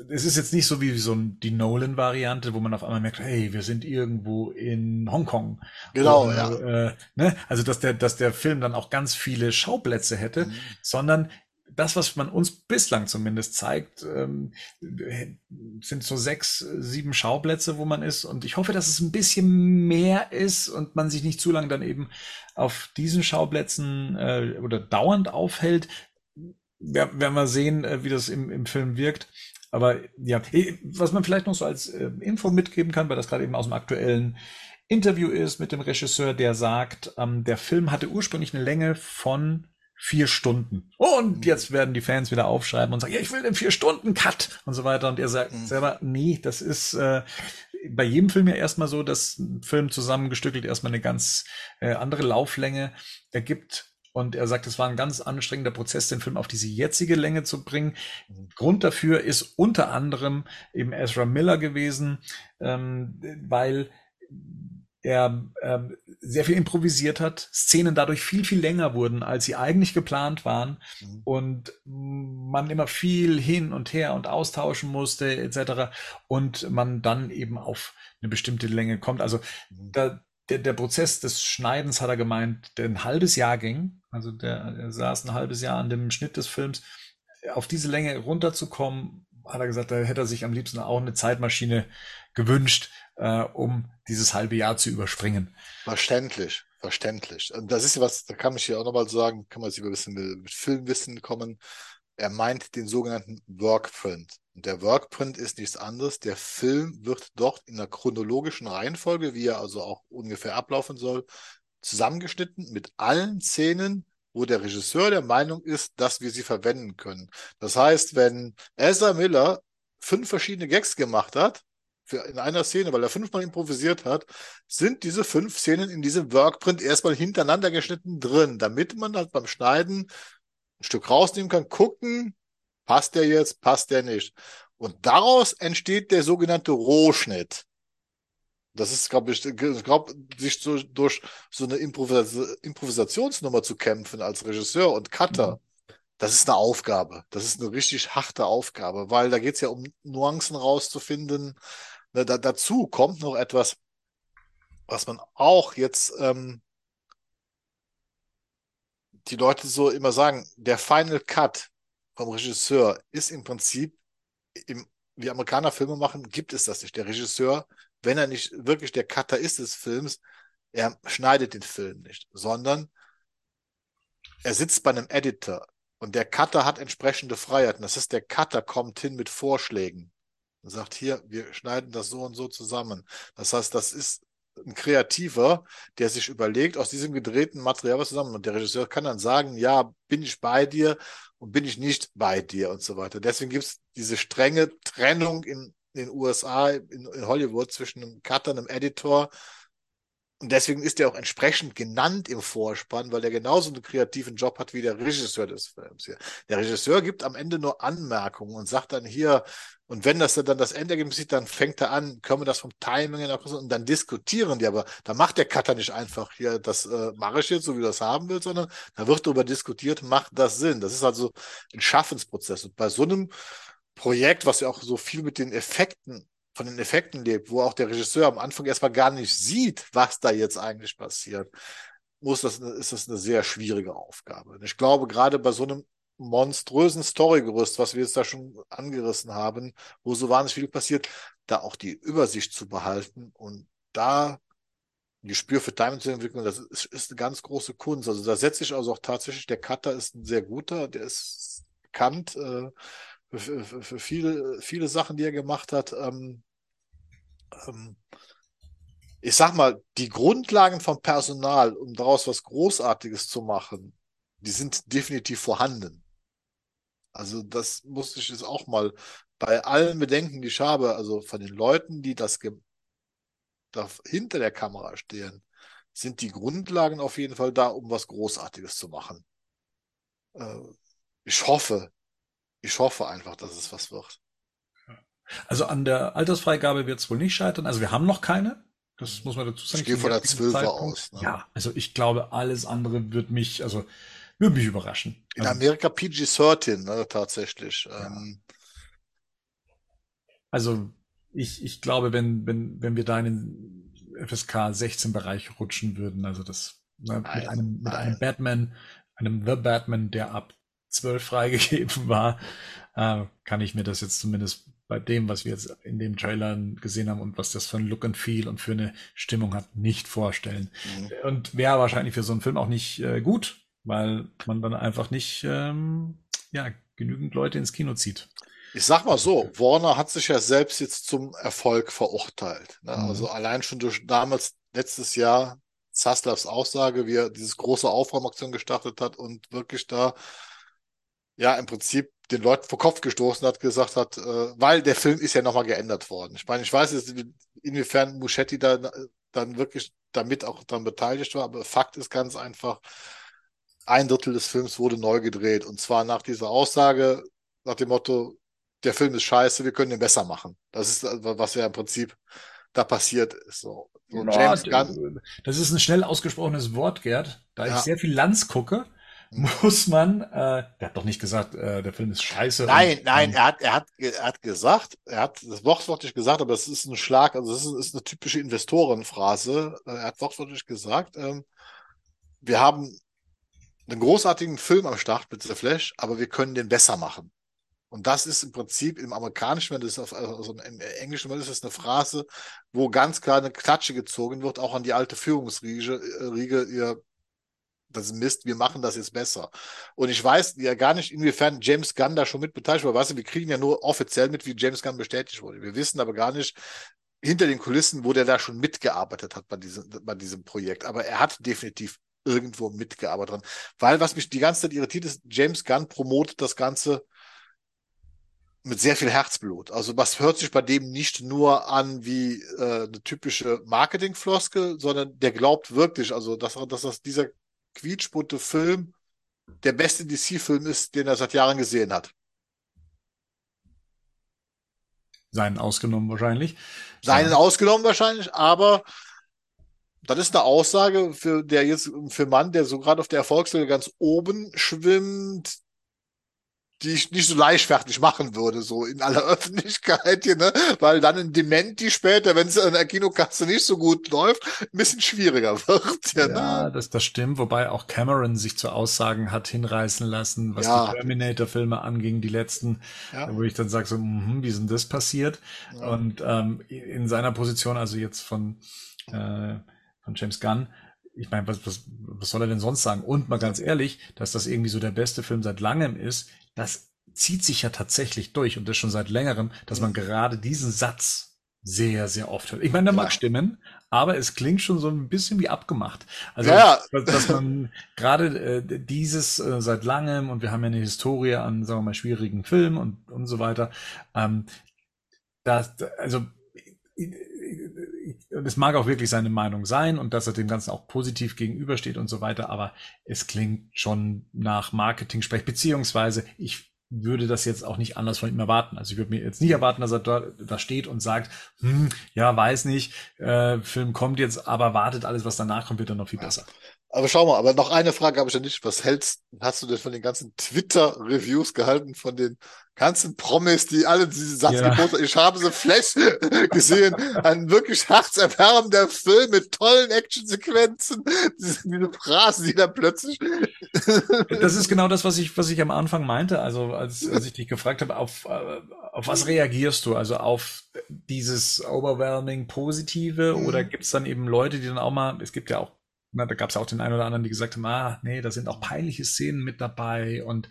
Es ist jetzt nicht so wie so ein, die Nolan-Variante, wo man auf einmal merkt, hey, wir sind irgendwo in Hongkong. Genau, Oder, ja. Äh, ne? Also dass der, dass der Film dann auch ganz viele Schauplätze hätte, Mhm. sondern das, was man uns bislang zumindest zeigt, ähm, sind so sechs, sieben Schauplätze, wo man ist. Und ich hoffe, dass es ein bisschen mehr ist und man sich nicht zu lange dann eben auf diesen Schauplätzen äh, oder dauernd aufhält. Werden wir sehen, äh, wie das im, im Film wirkt. Aber ja, was man vielleicht noch so als äh, Info mitgeben kann, weil das gerade eben aus dem aktuellen Interview ist mit dem Regisseur, der sagt, ähm, der Film hatte ursprünglich eine Länge von vier Stunden. Und jetzt werden die Fans wieder aufschreiben und sagen, ja, ich will den vier Stunden Cut und so weiter. Und er sagt Mhm. selber, nee, das ist äh, bei jedem Film ja erstmal so, dass ein Film zusammengestückelt erstmal eine ganz äh, andere Lauflänge ergibt. Und er sagt, es war ein ganz anstrengender Prozess, den Film auf diese jetzige Länge zu bringen. Grund dafür ist unter anderem eben Ezra Miller gewesen, ähm, weil er ähm, sehr viel improvisiert hat, Szenen dadurch viel, viel länger wurden, als sie eigentlich geplant waren Mhm. und man immer viel hin und her und austauschen musste etc. und man dann eben auf eine bestimmte Länge kommt. Also Mhm. da, der, der Prozess des Schneidens, hat er gemeint, der ein halbes Jahr ging. Also der, er saß ein halbes Jahr an dem Schnitt des Films. Auf diese Länge runterzukommen, hat er gesagt, da hätte er sich am liebsten auch eine Zeitmaschine gewünscht, äh, um dieses halbe Jahr zu überspringen. Verständlich, verständlich. Und das ist was, da kann ich hier auch nochmal sagen, kann man sich über ein bisschen mit, mit Filmwissen kommen. Er meint den sogenannten Workprint. Und der Workprint ist nichts anderes. Der Film wird dort in der chronologischen Reihenfolge, wie er also auch ungefähr ablaufen soll, zusammengeschnitten mit allen Szenen, wo der Regisseur der Meinung ist, dass wir sie verwenden können. Das heißt, wenn Ezra Miller fünf verschiedene Gags gemacht hat, in einer Szene, weil er fünfmal improvisiert hat, sind diese fünf Szenen in diesem Workprint erstmal hintereinander geschnitten drin, damit man halt beim Schneiden ein Stück rausnehmen kann, gucken, passt der jetzt, passt der nicht. Und daraus entsteht der sogenannte Rohschnitt. Das ist, glaube ich, glaube, sich so, durch so eine Improvis Improvisationsnummer zu kämpfen als Regisseur und Cutter, das ist eine Aufgabe. Das ist eine richtig harte Aufgabe, weil da geht es ja um Nuancen rauszufinden. Da, dazu kommt noch etwas, was man auch jetzt ähm, die Leute so immer sagen, der Final Cut vom Regisseur ist im Prinzip, im, wie Amerikaner Filme machen, gibt es das nicht. Der Regisseur, wenn er nicht wirklich der Cutter ist des Films, er schneidet den Film nicht, sondern er sitzt bei einem Editor und der Cutter hat entsprechende Freiheiten. Das heißt, der Cutter kommt hin mit Vorschlägen und sagt, hier, wir schneiden das so und so zusammen. Das heißt, das ist ein Kreativer, der sich überlegt, aus diesem gedrehten Material was zusammen. Und der Regisseur kann dann sagen, ja, bin ich bei dir und bin ich nicht bei dir und so weiter. Deswegen gibt es diese strenge Trennung in, in den USA, in, in Hollywood zwischen einem Cutter, einem Editor. Und deswegen ist er auch entsprechend genannt im Vorspann, weil er genauso einen kreativen Job hat wie der Regisseur des Films hier. Der Regisseur gibt am Ende nur Anmerkungen und sagt dann hier, und wenn das dann das Endergebnis sieht, dann fängt er an, können wir das vom Timing her und dann diskutieren die. Aber da macht der Cutter nicht einfach hier, das äh, mache ich jetzt, so wie du das haben willst, sondern da wird darüber diskutiert, macht das Sinn. Das ist also ein Schaffensprozess. Und bei so einem Projekt, was ja auch so viel mit den Effekten von den Effekten lebt, wo auch der Regisseur am Anfang erstmal gar nicht sieht, was da jetzt eigentlich passiert, muss das, ist das eine sehr schwierige Aufgabe. Und ich glaube, gerade bei so einem monströsen Storygerüst, was wir jetzt da schon angerissen haben, wo so wahnsinnig viel passiert, da auch die Übersicht zu behalten und da ein Gespür für Timing zu entwickeln, das ist, ist eine ganz große Kunst. Also da setze ich also auch tatsächlich, der Cutter ist ein sehr guter, der ist bekannt äh, für, viele, viele Sachen, die er gemacht hat. Ähm, ähm, ich sag mal, die Grundlagen vom Personal, um daraus was Großartiges zu machen, die sind definitiv vorhanden. Also das musste ich jetzt auch mal bei allen Bedenken, die ich habe, also von den Leuten, die das da hinter der Kamera stehen, sind die Grundlagen auf jeden Fall da, um was Großartiges zu machen. Äh, ich hoffe, ich hoffe einfach, dass es was wird. Also an der Altersfreigabe wird es wohl nicht scheitern. Also wir haben noch keine. Das muss man dazu sagen. Ich gehe von der 12 aus. Ne? Ja, also ich glaube, alles andere wird mich, also würde mich überraschen. In also, Amerika PG-13, ne, tatsächlich. Ja. Ähm, also ich, ich glaube, wenn, wenn, wenn wir da in den FSK 16 Bereich rutschen würden, also das ne, nein, mit einem, mit einem Batman, einem The Batman, der ab 12 (laughs) freigegeben war, äh, kann ich mir das jetzt zumindest bei dem, was wir jetzt in dem Trailer gesehen haben und was das für ein Look and Feel und für eine Stimmung hat, nicht vorstellen. Mhm. Und wäre wahrscheinlich für so einen Film auch nicht äh, gut, weil man dann einfach nicht ähm, ja, genügend Leute ins Kino zieht. Ich sag mal so, Warner hat sich ja selbst jetzt zum Erfolg verurteilt. Ne? Mhm. Also allein schon durch damals letztes Jahr Zaslavs Aussage, wie er dieses große Aufräumaktion gestartet hat und wirklich da ja im Prinzip den Leuten vor Kopf gestoßen hat, gesagt hat, äh, weil der Film ist ja nochmal geändert worden. Ich meine, ich weiß jetzt, inwiefern Muschetti da dann wirklich damit auch dann beteiligt war, aber Fakt ist ganz einfach, ein Drittel des Films wurde neu gedreht. Und zwar nach dieser Aussage, nach dem Motto, der Film ist scheiße, wir können den besser machen. Das ist, was ja im Prinzip da passiert ist. So. so James Gunn. Das ist ein schnell ausgesprochenes Wort, Gerd. Da ja. ich sehr viel Lanz gucke, muss man, äh, der hat doch nicht gesagt, äh, der Film ist scheiße. Nein, und, nein, er hat, er hat, er hat gesagt, er hat das wortwörtlich gesagt, aber das ist ein Schlag, also das ist, ist eine typische Investorenphrase. Äh, er hat wortwörtlich gesagt, ähm, wir haben einen großartigen Film am Start mit The Flash, aber wir können den besser machen. Und das ist im Prinzip im amerikanischen, das auf, also im englischen wenn ist das eine Phrase, wo ganz klar eine Klatsche gezogen wird, auch an die alte Führungsriege, äh, Riege, ihr das ist Mist, wir machen das jetzt besser. Und ich weiß ja gar nicht, inwiefern James Gunn da schon mit beteiligt war. Weißt du, wir kriegen ja nur offiziell mit, wie James Gunn bestätigt wurde. Wir wissen aber gar nicht hinter den Kulissen, wo der da schon mitgearbeitet hat bei diesem, bei diesem Projekt. Aber er hat definitiv irgendwo mitgearbeitet. Weil was mich die ganze Zeit irritiert ist, James Gunn promotet das Ganze mit sehr viel Herzblut. Also was hört sich bei dem nicht nur an wie äh, eine typische Marketingfloskel, sondern der glaubt wirklich, also dass, dass das dieser quietschbunte Film der beste DC-Film ist, den er seit Jahren gesehen hat. Seinen ausgenommen wahrscheinlich. Seinen ja. ausgenommen wahrscheinlich, aber das ist eine Aussage für der jetzt für Mann, der so gerade auf der Erfolgswelle ganz oben schwimmt, die ich nicht so leichtfertig machen würde, so in aller (laughs) Öffentlichkeit hier, ne? Weil dann ein Dementi später, wenn es an der Kinokasse nicht so gut läuft, ein bisschen schwieriger wird. Ja, ja ne? das, das stimmt, wobei auch Cameron sich zu Aussagen hat hinreißen lassen, was ja. die Terminator-Filme anging, die letzten, ja. wo ich dann sage so, mh, wie ist denn das passiert? Und ähm, in seiner Position, also jetzt von, äh, von James Gunn, ich meine, was, was, was soll er denn sonst sagen? Und mal ganz ehrlich, dass das irgendwie so der beste Film seit langem ist, das zieht sich ja tatsächlich durch und das schon seit längerem, dass man gerade diesen Satz sehr, sehr oft hört. Ich meine, der ja. mag stimmen, aber es klingt schon so ein bisschen wie abgemacht. Also, ja. dass, dass man (laughs) gerade äh, dieses äh, seit langem und wir haben ja eine Historie an, sagen wir mal, schwierigen Filmen und, und so weiter. Ähm, das, also, und es mag auch wirklich seine Meinung sein und dass er dem Ganzen auch positiv gegenübersteht und so weiter, aber es klingt schon nach Marketing-Sprech, beziehungsweise ich würde das jetzt auch nicht anders von ihm erwarten. Also ich würde mir jetzt nicht erwarten, dass er da, da steht und sagt, hm, ja, weiß nicht, äh, Film kommt jetzt, aber wartet alles, was danach kommt, wird dann noch viel besser. Aber schau mal, aber noch eine Frage habe ich ja nicht. Was hältst, hast du denn von den ganzen Twitter-Reviews gehalten, von den ganzen Promis, die alle diese Satz ja. geboten Ich habe so Flash (laughs) gesehen. Ein wirklich herzerwärmender Film mit tollen Actionsequenzen. (laughs) Diese, diese Phrasen, die da plötzlich. (laughs) das ist genau das, was ich, was ich am Anfang meinte. Also, als, als ich dich gefragt habe, auf, äh, auf was reagierst du? Also auf dieses overwhelming Positive mhm. oder gibt es dann eben Leute, die dann auch mal, es gibt ja auch na, da gab es auch den einen oder anderen, die gesagt haben, ah, nee, da sind auch peinliche Szenen mit dabei und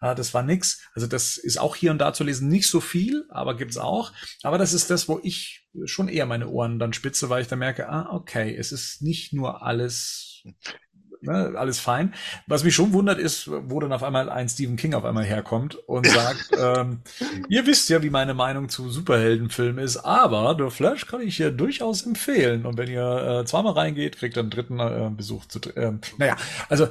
ah, das war nix. Also das ist auch hier und da zu lesen, nicht so viel, aber gibt's auch. Aber das ist das, wo ich schon eher meine Ohren dann spitze, weil ich da merke, ah, okay, es ist nicht nur alles ne, alles fein. Was mich schon wundert ist, wo dann auf einmal ein Stephen King auf einmal herkommt und sagt, (laughs) ähm, ihr wisst ja, wie meine Meinung zu Superheldenfilmen ist, aber The Flash kann ich hier durchaus empfehlen. Und wenn ihr äh, zweimal reingeht, kriegt ihr einen dritten äh, Besuch zu. Äh, naja, also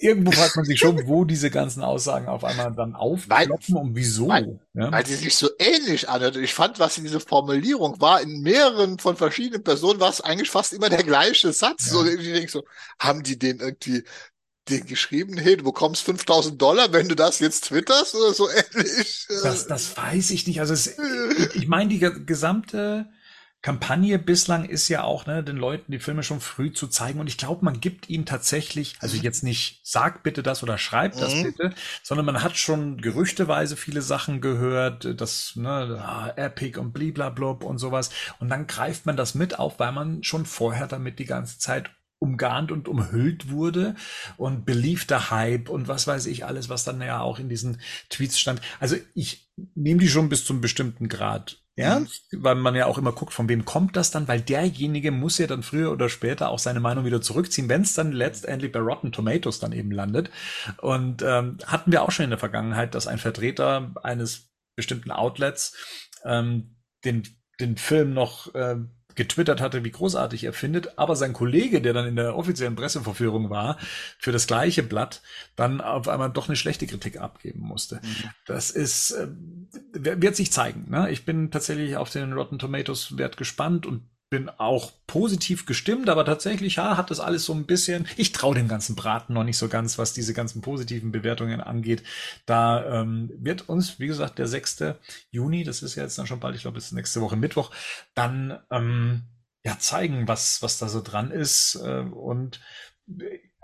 irgendwo fragt man sich schon, (laughs) wo diese ganzen Aussagen auf einmal dann aufkloppen und wieso. Weil, ja? weil sie sich so ähnlich anhört. Ich fand, was in diese Formulierung war, in mehreren von verschiedenen Personen war es eigentlich fast immer der gleiche Satz. Ja. So, ich denke so, haben die den irgendwie den geschrieben, hey, du bekommst 5000 Dollar, wenn du das jetzt twitterst oder so ähnlich. Das, das weiß ich nicht. Also es, (laughs) ich meine, die gesamte Kampagne bislang ist ja auch, ne, den Leuten die Filme schon früh zu zeigen. Und ich glaube, man gibt ihnen tatsächlich, also mhm. jetzt nicht, sag bitte das oder schreib das mhm. bitte, sondern man hat schon gerüchteweise viele Sachen gehört, das, ne, ah, Epic und bliblablub und sowas. Und dann greift man das mit auf, weil man schon vorher damit die ganze Zeit umgarnt und umhüllt wurde und beliebter Hype und was weiß ich alles, was dann ja auch in diesen Tweets stand. Also ich nehme die schon bis zum bestimmten Grad ernst, mhm. weil man ja auch immer guckt, von wem kommt das dann, weil derjenige muss ja dann früher oder später auch seine Meinung wieder zurückziehen, wenn es dann letztendlich bei Rotten Tomatoes dann eben landet. Und ähm, hatten wir auch schon in der Vergangenheit, dass ein Vertreter eines bestimmten Outlets ähm, den, den Film noch äh, getwittert hatte, wie großartig er findet, aber sein Kollege, der dann in der offiziellen Presseverführung war, für das gleiche Blatt, dann auf einmal doch eine schlechte Kritik abgeben musste. Mhm. Das ist, äh, wird sich zeigen. Ne? Ich bin tatsächlich auf den Rotten Tomatoes Wert gespannt und bin auch positiv gestimmt, aber tatsächlich ja, hat das alles so ein bisschen. Ich traue dem ganzen Braten noch nicht so ganz, was diese ganzen positiven Bewertungen angeht. Da ähm, wird uns, wie gesagt, der 6. Juni, das ist ja jetzt dann schon bald, ich glaube, es ist nächste Woche Mittwoch, dann ähm, ja zeigen, was was da so dran ist. Äh, und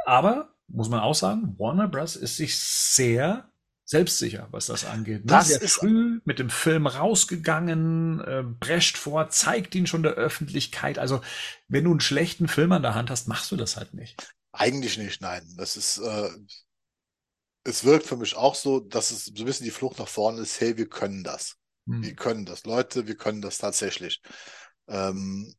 aber muss man auch sagen, Warner Bros. ist sich sehr selbstsicher, was das angeht. Ne? Das Sehr ist früh mit dem Film rausgegangen, äh, brescht vor, zeigt ihn schon der Öffentlichkeit. Also, wenn du einen schlechten Film an der Hand hast, machst du das halt nicht. Eigentlich nicht, nein. Das ist, äh, es wirkt für mich auch so, dass es so ein bisschen die Flucht nach vorne ist, hey, wir können das. Hm. Wir können das. Leute, wir können das tatsächlich. Ähm,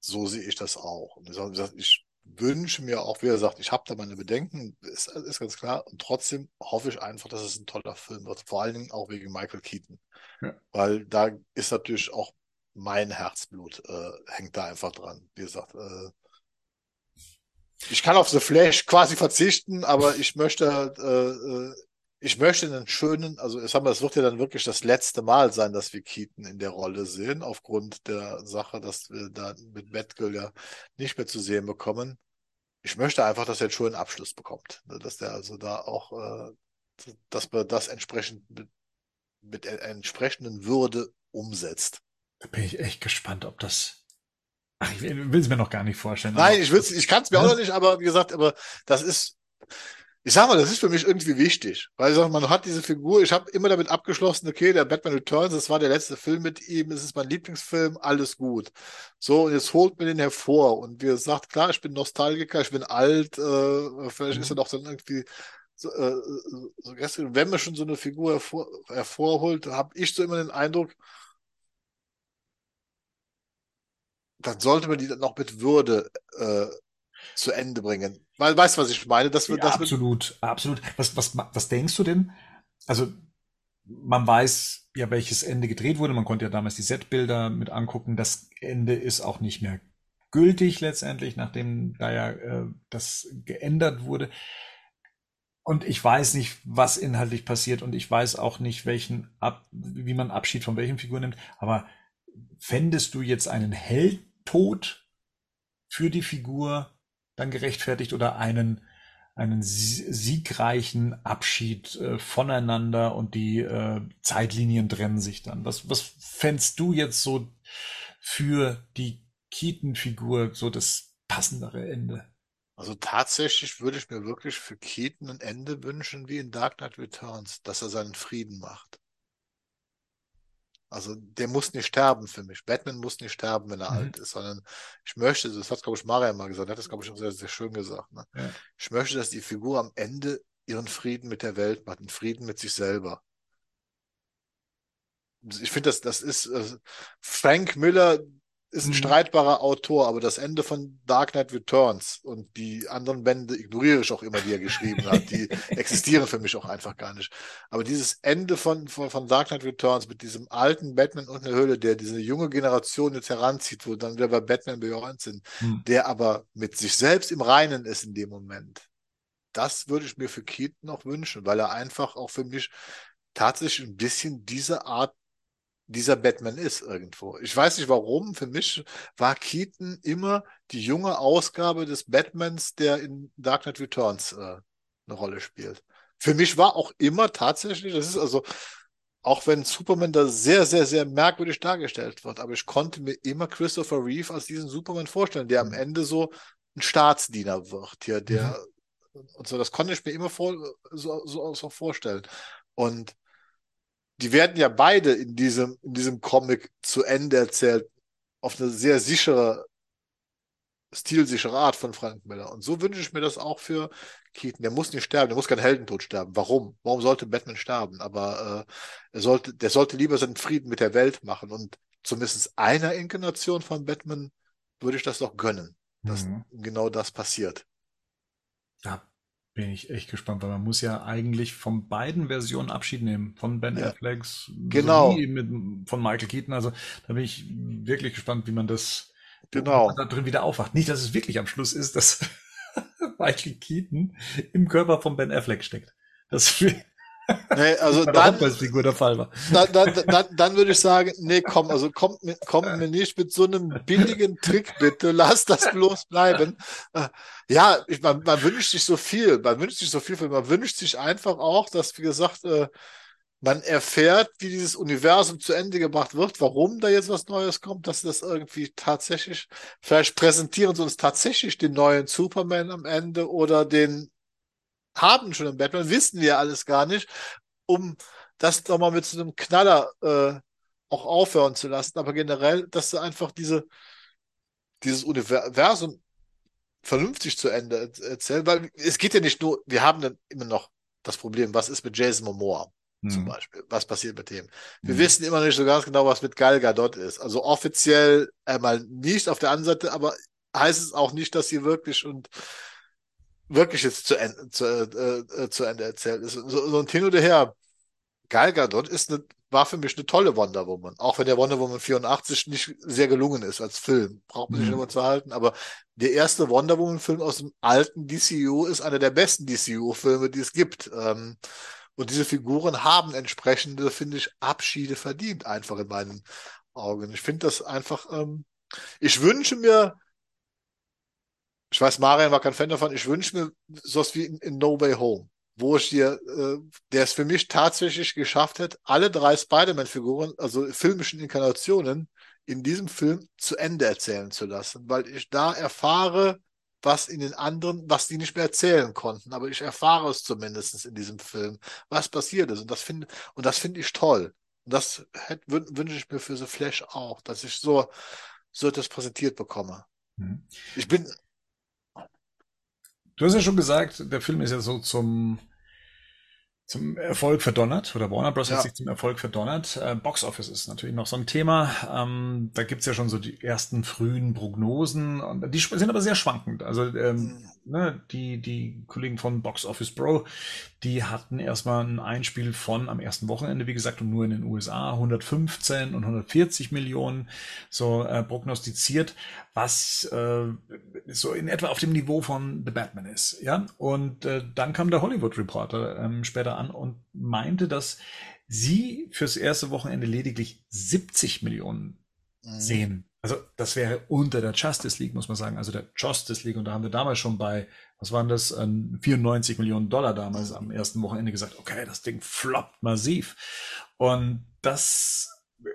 so sehe ich das auch. Und ich wünsche mir auch, wie er sagt, ich habe da meine Bedenken, ist, ist ganz klar. Und trotzdem hoffe ich einfach, dass es ein toller Film wird. Vor allen Dingen auch wegen Michael Keaton. Ja. Weil da ist natürlich auch mein Herzblut, äh, hängt da einfach dran. Wie gesagt, äh, ich kann auf The Flash quasi verzichten, aber ich möchte äh, äh ich möchte einen schönen, also ich sag mal, es wird ja dann wirklich das letzte Mal sein, dass wir Keaton in der Rolle sehen, aufgrund der Sache, dass wir da mit Metgirl ja nicht mehr zu sehen bekommen. Ich möchte einfach, dass er einen schönen Abschluss bekommt. Ne, dass der also da auch, äh, dass man das entsprechend mit, mit entsprechenden Würde umsetzt. Da bin ich echt gespannt, ob das Ach, ich will es mir noch gar nicht vorstellen. Nein, ich, ich kann es mir auch noch nicht, aber wie gesagt, aber das ist, ich sag mal, das ist für mich irgendwie wichtig, weil ich sag, man hat diese Figur, ich habe immer damit abgeschlossen, okay, der Batman Returns, das war der letzte Film mit ihm, es ist mein Lieblingsfilm, alles gut. So, und jetzt holt mir den hervor und wie gesagt, klar, ich bin Nostalgiker, ich bin alt, äh, vielleicht mhm. ist er doch dann irgendwie so, äh, so gestern, wenn man schon so eine Figur hervor, hervorholt, habe ich so immer den Eindruck, dann sollte man die dann noch mit Würde äh, zu Ende bringen. Weil, weißt du, was ich meine? Das wird, ja, das absolut, wird... absolut. Was, was, was denkst du denn? Also, man weiß ja, welches Ende gedreht wurde. Man konnte ja damals die Setbilder mit angucken. Das Ende ist auch nicht mehr gültig letztendlich, nachdem da ja äh, das geändert wurde. Und ich weiß nicht, was inhaltlich passiert und ich weiß auch nicht, welchen Ab wie man Abschied von welchen Figuren nimmt. Aber fändest du jetzt einen Heldtod für die Figur dann gerechtfertigt oder einen, einen siegreichen Abschied äh, voneinander und die äh, Zeitlinien trennen sich dann. Was, was fändst du jetzt so für die Keaton-Figur so das passendere Ende? Also tatsächlich würde ich mir wirklich für Keaton ein Ende wünschen wie in Dark Knight Returns, dass er seinen Frieden macht. Also der muss nicht sterben für mich. Batman muss nicht sterben, wenn er mhm. alt ist, sondern ich möchte, das hat, glaube ich, Maria mal gesagt, hat das, glaube ich, auch sehr, sehr schön gesagt. Ne? Ja. Ich möchte, dass die Figur am Ende ihren Frieden mit der Welt macht, einen Frieden mit sich selber. Ich finde, das, das ist äh, Frank Miller, ist ein mhm. streitbarer Autor, aber das Ende von Dark Knight Returns und die anderen Bände ignoriere ich auch immer, die er geschrieben hat. Die (laughs) existieren für mich auch einfach gar nicht. Aber dieses Ende von, von, von Dark Knight Returns mit diesem alten Batman und eine Höhle, der diese junge Generation jetzt heranzieht, wo dann wieder bei Batman Beyond sind, mhm. der aber mit sich selbst im Reinen ist in dem Moment. Das würde ich mir für Keaton noch wünschen, weil er einfach auch für mich tatsächlich ein bisschen diese Art dieser Batman ist irgendwo. Ich weiß nicht warum. Für mich war Keaton immer die junge Ausgabe des Batmans, der in Dark Knight Returns äh, eine Rolle spielt. Für mich war auch immer tatsächlich, das ist also, auch wenn Superman da sehr, sehr, sehr merkwürdig dargestellt wird, aber ich konnte mir immer Christopher Reeve als diesen Superman vorstellen, der am mhm. Ende so ein Staatsdiener wird, ja, der mhm. und so, das konnte ich mir immer vor, so, so, so vorstellen. Und die werden ja beide in diesem, in diesem Comic zu Ende erzählt, auf eine sehr sichere, stilsichere Art von Frank Miller. Und so wünsche ich mir das auch für Keaton. Der muss nicht sterben, der muss kein Heldentod sterben. Warum? Warum sollte Batman sterben? Aber äh, er sollte, der sollte lieber seinen Frieden mit der Welt machen. Und zumindest einer Inkarnation von Batman würde ich das doch gönnen, dass mhm. genau das passiert. Ja, Bin ich echt gespannt, weil man muss ja eigentlich von beiden Versionen Abschied nehmen. Von Ben Ja. Afflecks Genau. mit, von Michael Keaton. Also da bin ich wirklich gespannt, wie man das Genau. man da drin wieder aufwacht. Nicht, dass es wirklich am Schluss ist, dass (laughs) Michael Keaton im Körper von Ben Affleck steckt. Das (laughs) Nee, also dann, dann, dann, dann, dann würde ich sagen, nee, komm, also kommt mir, kommt mir nicht mit so einem billigen Trick, bitte. Lass das bloß bleiben. Äh, Ja, ich, man, man wünscht sich so viel. Man wünscht sich so viel. Man wünscht sich einfach auch, dass, wie gesagt, äh, man erfährt, wie dieses Universum zu Ende gebracht wird, warum da jetzt was Neues kommt, dass das irgendwie tatsächlich, vielleicht präsentieren sie uns tatsächlich den neuen Superman am Ende oder den haben schon einen Batman, wissen wir alles gar nicht, um das doch mal mit so einem Knaller äh, auch aufhören zu lassen. Aber generell, dass sie einfach diese, dieses Universum vernünftig zu Ende er- erzählen, weil es geht ja nicht nur, wir haben dann immer noch das Problem, was ist mit Jason Momoa zum Hm. Beispiel? Was passiert mit dem? Wir Hm. wissen immer nicht so ganz genau, was mit Gal Gadot ist. Also offiziell einmal nicht auf der anderen Seite, aber heißt es auch nicht, dass sie wirklich und wirklich jetzt zu Ende, zu, äh, äh, zu Ende erzählt ist. So, so ein Hin oder Her. Gal Gadot ist eine, war für mich eine tolle Wonder Woman. Auch wenn der Wonder Woman 84 nicht sehr gelungen ist als Film. Braucht man sich Mhm. nicht zu halten. Aber der erste Wonder Woman Film aus dem alten DCU ist einer der besten DCU Filme, die es gibt. Ähm, und diese Figuren haben entsprechende, finde ich, Abschiede verdient, einfach in meinen Augen. Ich finde das einfach, ähm, ich wünsche mir, ich weiß, Marian war kein Fan davon, ich wünsche mir sowas wie in, in No Way Home, wo ich hier, äh, der es für mich tatsächlich geschafft hat, alle drei Spider-Man-Figuren, also filmischen Inkarnationen, in diesem Film zu Ende erzählen zu lassen, weil ich da erfahre, was in den anderen, was die nicht mehr erzählen konnten, aber ich erfahre es zumindest in diesem Film, was passiert ist. Und das finde, und das finde ich toll. Und das wünsche ich mir für The Flash auch, dass ich so, so etwas präsentiert bekomme. Hm. Ich bin, Du hast ja schon gesagt, der Film ist ja so zum, zum Erfolg verdonnert, oder Warner Bros. Ja. hat sich zum Erfolg verdonnert. Äh, Box Office ist natürlich noch so ein Thema. Ähm, da gibt's ja schon so die ersten frühen Prognosen, und die sind aber sehr schwankend. Also ähm, ne, die, die Kollegen von Box Office Pro, die hatten erstmal ein Einspiel von am ersten Wochenende, wie gesagt, und nur in den USA 115 und 140 Millionen so äh, prognostiziert, was äh, so in etwa auf dem Niveau von The Batman ist. Ja, und äh, dann kam der Hollywood Reporter ähm, später an und meinte, dass sie fürs erste Wochenende lediglich 70 Millionen Mhm. sehen. Also das wäre unter der Justice League, muss man sagen. Also der Justice League. Und da haben wir damals schon bei, was waren das, ähm, 94 Millionen Dollar damals am ersten Wochenende gesagt, okay, das Ding floppt massiv. Und das äh,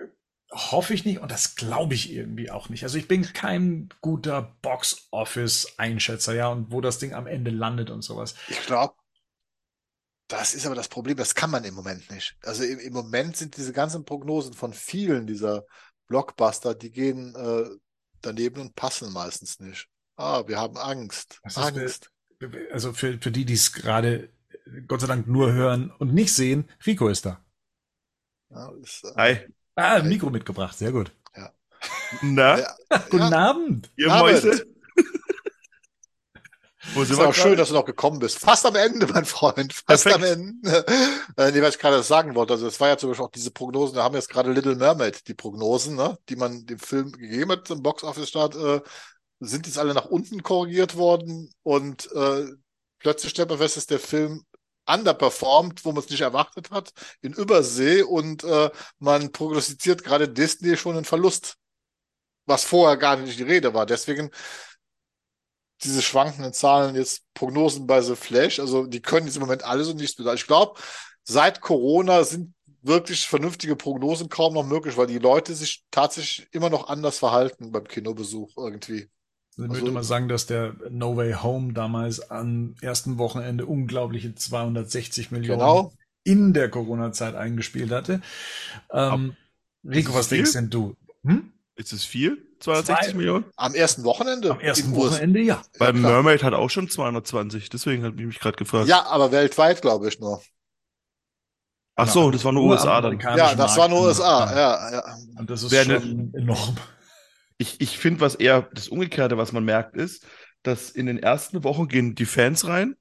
hoffe ich nicht und das glaube ich irgendwie auch nicht. Also ich bin kein guter Box-Office-Einschätzer, ja, und wo das Ding am Ende landet und sowas. Ich glaube, das ist aber das Problem, das kann man im Moment nicht. Also im, im Moment sind diese ganzen Prognosen von vielen dieser Blockbuster, die gehen äh, daneben und passen meistens nicht. Ah, wir haben Angst. Das ist für- Angst. Also für, für die, die es gerade Gott sei Dank nur hören und nicht sehen, Rico ist da. Ja, ist, äh, Hi. Ah, ein Mikro mitgebracht, sehr gut. Na, ja, Guten ja, Abend. ihr Abend. Mäuse? Wo sind Ist wir auch schön, dass du noch gekommen bist. Fast am Ende, mein Freund. Fast Perfekt. am Ende. Äh, nee, was ich gerade sagen wollte. Also, es war ja zum Beispiel auch diese Prognosen. Da haben wir jetzt gerade Little Mermaid, die Prognosen, ne, die man dem Film gegeben hat zum Box-Office-Start, äh, sind jetzt alle nach unten korrigiert worden. Und äh, plötzlich stellt man fest, dass der Film underperformt, wo man es nicht erwartet hat, in Übersee. Und äh, man prognostiziert gerade Disney schon einen Verlust, was vorher gar nicht die Rede war. Deswegen diese schwankenden Zahlen jetzt Prognosen bei The Flash, also die können jetzt im Moment alle so nichts bedeuten. Ich glaube, seit Corona sind wirklich vernünftige Prognosen kaum noch möglich, weil die Leute sich tatsächlich immer noch anders verhalten beim Kinobesuch irgendwie. Also ich Also- würde mal sagen, dass der No Way Home damals am ersten Wochenende unglaubliche 260 Millionen Genau. in der Corona-Zeit eingespielt hatte. Ähm, Rico, was viel? denkst denn du? Hm? Ist es viel? 260 Zwei- Millionen? Am ersten Wochenende? Am ersten Wochenende, ja. Weil klar. Mermaid hat auch schon 220, deswegen hat mich mich gerade gefragt. Ja, aber weltweit, glaube ich nur. Ach so, das war nur USA dann. Ja, das war nur Markt. USA. Ja, ja. Und das ist Wer schon enorm. Ich, ich finde, was eher das Umgekehrte, was man merkt, ist, dass in den ersten Wochen gehen die Fans rein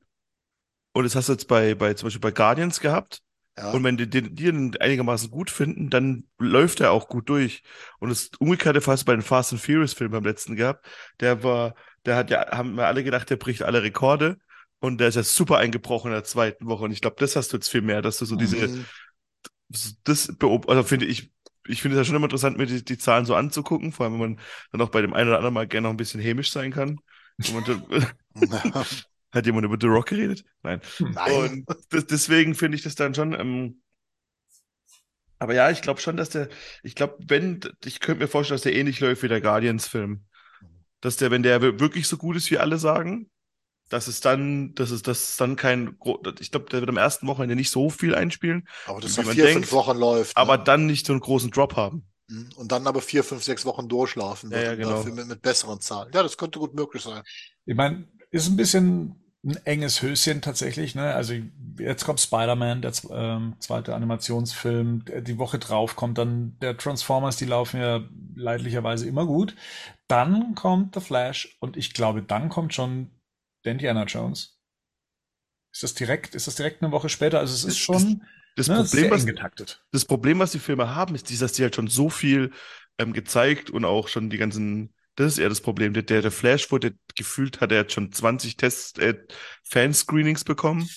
Und das hast du jetzt bei, bei zum Beispiel bei Guardians gehabt. Ja. Und wenn die, die, die ihn einigermaßen gut finden, dann läuft er auch gut durch. Und das umgekehrte fast bei den Fast and Furious Film beim letzten gehabt. Der war, der hat ja, haben wir alle gedacht, der bricht alle Rekorde. Und der ist ja super eingebrochen in der zweiten Woche. Und ich glaube, das hast du jetzt viel mehr, dass du so diese, Mhm. das beob also finde ich, ich finde es ja schon immer interessant, mir die, die Zahlen so anzugucken, vor allem wenn man dann auch bei dem einen oder anderen mal gerne noch ein bisschen hämisch sein kann. (laughs) (laughs) Hat jemand über The Rock geredet? Nein. Nein. Und das, deswegen finde ich das dann schon. Ähm, aber ja, ich glaube schon, dass der, ich glaube, wenn, ich könnte mir vorstellen, dass der ähnlich läuft wie der Guardians-Film. Dass der, wenn der wirklich so gut ist, wie alle sagen, dass es dann, dass es, dass es dann kein, ich glaube, der wird am ersten Wochenende nicht so viel einspielen, Aber das vier, denkt, fünf Wochen läuft. ne? aber dann nicht so einen großen Drop haben. Mhm. Und dann aber vier, fünf, sechs Wochen durchlaufen. Ja, wird ja, und genau. Dafür mit, mit besseren Zahlen. Ja, das könnte gut möglich sein. Ich meine, ist ein bisschen ein enges Höschen tatsächlich. Ne? Also jetzt kommt Spider-Man, der ähm, zweite Animationsfilm. Die Woche drauf kommt dann der Transformers, die laufen ja leidlicherweise immer gut. Dann kommt The Flash und ich glaube, dann kommt schon Indiana Jones. Ist das direkt, ist das direkt eine Woche später? Also es ist Das- schon Das ne, Problem, was, getaktet. das Problem, was die Filme haben, ist, dass die halt schon so viel ähm, gezeigt und auch schon die ganzen, das ist eher das Problem. Der, der, Flash wurde gefühlt, hat er jetzt schon 20 Test, äh, Fanscreenings bekommen.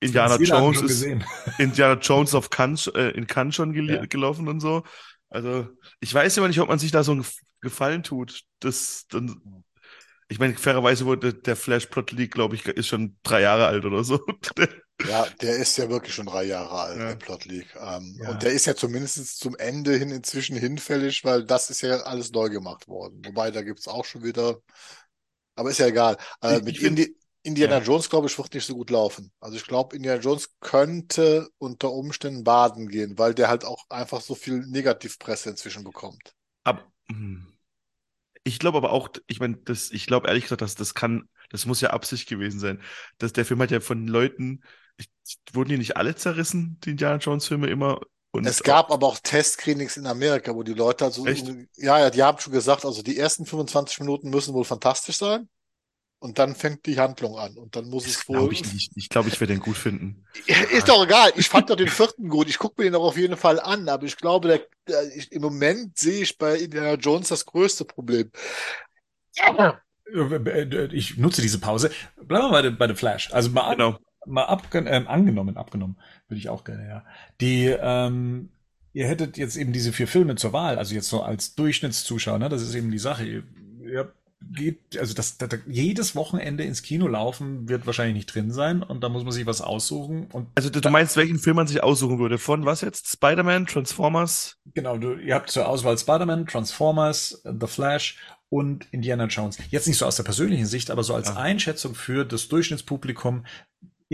Indiana Jones ist. (laughs) Indiana Jones auf Cannes, äh, in Cannes schon gel Ja. gelaufen und so. Also, ich weiß immer nicht, ob man sich da so einen Gef- Gefallen tut. Das, dann, ich meine, fairerweise wurde der Flash-Plot League, glaube ich, ist schon drei Jahre alt oder so. (laughs) Ja, der ist ja wirklich schon drei Jahre alt, Ja. der Plot League. Ähm, Ja. Und der ist ja zumindest zum Ende hin inzwischen hinfällig, weil das ist ja alles neu gemacht worden. Wobei, da gibt's auch schon wieder, aber ist ja egal. Äh, mit Indi Indiana Ja. Jones, glaube ich, wird nicht so gut laufen. Also ich glaube, Indiana Jones könnte unter Umständen baden gehen, weil der halt auch einfach so viel Negativpresse inzwischen bekommt. Aber hm. ich glaube aber auch, ich meine, das, ich glaube ehrlich gesagt, dass das kann, das muss ja Absicht gewesen sein. Dass der Film hat ja von Leuten, ich, wurden die nicht alle zerrissen, die Indiana Jones Filme immer? Und Es gab aber auch Testscreenings in Amerika, wo die Leute also, Echt? ja, ja, die haben schon gesagt, also die ersten 25 Minuten müssen wohl fantastisch sein. Und dann fängt die Handlung an. Und dann muss das es wohl. glaube ich. (laughs) Ich glaube, ich werde den gut finden. Ist doch egal. Ich fand doch den vierten gut. Ich gucke mir den auch auf jeden Fall an. Aber ich glaube, der, der, ich, im Moment sehe ich bei Indiana Jones das größte Problem. Äh, Ich nutze diese Pause. Bleiben wir bei, der- bei The Flash. Also mal, an, Genau. Mal abgen ähm, angenommen, abgenommen, würde ich auch gerne, ja. Die, ähm, ihr hättet jetzt eben diese vier Filme zur Wahl, also jetzt so als Durchschnittszuschauer, ne? Das ist eben die Sache. Ihr, ihr geht, also das, das, jedes Wochenende ins Kino laufen wird wahrscheinlich nicht drin sein und da muss man sich was aussuchen und Also du, du meinst, welchen Film man sich aussuchen würde? Von was jetzt? Spider-Man, Transformers? Genau, du, ihr habt zur Auswahl Spider-Man, Transformers, The Flash und Indiana Jones. Jetzt nicht so aus der persönlichen Sicht, aber so als Ja. Einschätzung für das Durchschnittspublikum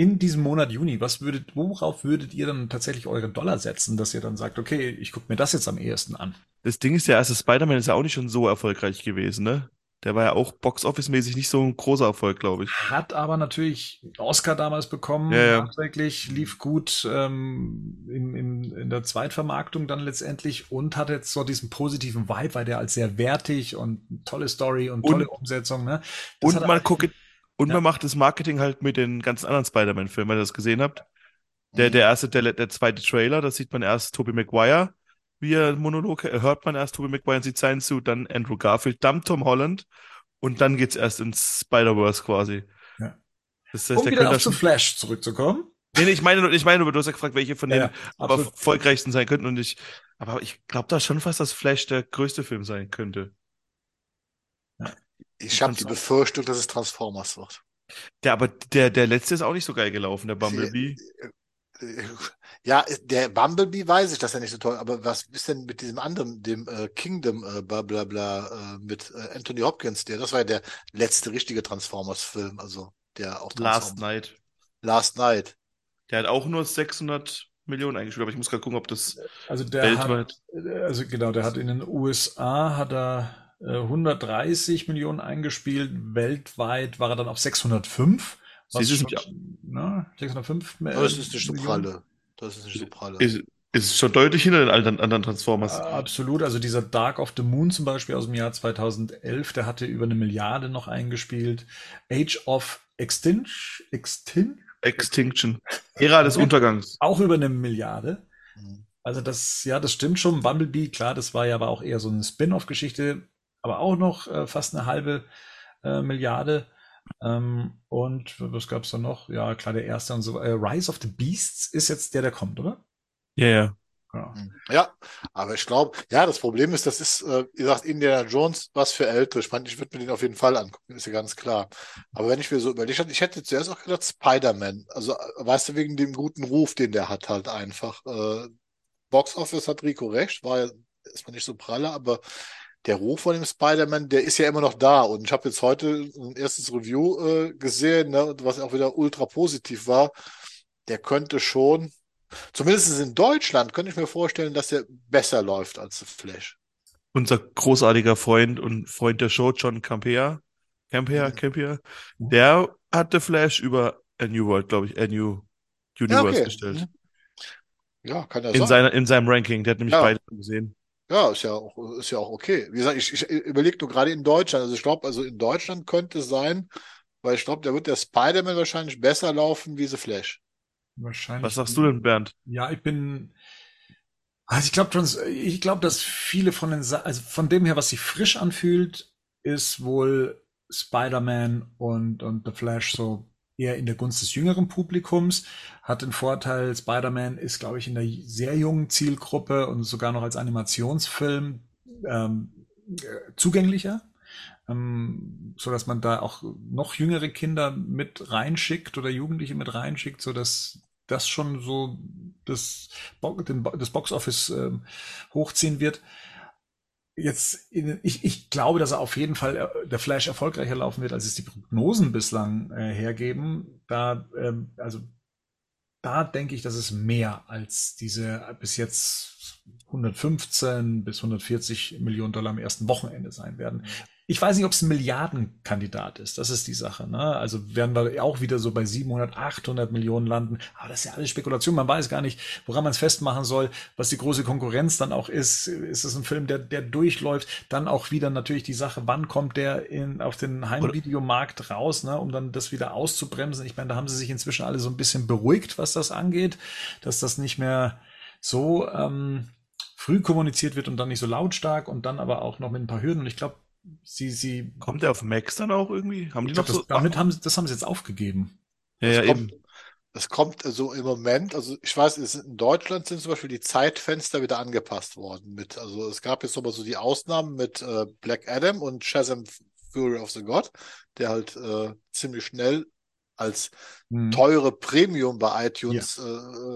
in diesem Monat Juni. Was würdet, worauf würdet ihr dann tatsächlich eure Dollar setzen, dass ihr dann sagt, okay, ich gucke mir das jetzt am ehesten an? Das Ding ist ja, erste Spider-Man ist ja auch nicht schon so erfolgreich gewesen, ne? Der war ja auch Box-Office-mäßig nicht so ein großer Erfolg, glaube ich. Hat aber natürlich Oscar damals bekommen, Ja, ja. nachträglich, lief gut ähm, in, in, in der Zweitvermarktung dann letztendlich und hat jetzt so diesen positiven Vibe, weil der als sehr wertig und tolle Story und Und- tolle Umsetzung, ne? Das Und man er- und Ja. man macht das Marketing halt mit den ganzen anderen Spider-Man-Filmen, wenn ihr das gesehen habt. Der, Mhm. der erste, der, der zweite Trailer, da sieht man erst Tobey Maguire, wie er Monolog, hört man erst Tobey Maguire und sieht seinen Suit, dann Andrew Garfield, dann Tom Holland und dann geht's erst ins Spider-Verse quasi. Ja. Das heißt, Um der wieder könnte auf The Flash zurückzukommen. Nee, nee, ich meine, ich meine, du hast ja gefragt, welche von Ja, den ja, aber erfolgreichsten sein könnten und ich, aber ich glaube da schon fast, dass Flash der größte Film sein könnte. Ich habe die Befürchtung, dass es Transformers wird. Der, aber der, der letzte ist auch nicht so geil gelaufen, der Bumblebee. Äh, Ja, der Bumblebee weiß ich, dass er nicht so toll, aber was ist denn mit diesem anderen, dem äh, Kingdom, äh, bla bla bla, äh, mit äh, Anthony Hopkins, der, das war ja der letzte richtige Transformers-Film, also der auch Last Night. Last Night. Der hat auch nur 600 Millionen eingespielt, aber ich muss gerade gucken, ob das Also der hat, weltweit. also genau, der hat in den USA hat er äh, 130 Millionen eingespielt, weltweit war er dann auf 605. Was du, schon, ist ne, 605 Das ist nicht so Millionen. pralle. Das ist nicht so pralle. Ist, ist schon deutlich hinter den anderen, anderen Transformers. Absolut. Also dieser Dark of the Moon zum Beispiel aus dem Jahr 2011, der hatte über eine Milliarde noch eingespielt. Age of Extinction, Extin Extinction. Ära des Untergangs. auch über eine Milliarde. Mhm. Also das, ja, das stimmt schon. Bumblebee, klar, das war ja aber auch eher so eine Spin-off-Geschichte, aber auch noch äh, fast eine halbe äh, Milliarde. Ähm, und was gab's da noch? Ja, klar, der erste und so. Äh, Rise of the Beasts ist jetzt der, der kommt, oder? Ja, ja. Ja. Ja, aber ich glaube, ja, das Problem ist, das ist, äh, ihr sagt Indiana Jones, was für Ältere. Ich meine, ich würde mir den auf jeden Fall angucken, ist ja ganz klar. Aber wenn ich mir so überlegt hatte, ich hätte zuerst auch gedacht, Spider-Man. Also, äh, weißt du, wegen dem guten Ruf, den der hat halt einfach. Äh, Box Office hat Rico recht, war ja erstmal nicht so pralle, aber der Ruf von dem Spider-Man, der ist ja immer noch da. Und ich habe jetzt heute ein erstes Review äh, gesehen, ne, was auch wieder ultra positiv war. Der könnte schon, zumindest in Deutschland, könnte ich mir vorstellen, dass der besser läuft als The Flash. Unser großartiger Freund und Freund der Show, John Campea, Campea, Mhm. Campea, der hatte Flash über A New World, glaube ich, A New Universe okay. gestellt. Mhm. Ja, kann ja In, sein. seiner, in seinem Ranking. Der hat nämlich Ja. beide gesehen. Ja, ist ja auch, ist ja auch okay. Wie gesagt, ich, ich überlege nur gerade in Deutschland. Also ich glaube, also in Deutschland könnte es sein, weil ich glaube, da wird der Spider-Man wahrscheinlich besser laufen wie The Flash. Wahrscheinlich. Was sagst du denn, Bernd? Ja, ich bin. Also ich glaube, ich glaube, dass viele von den, also von dem her, was sich frisch anfühlt, ist wohl Spider-Man und, und The Flash so eher in der Gunst des jüngeren Publikums. Hat den Vorteil, Spider-Man ist, glaube ich, in der sehr jungen Zielgruppe und sogar noch als Animationsfilm ähm, äh, zugänglicher. Ähm, so dass man da auch noch jüngere Kinder mit reinschickt oder Jugendliche mit reinschickt, so dass das schon so das, Bo- das Boxoffice ähm, hochziehen wird. Jetzt, in, ich, ich glaube, dass er auf jeden Fall äh, der Flash erfolgreicher laufen wird, als es die Prognosen bislang äh, hergeben. Da, ähm, also da denke ich, dass es mehr als diese bis jetzt 115 bis 140 Millionen Dollar am ersten Wochenende sein werden. Ich weiß nicht, ob es ein Milliardenkandidat ist. Das ist die Sache. Ne? Also werden wir auch wieder so bei 700, 800 Millionen landen. Aber das ist ja alles Spekulation. Man weiß gar nicht, woran man es festmachen soll, was die große Konkurrenz dann auch ist. Ist es ein Film, der, der durchläuft? Dann auch wieder natürlich die Sache, wann kommt der in, auf den Heimvideomarkt raus, ne? um dann das wieder auszubremsen. Ich meine, da haben sie sich inzwischen alle so ein bisschen beruhigt, was das angeht, dass das nicht mehr so ähm, früh kommuniziert wird und dann nicht so lautstark und dann aber auch noch mit ein paar Hürden. Und ich glaube, sie, sie, Kommt der auf Max dann auch irgendwie? Haben die noch glaub, so? das, damit haben sie, das haben sie jetzt aufgegeben. ja, ja, Das eben. kommt, das kommt also im Moment, also ich weiß, in Deutschland sind zum Beispiel die Zeitfenster wieder angepasst worden mit, also es gab jetzt nochmal so die Ausnahmen mit äh, Black Adam und Shazam Fury of the God, der halt äh, ziemlich schnell als Hm. teure Premium bei iTunes, äh,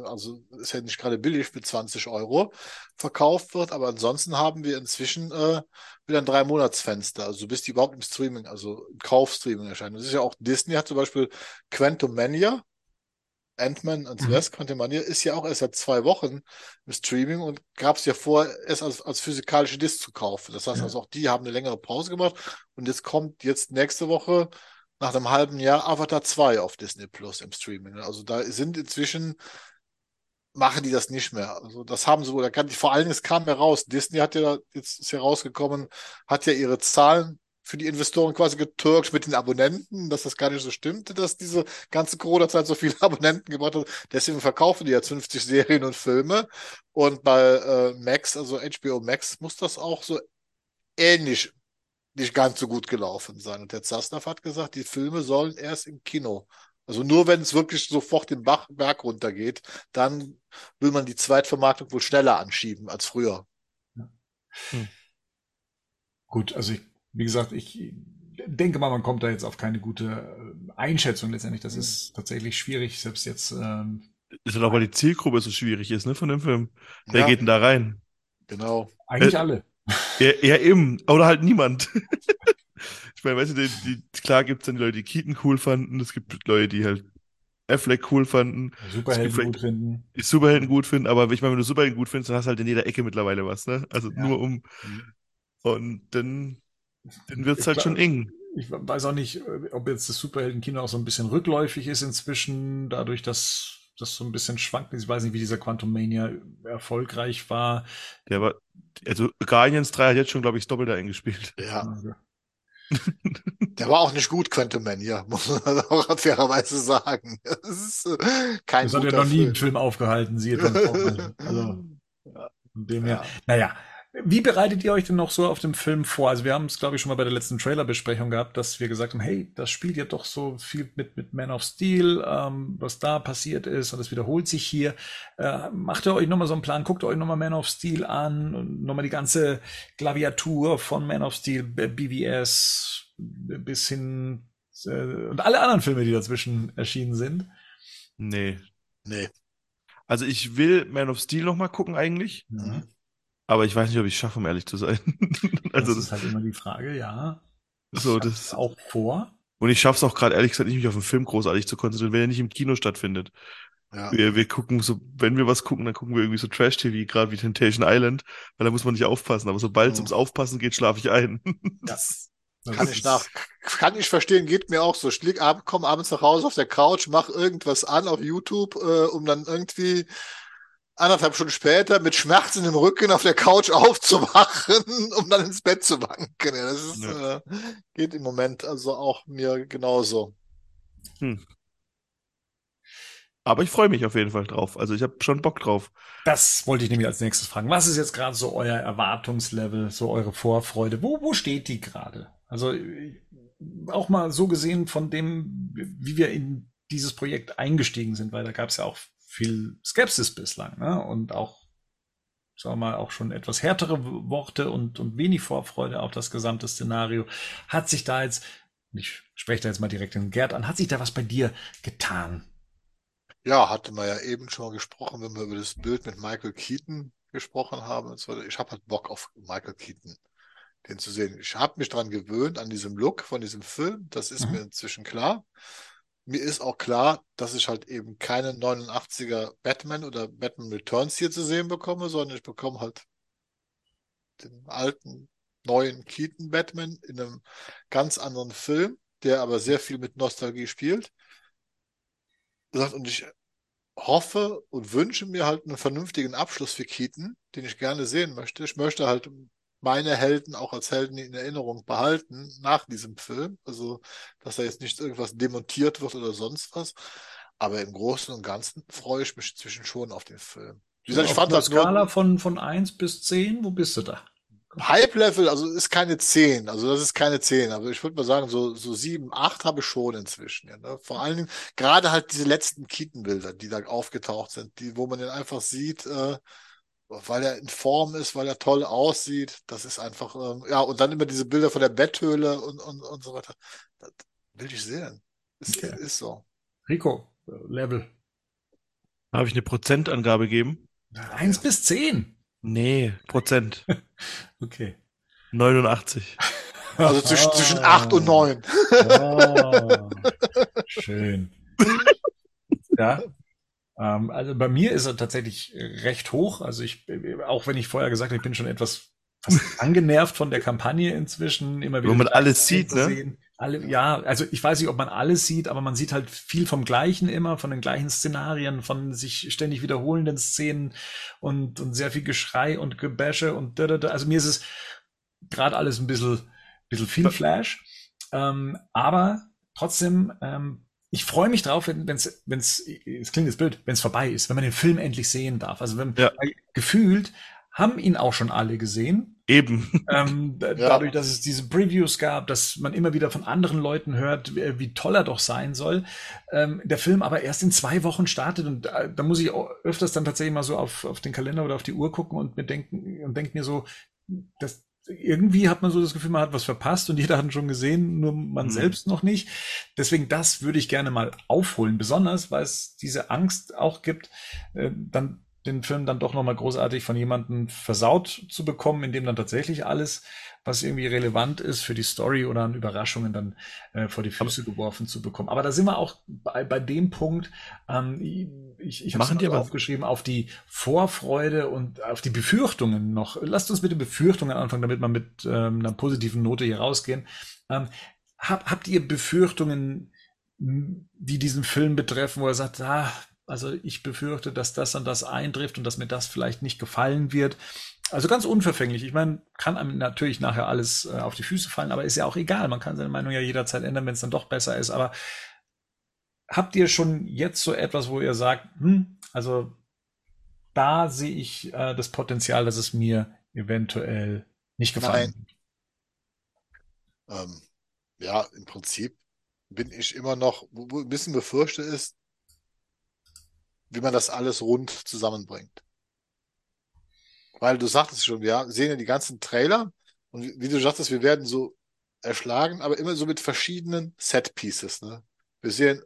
also ist ja nicht gerade billig mit 20 Euro verkauft wird, aber ansonsten haben wir inzwischen äh, wieder ein Drei-Monats-Fenster, also bis die überhaupt im Streaming, also im Kaufstreaming erscheinen. Das ist ja auch Disney hat zum Beispiel Quantum Mania, Ant-Man and the Mhm. West, Quantum Mania ist ja auch erst seit zwei Wochen im Streaming und gab es ja vor, erst als, als physikalische Disc zu kaufen. Das heißt Ja. also auch die haben eine längere Pause gemacht und jetzt kommt jetzt nächste Woche nach einem halben Jahr Avatar 2 auf Disney Plus im Streaming. Also da sind inzwischen machen die das nicht mehr. Also das haben sie wohl erkannt. Vor allen Dingen, es kam ja raus. Disney hat ja, jetzt ist ja rausgekommen, hat ja ihre Zahlen für die Investoren quasi getürkt mit den Abonnenten, dass das gar nicht so stimmte, dass diese ganze Corona-Zeit so viele (laughs) Abonnenten gebracht hat. Deswegen verkaufen die jetzt 50 Serien und Filme. Und bei äh, Max, also HBO Max, muss das auch so ähnlich nicht ganz so gut gelaufen sein. Und der Zasnav hat gesagt, die Filme sollen erst im Kino. Also nur wenn es wirklich sofort den Bach, Berg runtergeht, dann will man die Zweitvermarktung wohl schneller anschieben als früher. Gut, also ich, wie gesagt, ich denke mal, man kommt da jetzt auf keine gute äh, Einschätzung letztendlich. Das ist tatsächlich schwierig, selbst jetzt. Ähm, Ist halt auch, weil die Zielgruppe so schwierig ist, ne, von dem Film. Wer Ja, geht denn da rein? genau. eigentlich Äh, alle. Ja, ja, eben. Oder halt niemand. (laughs) Ich meine, weißt du, die, die, klar gibt es dann die Leute, die Keaton cool fanden. Es gibt Leute, die halt Affleck cool fanden, Superhelden gut finden. die Superhelden gut finden. Aber ich meine, wenn du Superhelden gut findest, dann hast du halt in jeder Ecke mittlerweile was, ne? Also Ja. nur um. Und dann, dann wird's Ich halt glaub- schon eng. Ich weiß auch nicht, ob jetzt das Superheldenkino auch so ein bisschen rückläufig ist inzwischen, dadurch, dass das so ein bisschen schwankt. Ich weiß nicht, wie dieser Quantum Mania erfolgreich war. Der war, also Guardians 3 hat jetzt schon, glaube ich, das Doppelte eingespielt. Ja. (laughs) Der war auch nicht gut, könnte man ja, muss man auch fairerweise sagen. Das ist äh, kein Das hat ja guter noch nie einen Film. Aufgehalten, siehe Transformers. (laughs) Also, Ja. von dem her. Ja. Naja. Wie bereitet ihr euch denn noch so auf dem Film vor? Also wir haben es, glaube ich, schon mal bei der letzten Trailer-Besprechung gehabt, dass wir gesagt haben, hey, das spielt ja doch so viel mit, mit Man of Steel, ähm, was da passiert ist und das wiederholt sich hier. Äh, macht ihr euch nochmal so einen Plan, guckt euch nochmal Man of Steel an und nochmal die ganze Klaviatur von Man of Steel, B- BVS bis hin äh, und alle anderen Filme, die dazwischen erschienen sind. Nee. Nee. Also ich will Man of Steel noch mal gucken eigentlich, Mhm. Aber ich weiß nicht, ob ich es schaffe, um ehrlich zu sein. (laughs) Also das ist halt immer die Frage, ja. so, das, auch vor. und ich schaffe es auch gerade ehrlich gesagt nicht, mich auf den Film großartig zu konzentrieren, wenn er nicht im Kino stattfindet. Ja. Wir, wir gucken so, wenn wir was gucken, dann gucken wir irgendwie so Trash-TV, gerade wie Temptation Island, weil da muss man nicht aufpassen. Aber sobald es Mhm. ums Aufpassen geht, schlafe ich ein. (laughs) Das Kann ich nach, kann ich verstehen, geht mir auch so. Ich lieg ab, komm abends nach Hause auf der Couch, mach irgendwas an auf YouTube, äh, um dann irgendwie anderthalb Stunden später mit Schmerzen im Rücken auf der Couch (laughs) aufzuwachen, um dann ins Bett zu wanken. Ja, das ist, Ja. äh, geht im Moment also auch mir genauso. Aber ich freue mich auf jeden Fall drauf. Also ich habe schon Bock drauf. Das wollte ich nämlich als nächstes fragen. Was ist jetzt gerade so euer Erwartungslevel, so eure Vorfreude? Wo, wo steht die gerade? Also äh, auch mal so gesehen von dem, wie wir in dieses Projekt eingestiegen sind, weil da gab es ja auch viel Skepsis bislang, ne? Und auch, sagen wir mal, auch schon etwas härtere Worte und, und wenig Vorfreude auf das gesamte Szenario. Hat sich da jetzt, ich spreche da jetzt mal direkt den Gerd an, hat sich da was bei dir getan? Ja, hatte man ja eben schon mal gesprochen, wenn wir über das Bild mit Michael Keaton gesprochen haben. und so weiter. Ich habe halt Bock auf Michael Keaton, den zu sehen. Ich habe mich dran gewöhnt, an diesem Look von diesem Film. Das ist Mhm. mir inzwischen klar. Mir ist auch klar, dass ich halt eben keine 89er Batman oder Batman Returns hier zu sehen bekomme, sondern ich bekomme halt den alten, neuen Keaton Batman in einem ganz anderen Film, der aber sehr viel mit Nostalgie spielt. und ich hoffe und wünsche mir halt einen vernünftigen Abschluss für Keaton, den ich gerne sehen möchte. Ich möchte halt meine Helden auch als Helden in Erinnerung behalten nach diesem Film. Also, dass da jetzt nicht irgendwas demontiert wird oder sonst was. Aber im Großen und Ganzen freue ich mich zwischen schon auf den Film. Wie gesagt, ich Auf fand das nur Skala von, von 1 bis 10, wo bist du da? Hype-Level, also ist keine 10, also das ist keine 10, aber ich würde mal sagen, so, so 7, 8 habe ich schon inzwischen. Ja, ne? Vor allen Dingen gerade halt diese letzten Keaton-Bilder, die da aufgetaucht sind, die, wo man den einfach sieht, äh, weil er in Form ist, weil er toll aussieht. Das ist einfach, ähm, ja, und dann immer diese Bilder von der Betthöhle und, und, und so weiter. Das will ich sehen. Ist, Okay. ist so. Rico, Level. Habe ich eine Prozentangabe gegeben? 1 bis 10. Nee, Prozent. (laughs) Okay. 89. Also zwischen, zwischen 8 und 9. Oh, schön. (laughs) Ja. Ähm, also bei mir ist er tatsächlich recht hoch. Also ich, auch wenn ich vorher gesagt habe, ich bin schon etwas (laughs) angenervt von der Kampagne inzwischen, immer wieder. Wenn man alles sieht, ne? sehen. Alle, ja, also ich weiß nicht, ob man alles sieht, aber man sieht halt viel vom Gleichen immer, von den gleichen Szenarien, von sich ständig wiederholenden Szenen und, und sehr viel Geschrei und Gebäsche und da, da, da. Also mir ist es gerade alles ein bisschen, bisschen viel Flash. Ähm, aber trotzdem, ähm, ich freue mich drauf, wenn es, wenn es, es klingt jetzt blöd, wenn es vorbei ist, wenn man den Film endlich sehen darf. Also wenn Ja. gefühlt haben ihn auch schon alle gesehen. Eben. Ähm, (laughs) Ja. Dadurch, dass es diese Previews gab, dass man immer wieder von anderen Leuten hört, wie, wie toll er doch sein soll. Ähm, der Film aber erst in zwei Wochen startet und da, da muss ich öfters dann tatsächlich mal so auf, auf den Kalender oder auf die Uhr gucken und mir denken und denke mir so, das irgendwie hat man so das Gefühl, man hat was verpasst und jeder hat ihn schon gesehen, nur man Mhm. selbst noch nicht. Deswegen das würde ich gerne mal aufholen, besonders weil es diese Angst auch gibt, äh, dann den Film dann doch nochmal großartig von jemandem versaut zu bekommen, in dem dann tatsächlich alles, was irgendwie relevant ist für die Story oder an Überraschungen dann äh, vor die Füße geworfen zu bekommen. Aber da sind wir auch bei, bei dem Punkt, ähm, ich, ich habe es aber- aufgeschrieben, auf die Vorfreude und auf die Befürchtungen noch. Lasst uns mit den Befürchtungen anfangen, damit wir mit ähm, einer positiven Note hier rausgehen. Ähm, hab, habt ihr Befürchtungen, die diesen Film betreffen, wo er sagt, ah, also ich befürchte, dass das und das eintrifft und dass mir das vielleicht nicht gefallen wird. Also ganz unverfänglich. Ich meine, kann einem natürlich nachher alles äh, auf die Füße fallen, aber ist ja auch egal. Man kann seine Meinung ja jederzeit ändern, wenn es dann doch besser ist. Aber habt ihr schon jetzt so etwas, wo ihr sagt, hm, also da sehe ich äh, das Potenzial, dass es mir eventuell nicht gefallen Nein. Ähm, ja, im Prinzip bin ich immer noch, wo ein bisschen befürchte ist, wie man das alles rund zusammenbringt. Weil du sagtest schon, wir sehen ja die ganzen Trailer und wie, du sagtest, wir werden so erschlagen, aber immer so mit verschiedenen Set-Pieces. Ne? Wir sehen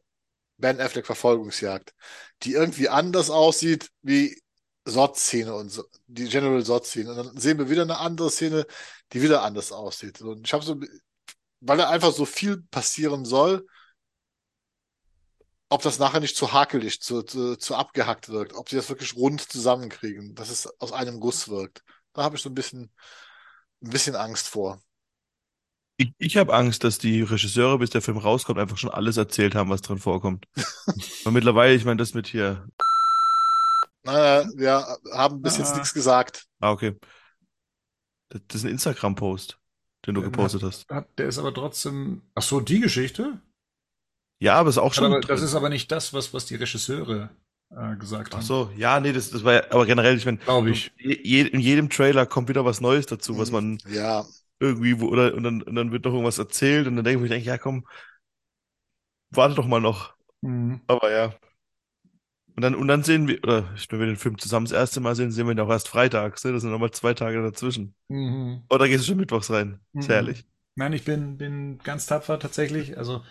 Ben Affleck Verfolgungsjagd, die irgendwie anders aussieht wie Sod-Szene und so, die General Sod-Szene. Und dann sehen wir wieder eine andere Szene, die wieder anders aussieht. Und ich habe so, weil da einfach so viel passieren soll, ob das nachher nicht zu hakelig, zu, zu, zu abgehackt wirkt, ob sie das wirklich rund zusammenkriegen, dass es aus einem Guss wirkt. Da habe ich so ein bisschen, ein bisschen Angst vor. Ich, ich habe Angst, dass die Regisseure, bis der Film rauskommt, einfach schon alles erzählt haben, was drin vorkommt. (laughs) Und mittlerweile, ich meine, das mit hier. Naja, wir haben bis ah. jetzt nichts gesagt. Ah, okay. Das, das ist ein Instagram-Post, den du gepostet hat, hast. Hat, der ist aber trotzdem. Ach so, die Geschichte? Ja, aber ist auch schon. Aber das ist aber nicht das, was, was die Regisseure äh, gesagt haben. Ach so, ja, nee, das, das war ja, aber generell, ich meine, glaube ich. Je, in jedem Trailer kommt wieder was Neues dazu, was man ja. irgendwie, wo, oder, und dann, und dann wird noch irgendwas erzählt und dann denke ich mir, ja, komm, warte doch mal noch. Mhm. Aber ja. Und dann, und dann sehen wir, oder wenn wir den Film zusammen das erste Mal sehen, sehen wir ihn auch erst freitags, ne? Das sind nochmal zwei Tage dazwischen. Mhm. Oder gehst du schon mittwochs rein? Mhm. Ist herrlich. Nein, ich bin, bin ganz tapfer tatsächlich. Also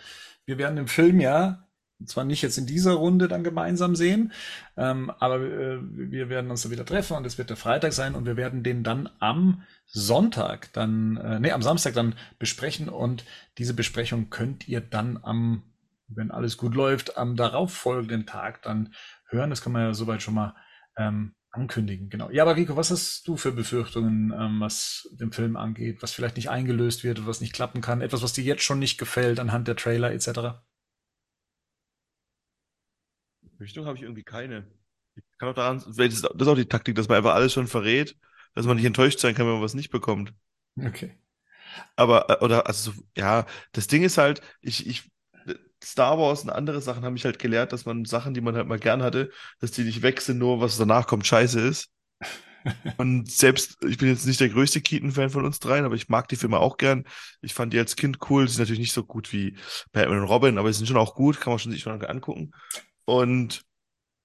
wir werden den Film ja zwar nicht jetzt in dieser Runde dann gemeinsam sehen, ähm, aber äh, wir werden uns dann wieder treffen und es wird der Freitag sein und wir werden den dann am Sonntag dann, äh, nee, am Samstag dann besprechen und diese Besprechung könnt ihr dann am, wenn alles gut läuft, am darauffolgenden Tag dann hören. Das kann man ja soweit schon mal ähm, ankündigen. Genau. Ja, aber Rico, was hast du für Befürchtungen, ähm, was den Film angeht, was vielleicht nicht eingelöst wird was nicht klappen kann? Etwas, was dir jetzt schon nicht gefällt anhand der Trailer etc.? Befürchtung habe ich irgendwie keine. Ich kann auch daran, das ist auch die Taktik, dass man einfach alles schon verrät, dass man nicht enttäuscht sein kann, wenn man was nicht bekommt. Okay. Aber, äh, oder, also, ja, das Ding ist halt, ich, ich Star Wars und andere Sachen haben mich halt gelehrt, dass man Sachen, die man halt mal gern hatte, dass die nicht weg sind, nur was danach kommt, scheiße ist. (laughs) und selbst, ich bin jetzt nicht der größte Keaton-Fan von uns dreien, aber ich mag die Filme auch gern. Ich fand die als Kind cool. Sie sind natürlich nicht so gut wie Batman und Robin, aber sie sind schon auch gut, kann man schon sich schon angucken. Und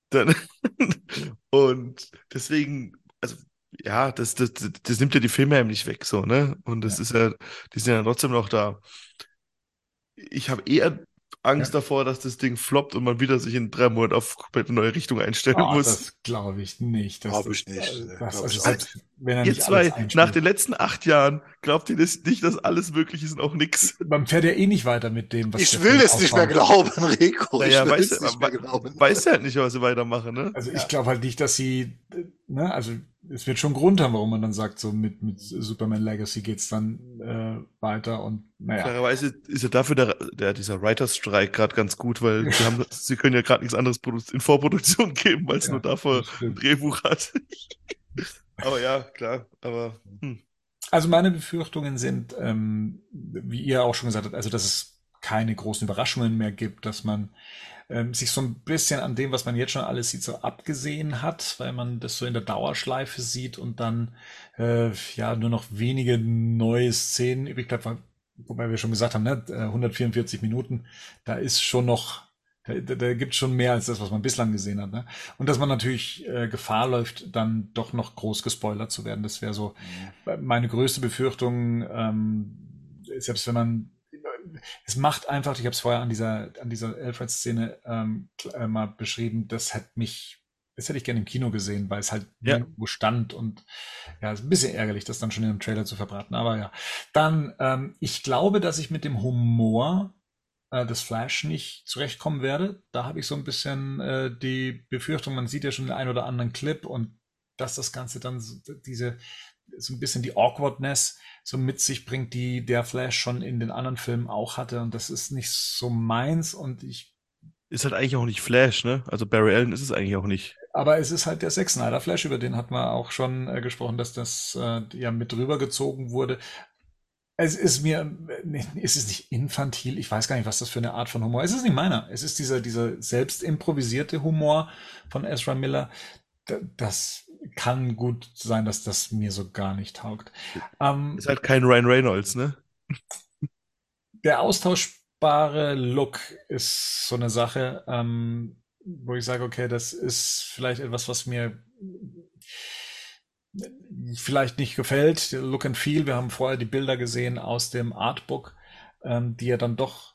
dann, (laughs) und deswegen, also, ja, das, das, das nimmt ja die Filme eben nicht weg, so, ne? Und das ja. ist ja, die sind ja trotzdem noch da. Ich habe eher Angst ja. davor, dass das Ding floppt und man wieder sich in drei Monaten auf komplett neue Richtung einstellen oh, muss. Das glaube ich nicht. Glaube ich nicht. Das, glaub ich also, wenn er Ihr zwei, nach den letzten acht Jahren, glaubt ihr das nicht, dass alles möglich ist und auch nix? Man fährt ja eh nicht weiter mit dem, was Ich will es nicht mehr glauben, Rico. Naja, ich will weiß, es nicht mehr glauben. Weiß ja halt nicht, was sie weitermachen, ne? Also ich glaube halt nicht, dass sie, ne, also es wird schon Grund haben, warum man dann sagt, so mit, mit Superman Legacy geht's dann äh, weiter und naja. Klarerweise ist ja dafür der, der dieser Writers-Streik gerade ganz gut, weil (laughs) sie, haben, sie können ja gerade nichts anderes in Vorproduktion geben, weil es ja, nur davor ein Drehbuch hat. (laughs) aber ja, klar, aber. Hm. Also meine Befürchtungen sind, ähm, wie ihr auch schon gesagt habt, also dass es keine großen Überraschungen mehr gibt, dass man ähm, sich so ein bisschen an dem, was man jetzt schon alles sieht, so abgesehen hat, weil man das so in der Dauerschleife sieht und dann äh, ja nur noch wenige neue Szenen übrig bleibt, wobei wir schon gesagt haben, ne, 144 äh, Minuten, da ist schon noch da, da, da gibt schon mehr als das, was man bislang gesehen hat. Ne? Und dass man natürlich äh, Gefahr läuft, dann doch noch groß gespoilert zu werden. Das wäre so mhm. meine größte Befürchtung. Ähm, selbst wenn man es macht einfach, ich habe es vorher an dieser, an dieser Alfred-Szene ähm, äh, mal beschrieben, das hat mich, das hätte ich gerne im Kino gesehen, weil es halt ja. irgendwo stand und ja, ist ein bisschen ärgerlich, das dann schon in einem Trailer zu verbraten. Aber ja, dann, ähm, ich glaube, dass ich mit dem Humor äh, des Flash nicht zurechtkommen werde. Da habe ich so ein bisschen äh, die Befürchtung, man sieht ja schon den einen oder anderen Clip und dass das Ganze dann so, diese so ein bisschen die Awkwardness so mit sich bringt, die der Flash schon in den anderen Filmen auch hatte. Und das ist nicht so meins. Und ich ist halt eigentlich auch nicht Flash, ne? Also Barry Allen ist es eigentlich auch nicht. Aber es ist halt der Zack Snyder Flash, über den hat man auch schon äh, gesprochen, dass das äh, ja mit rübergezogen wurde. Es ist mir, es ist nicht infantil, ich weiß gar nicht, was das für eine Art von Humor ist. Es ist nicht meiner. Es ist dieser, dieser selbst improvisierte Humor von Ezra Miller. Das kann gut sein, dass das mir so gar nicht taugt. Ähm, ist halt kein Ryan Reynolds, ne? Der austauschbare Look ist so eine Sache, ähm, wo ich sage, okay, das ist vielleicht etwas, was mir vielleicht nicht gefällt. Look and Feel, wir haben vorher die Bilder gesehen aus dem Artbook, ähm, die ja dann doch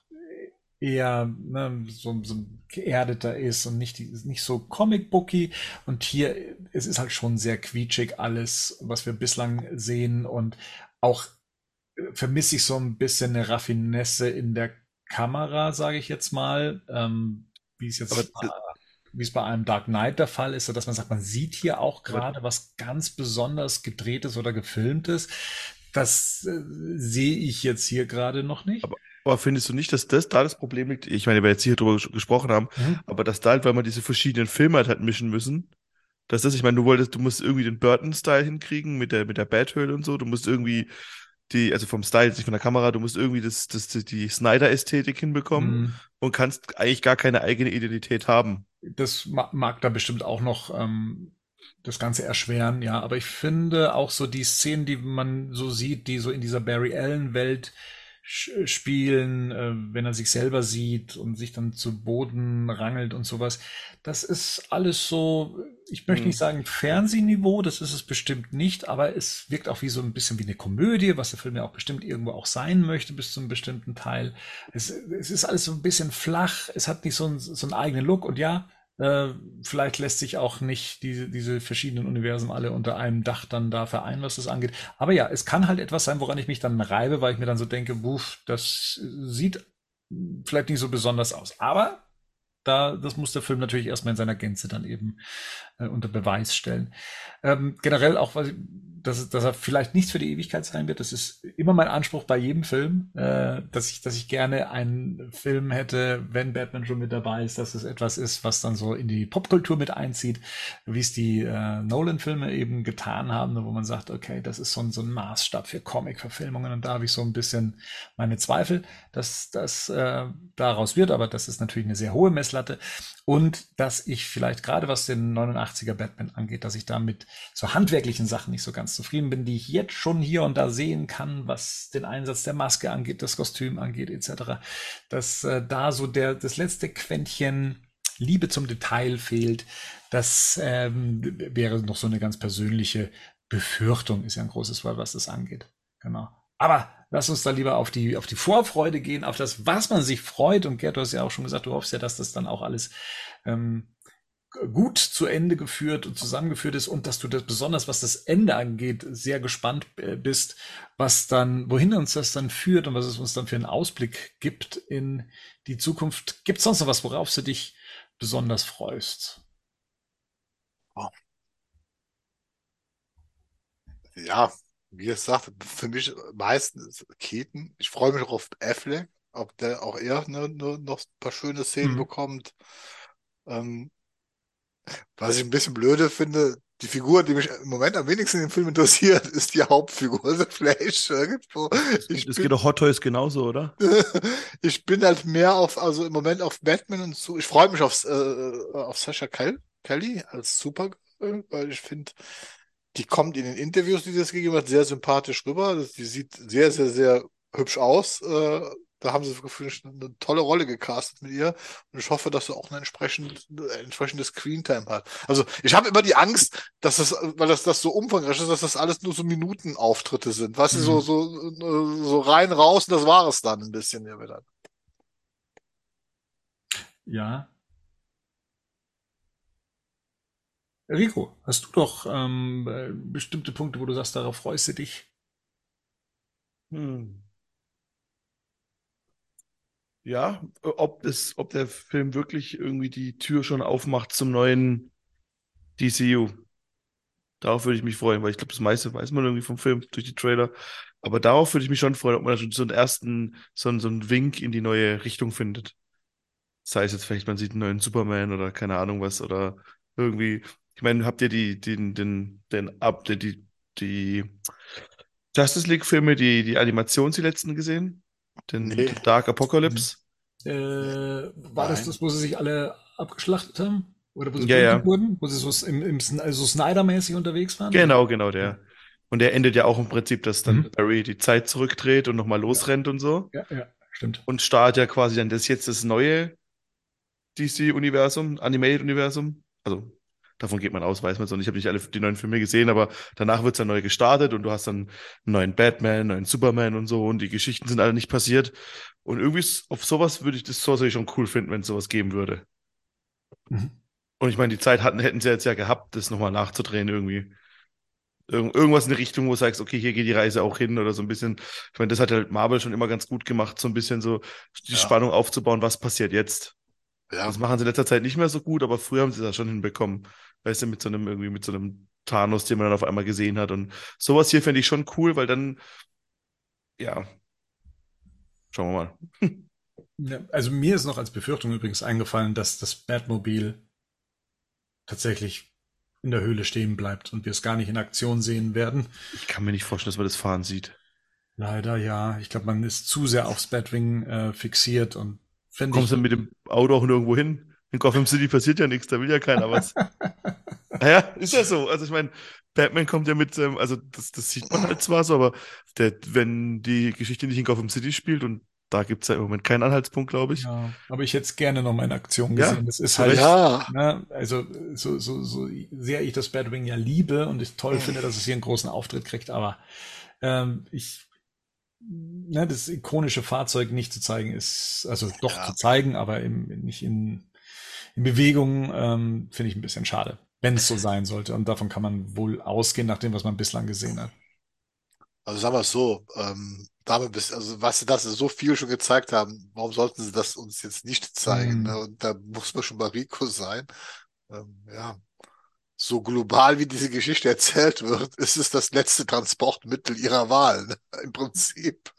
eher ne, so, so geerdeter ist und nicht, nicht so comic-booky. Und hier, es ist halt schon sehr quietschig alles, was wir bislang sehen. Und auch äh, vermisse ich so ein bisschen eine Raffinesse in der Kamera, sage ich jetzt mal. Ähm, wie es jetzt Aber, wie es bei einem Dark Knight der Fall ist, dass man sagt, man sieht hier auch gerade was ganz besonders gedrehtes oder gefilmtes. Das äh, sehe ich jetzt hier gerade noch nicht. Aber, aber, findest du nicht, dass das da das Problem liegt? Ich meine, wir jetzt hier drüber gesprochen haben, mhm. aber dass da halt, weil man diese verschiedenen Filme halt, halt mischen müssen, dass das, ich meine, du wolltest, du musst irgendwie den Burton-Style hinkriegen mit der, mit der Bathöhle und so, du musst irgendwie die, also vom Style, nicht von der Kamera, du musst irgendwie das, das, die Snyder-Ästhetik hinbekommen mhm. und kannst eigentlich gar keine eigene Identität haben das mag da bestimmt auch noch ähm, das Ganze erschweren, ja. Aber ich finde auch so die Szenen, die man so sieht, die so in dieser Barry Allen-Welt spielen, äh, wenn er sich selber sieht und sich dann zu Boden rangelt und sowas. Das ist alles so, ich möchte nicht sagen Fernsehniveau, das ist es bestimmt nicht, aber es wirkt auch wie so ein bisschen wie eine Komödie, was der Film ja auch bestimmt irgendwo auch sein möchte bis zu einem bestimmten Teil. Es, es ist alles so ein bisschen flach, es hat nicht so, ein, so einen eigenen Look und ja, äh, vielleicht lässt sich auch nicht diese, diese verschiedenen Universen alle unter einem Dach dann da vereinen, was das angeht. Aber ja, es kann halt etwas sein, woran ich mich dann reibe, weil ich mir dann so denke, buff, das sieht vielleicht nicht so besonders aus. Aber da, das muss der Film natürlich erstmal in seiner Gänze dann eben äh, unter Beweis stellen. Ähm, generell auch, weil dass, dass er vielleicht nichts für die Ewigkeit sein wird. Das ist immer mein Anspruch bei jedem Film, äh, dass ich, dass ich gerne einen Film hätte, wenn Batman schon mit dabei ist, dass es etwas ist, was dann so in die Popkultur mit einzieht, wie es die äh, Nolan-Filme eben getan haben, wo man sagt, okay, das ist so ein, so ein Maßstab für Comic-Verfilmungen und da habe ich so ein bisschen meine Zweifel, dass das äh, daraus wird, aber das ist natürlich eine sehr hohe Messlatte und dass ich vielleicht gerade was den 89er Batman angeht, dass ich da mit so handwerklichen Sachen nicht so ganz zufrieden bin, die ich jetzt schon hier und da sehen kann, was den Einsatz der Maske angeht, das Kostüm angeht, etc. Dass äh, da so der das letzte Quäntchen Liebe zum Detail fehlt. Das ähm, wäre noch so eine ganz persönliche Befürchtung, ist ja ein großes Wort, was das angeht. Genau. Aber lass uns da lieber auf die, auf die Vorfreude gehen, auf das, was man sich freut. Und Gerd, du hast ja auch schon gesagt, du hoffst ja, dass das dann auch alles ähm, gut zu Ende geführt und zusammengeführt ist und dass du das besonders, was das Ende angeht, sehr gespannt äh, bist, was dann, wohin uns das dann führt und was es uns dann für einen Ausblick gibt in die Zukunft. Gibt es sonst noch was, worauf du dich besonders freust? Ja, wie gesagt, für mich meistens Keaton. Ich freue mich auch auf Affleck, ob der auch er ne, ne, noch ein paar schöne Szenen mhm. bekommt. Ähm, was ich ein bisschen blöde finde, die Figur, die mich im Moment am wenigsten in dem Film interessiert, (laughs) ist die Hauptfigur, The Flash. Irgendwo. Ich das bin, geht doch Hot Toys genauso, oder? (laughs) ich bin halt mehr auf, also im Moment auf Batman und so. Ich freue mich auf, äh, auf Sascha Kelly als Supergirl, weil ich finde, die kommt in den Interviews, die sie das gegeben hat, sehr sympathisch rüber. Die sieht sehr, sehr, sehr hübsch aus. Äh, da haben sie eine tolle Rolle gecastet mit ihr. Und ich hoffe, dass sie auch eine entsprechend, entsprechende Screentime hat. Also ich habe immer die Angst, dass das, weil das, das so umfangreich ist, dass das alles nur so Minutenauftritte sind. Weißt mhm. du, so, so, so rein, raus, und das war es dann ein bisschen ja wieder. Ja, Rico, hast du doch ähm, äh, bestimmte Punkte, wo du sagst, darauf freust du dich? Hm. Ja, ob das, ob der Film wirklich irgendwie die Tür schon aufmacht zum neuen DCU. Darauf würde ich mich freuen, weil ich glaube, das meiste weiß man irgendwie vom Film durch die Trailer. Aber darauf würde ich mich schon freuen, ob man schon so einen ersten, so einen, so einen Wink in die neue Richtung findet. Sei es jetzt vielleicht, man sieht einen neuen Superman oder keine Ahnung was oder irgendwie. Ich meine, habt ihr die, den, den, den, ab, die, die, die Justice League-Filme, die, die Animations, die letzten gesehen? Den Nee. Dark Apocalypse? Äh, war das Nein. das, wo sie sich alle abgeschlachtet haben? Oder wo sie Ja, ja. wurden? Wo sie so im, im, also Snyder-mäßig unterwegs waren? Genau, genau, der. Und der endet ja auch im Prinzip, dass dann Mhm. Barry die Zeit zurückdreht und nochmal losrennt und so. Ja, ja, stimmt. Und startet ja quasi dann das jetzt das neue DC-Universum, Animated-Universum. Also davon geht man aus, weiß man so. Und ich habe nicht alle die neuen Filme gesehen, aber danach wird's dann neu gestartet und du hast dann einen neuen Batman, einen neuen Superman und so und die Geschichten sind alle nicht passiert. Und irgendwie auf sowas würde ich das Sorcery schon cool finden, wenn es sowas geben würde. Mhm. Und ich meine, die Zeit hatten, hätten sie jetzt ja gehabt, das nochmal nachzudrehen irgendwie. Irgend, irgendwas in die Richtung, wo du sagst, okay, hier geht die Reise auch hin oder so ein bisschen. Ich meine, das hat halt Marvel schon immer ganz gut gemacht, so ein bisschen so die Ja. Spannung aufzubauen, was passiert jetzt. Ja, Das machen sie in letzter Zeit nicht mehr so gut, aber früher haben sie das schon hinbekommen. Weißt du, mit so einem, irgendwie mit so einem Thanos, den man dann auf einmal gesehen hat. Und sowas hier fände ich schon cool, weil dann, ja, schauen wir mal. Ja, also mir ist noch als Befürchtung übrigens eingefallen, dass das Batmobil tatsächlich in der Höhle stehen bleibt und wir es gar nicht in Aktion sehen werden. Ich kann mir nicht vorstellen, dass man das fahren sieht. Leider ja. Ich glaube, man ist zu sehr aufs Batwing äh, fixiert und Kommst du ich, mit dem Auto auch nirgendwo hin? In Gotham City passiert ja nichts, da will ja keiner was. (laughs) Naja, ist ja so. Also ich meine, Batman kommt ja mit, ähm, also das, das sieht man halt zwar so, aber der, wenn die Geschichte nicht in Gotham City spielt und da gibt's ja im Moment keinen Anhaltspunkt, glaube ich. ja, aber ich hätte es gerne noch mal in Aktion Ja, gesehen. das ist halt, ja, ne, also so, so, so sehr ich das Batwing ja liebe und ich toll finde, dass es hier einen großen Auftritt kriegt, aber ähm, ich ne, das ikonische Fahrzeug nicht zu zeigen ist, also doch Ja. zu zeigen, aber im, nicht in, in Bewegung, ähm, finde ich ein bisschen schade, wenn es so sein sollte. Und davon kann man wohl ausgehen, nach dem, was man bislang gesehen hat. also sagen wir es so, ähm, damit bis, also was sie das so viel schon gezeigt haben, warum sollten sie das uns jetzt nicht zeigen? Mhm. Ne? Und da muss man schon bei Rico sein. Ähm, ja, so global wie diese Geschichte erzählt wird, (laughs) ist es das letzte Transportmittel ihrer Wahl, ne? Im Prinzip.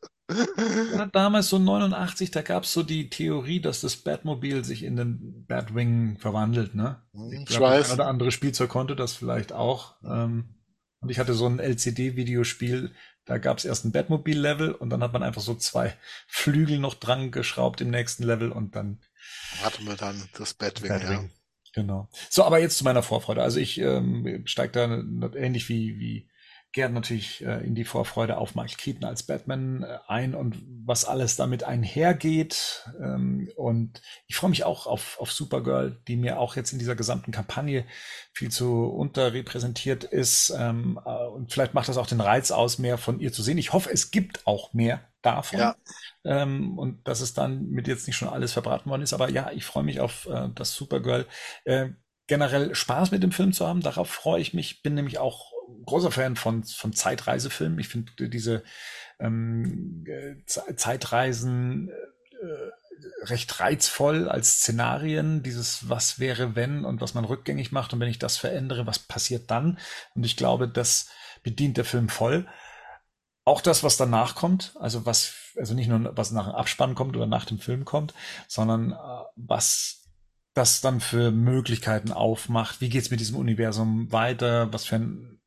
Ja, damals so 89, da gab es so die Theorie, dass das Batmobil sich in den Batwing verwandelt, ne? Hm, Ich ich glaube, ein weiß. oder andere Spielzeug konnte das vielleicht auch. Ähm, und ich hatte so ein LCD-Videospiel, da gab es erst ein Batmobil-Level und dann hat man einfach so zwei (laughs) Flügel noch dran geschraubt im nächsten Level und dann Hatten wir dann das Batwing, ja. Batwing. Genau. So, aber jetzt zu meiner Vorfreude. Also ich ähm, steige da ähnlich wie, wie Gerd natürlich äh, in die Vorfreude auf Michael Keaton als Batman äh, ein und was alles damit einhergeht. Ähm, und ich freue mich auch auf, auf Supergirl, die mir auch jetzt in dieser gesamten Kampagne viel zu unterrepräsentiert ist. Ähm, äh, und vielleicht macht das auch den Reiz aus, mehr von ihr zu sehen. Ich hoffe, es gibt auch mehr davon. Ja. Ähm, und dass es dann mit jetzt nicht schon alles verbraten worden ist. Aber ja, ich freue mich auf äh, das Supergirl. Äh, generell Spaß mit dem Film zu haben, darauf freue ich mich. Bin nämlich auch großer Fan von, von Zeitreisefilmen. Ich finde diese ähm, äh, Ze- Zeitreisen äh, recht reizvoll als Szenarien, dieses was wäre wenn und was man rückgängig macht und wenn ich das verändere, was passiert dann? Und ich glaube, das bedient der Film voll. Auch das, was danach kommt, also was, also nicht nur was nach dem Abspann kommt oder nach dem Film kommt, sondern äh, was das dann für Möglichkeiten aufmacht. Wie geht's mit diesem Universum weiter? Was für ein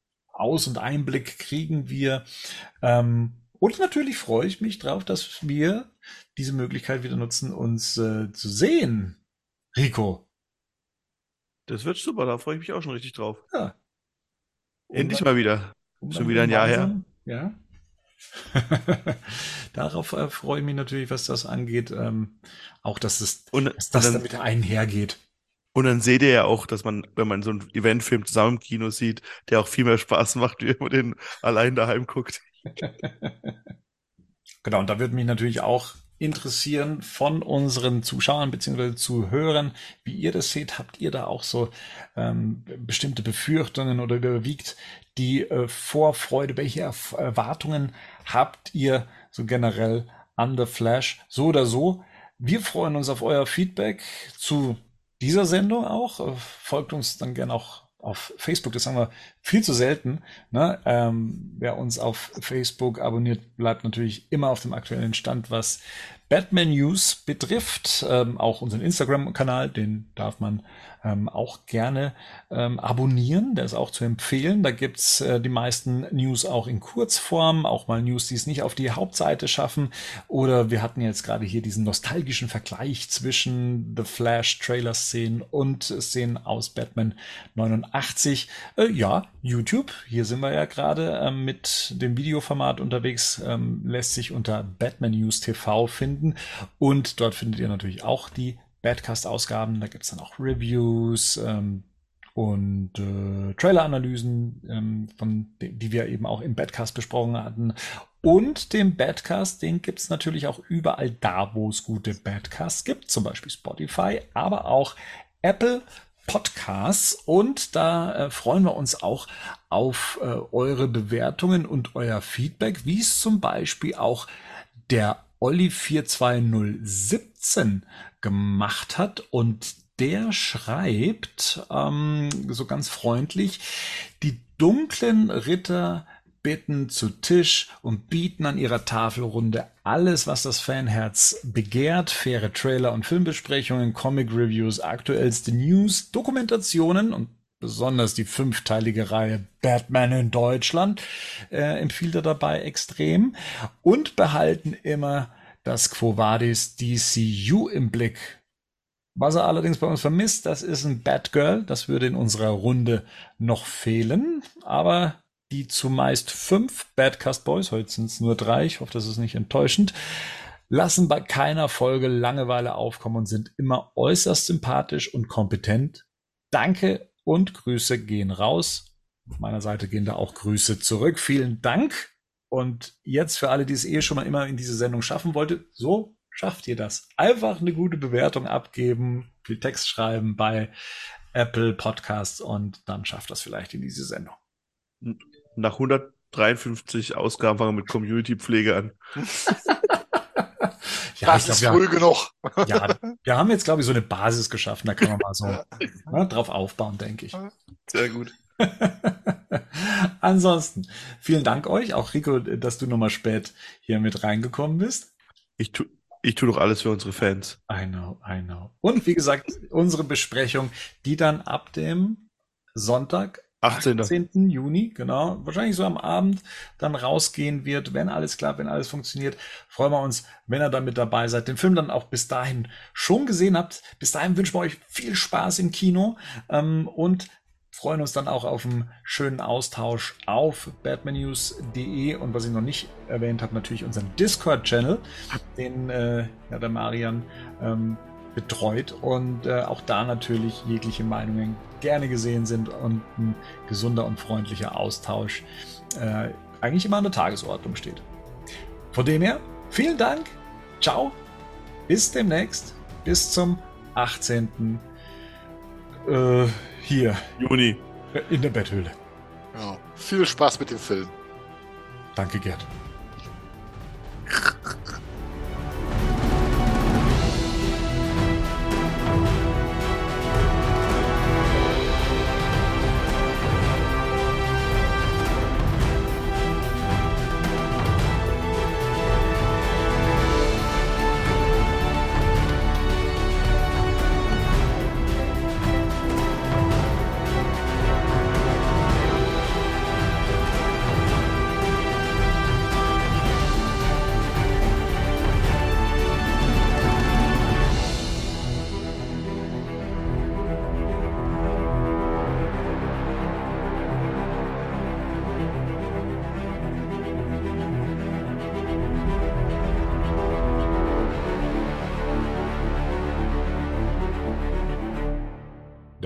Aus- und Einblick kriegen wir? Ähm, und natürlich freue ich mich drauf, dass wir diese Möglichkeit wieder nutzen, uns äh, zu sehen. Rico. Das wird super, da freue ich mich auch schon richtig drauf. Ja. Endlich mal wieder. um Schon wieder ein Jahr her. Ja. (laughs) Darauf äh, freue ich mich natürlich, was das angeht. Ähm, auch, dass, es, Und, dass das dann, damit einhergeht. Und dann seht ihr ja auch, dass man, wenn man so einen Eventfilm zusammen im Kino sieht, der auch viel mehr Spaß (laughs) macht, wie wenn man den allein daheim guckt. (laughs) Genau, und da würde mich natürlich auch interessieren von unseren Zuschauern beziehungsweise Zuhörern, wie ihr das seht. Habt ihr da auch so ähm, bestimmte Befürchtungen oder überwiegt die äh, Vorfreude? Welche Erf- Erwartungen habt ihr so generell an The Flash? So oder so. Wir freuen uns auf euer Feedback zu dieser Sendung auch. Äh, Folgt uns dann gerne auch auf Facebook, das haben wir viel zu selten. Ne? Ähm, wer uns auf Facebook abonniert, bleibt natürlich immer auf dem aktuellen Stand, was Batman News betrifft. Ähm, auch unseren Instagram-Kanal, den darf man ähm, auch gerne ähm, abonnieren. Der ist auch zu empfehlen. Da gibt's äh, die meisten News auch in Kurzform, auch mal News, die es nicht auf die Hauptseite schaffen. Oder wir hatten jetzt gerade hier diesen nostalgischen Vergleich zwischen The Flash-Trailer-Szenen und Szenen aus Batman 89. Äh, ja, YouTube, hier sind wir ja gerade äh, mit dem Videoformat unterwegs, ähm, lässt sich unter Batman News TV finden. Und dort findet ihr natürlich auch die Badcast-Ausgaben. Da gibt's dann auch Reviews ähm, und äh, Trailer-Analysen, ähm, von die wir eben auch im Badcast besprochen hatten. Und den Badcast, den gibt's natürlich auch überall da, wo es gute Badcasts gibt, zum Beispiel Spotify, aber auch Apple Podcasts. Und da äh, freuen wir uns auch auf äh, eure Bewertungen und euer Feedback, wie es zum Beispiel auch der Olli 42017 gemacht hat und der schreibt ähm, so ganz freundlich, die dunklen Ritter bitten zu Tisch und bieten an ihrer Tafelrunde alles, was das Fanherz begehrt. Faire Trailer und Filmbesprechungen, Comic-Reviews, aktuellste News, Dokumentationen und besonders die fünfteilige Reihe Batman in Deutschland äh, empfiehlt er dabei extrem und behalten immer das Quo Vadis DCU im Blick. Was er allerdings bei uns vermisst, das ist ein Batgirl. Das würde in unserer Runde noch fehlen. Aber die zumeist fünf Badcast Boys, heute sind es nur drei, ich hoffe, das ist nicht enttäuschend, lassen bei keiner Folge Langeweile aufkommen und sind immer äußerst sympathisch und kompetent. Danke und Grüße gehen raus. Auf meiner Seite gehen da auch Grüße zurück. Vielen Dank. Und jetzt für alle, die es eh schon mal immer in diese Sendung schaffen wollte, so schafft ihr das. Einfach eine gute Bewertung abgeben, viel Text schreiben bei Apple Podcasts und dann schafft das vielleicht in diese Sendung. Nach 153 Ausgaben fangen wir mit Community-Pflege an. (laughs) ja, das ist glaub, früh genug. (laughs) ja, wir haben jetzt, glaube ich, so eine Basis geschaffen, da kann man mal so ne, drauf aufbauen, denke ich. Sehr gut. (laughs) Ansonsten, vielen Dank euch, auch Rico, dass du nochmal spät hier mit reingekommen bist. Ich tu, ich tu doch alles für unsere Fans. I know, I know. Und wie gesagt, unsere Besprechung, die dann ab dem Sonntag, 18. 18. Juni, genau, wahrscheinlich so am Abend dann rausgehen wird, wenn alles klappt, wenn alles funktioniert. Freuen wir uns, wenn ihr dann mit dabei seid, den Film dann auch bis dahin schon gesehen habt. Bis dahin wünschen wir euch viel Spaß im Kino ähm, und freuen uns dann auch auf einen schönen Austausch auf batmannews.de und was ich noch nicht erwähnt habe, natürlich unseren Discord-Channel, den äh, ja, der Marian ähm, betreut und äh, auch da natürlich jegliche Meinungen gerne gesehen sind und ein gesunder und freundlicher Austausch äh, eigentlich immer an der Tagesordnung steht. Von dem her, vielen Dank, ciao, bis demnächst, bis zum 18. Äh, hier. Juni. In der Betthöhle. Ja, viel Spaß mit dem Film. Danke, Gerd.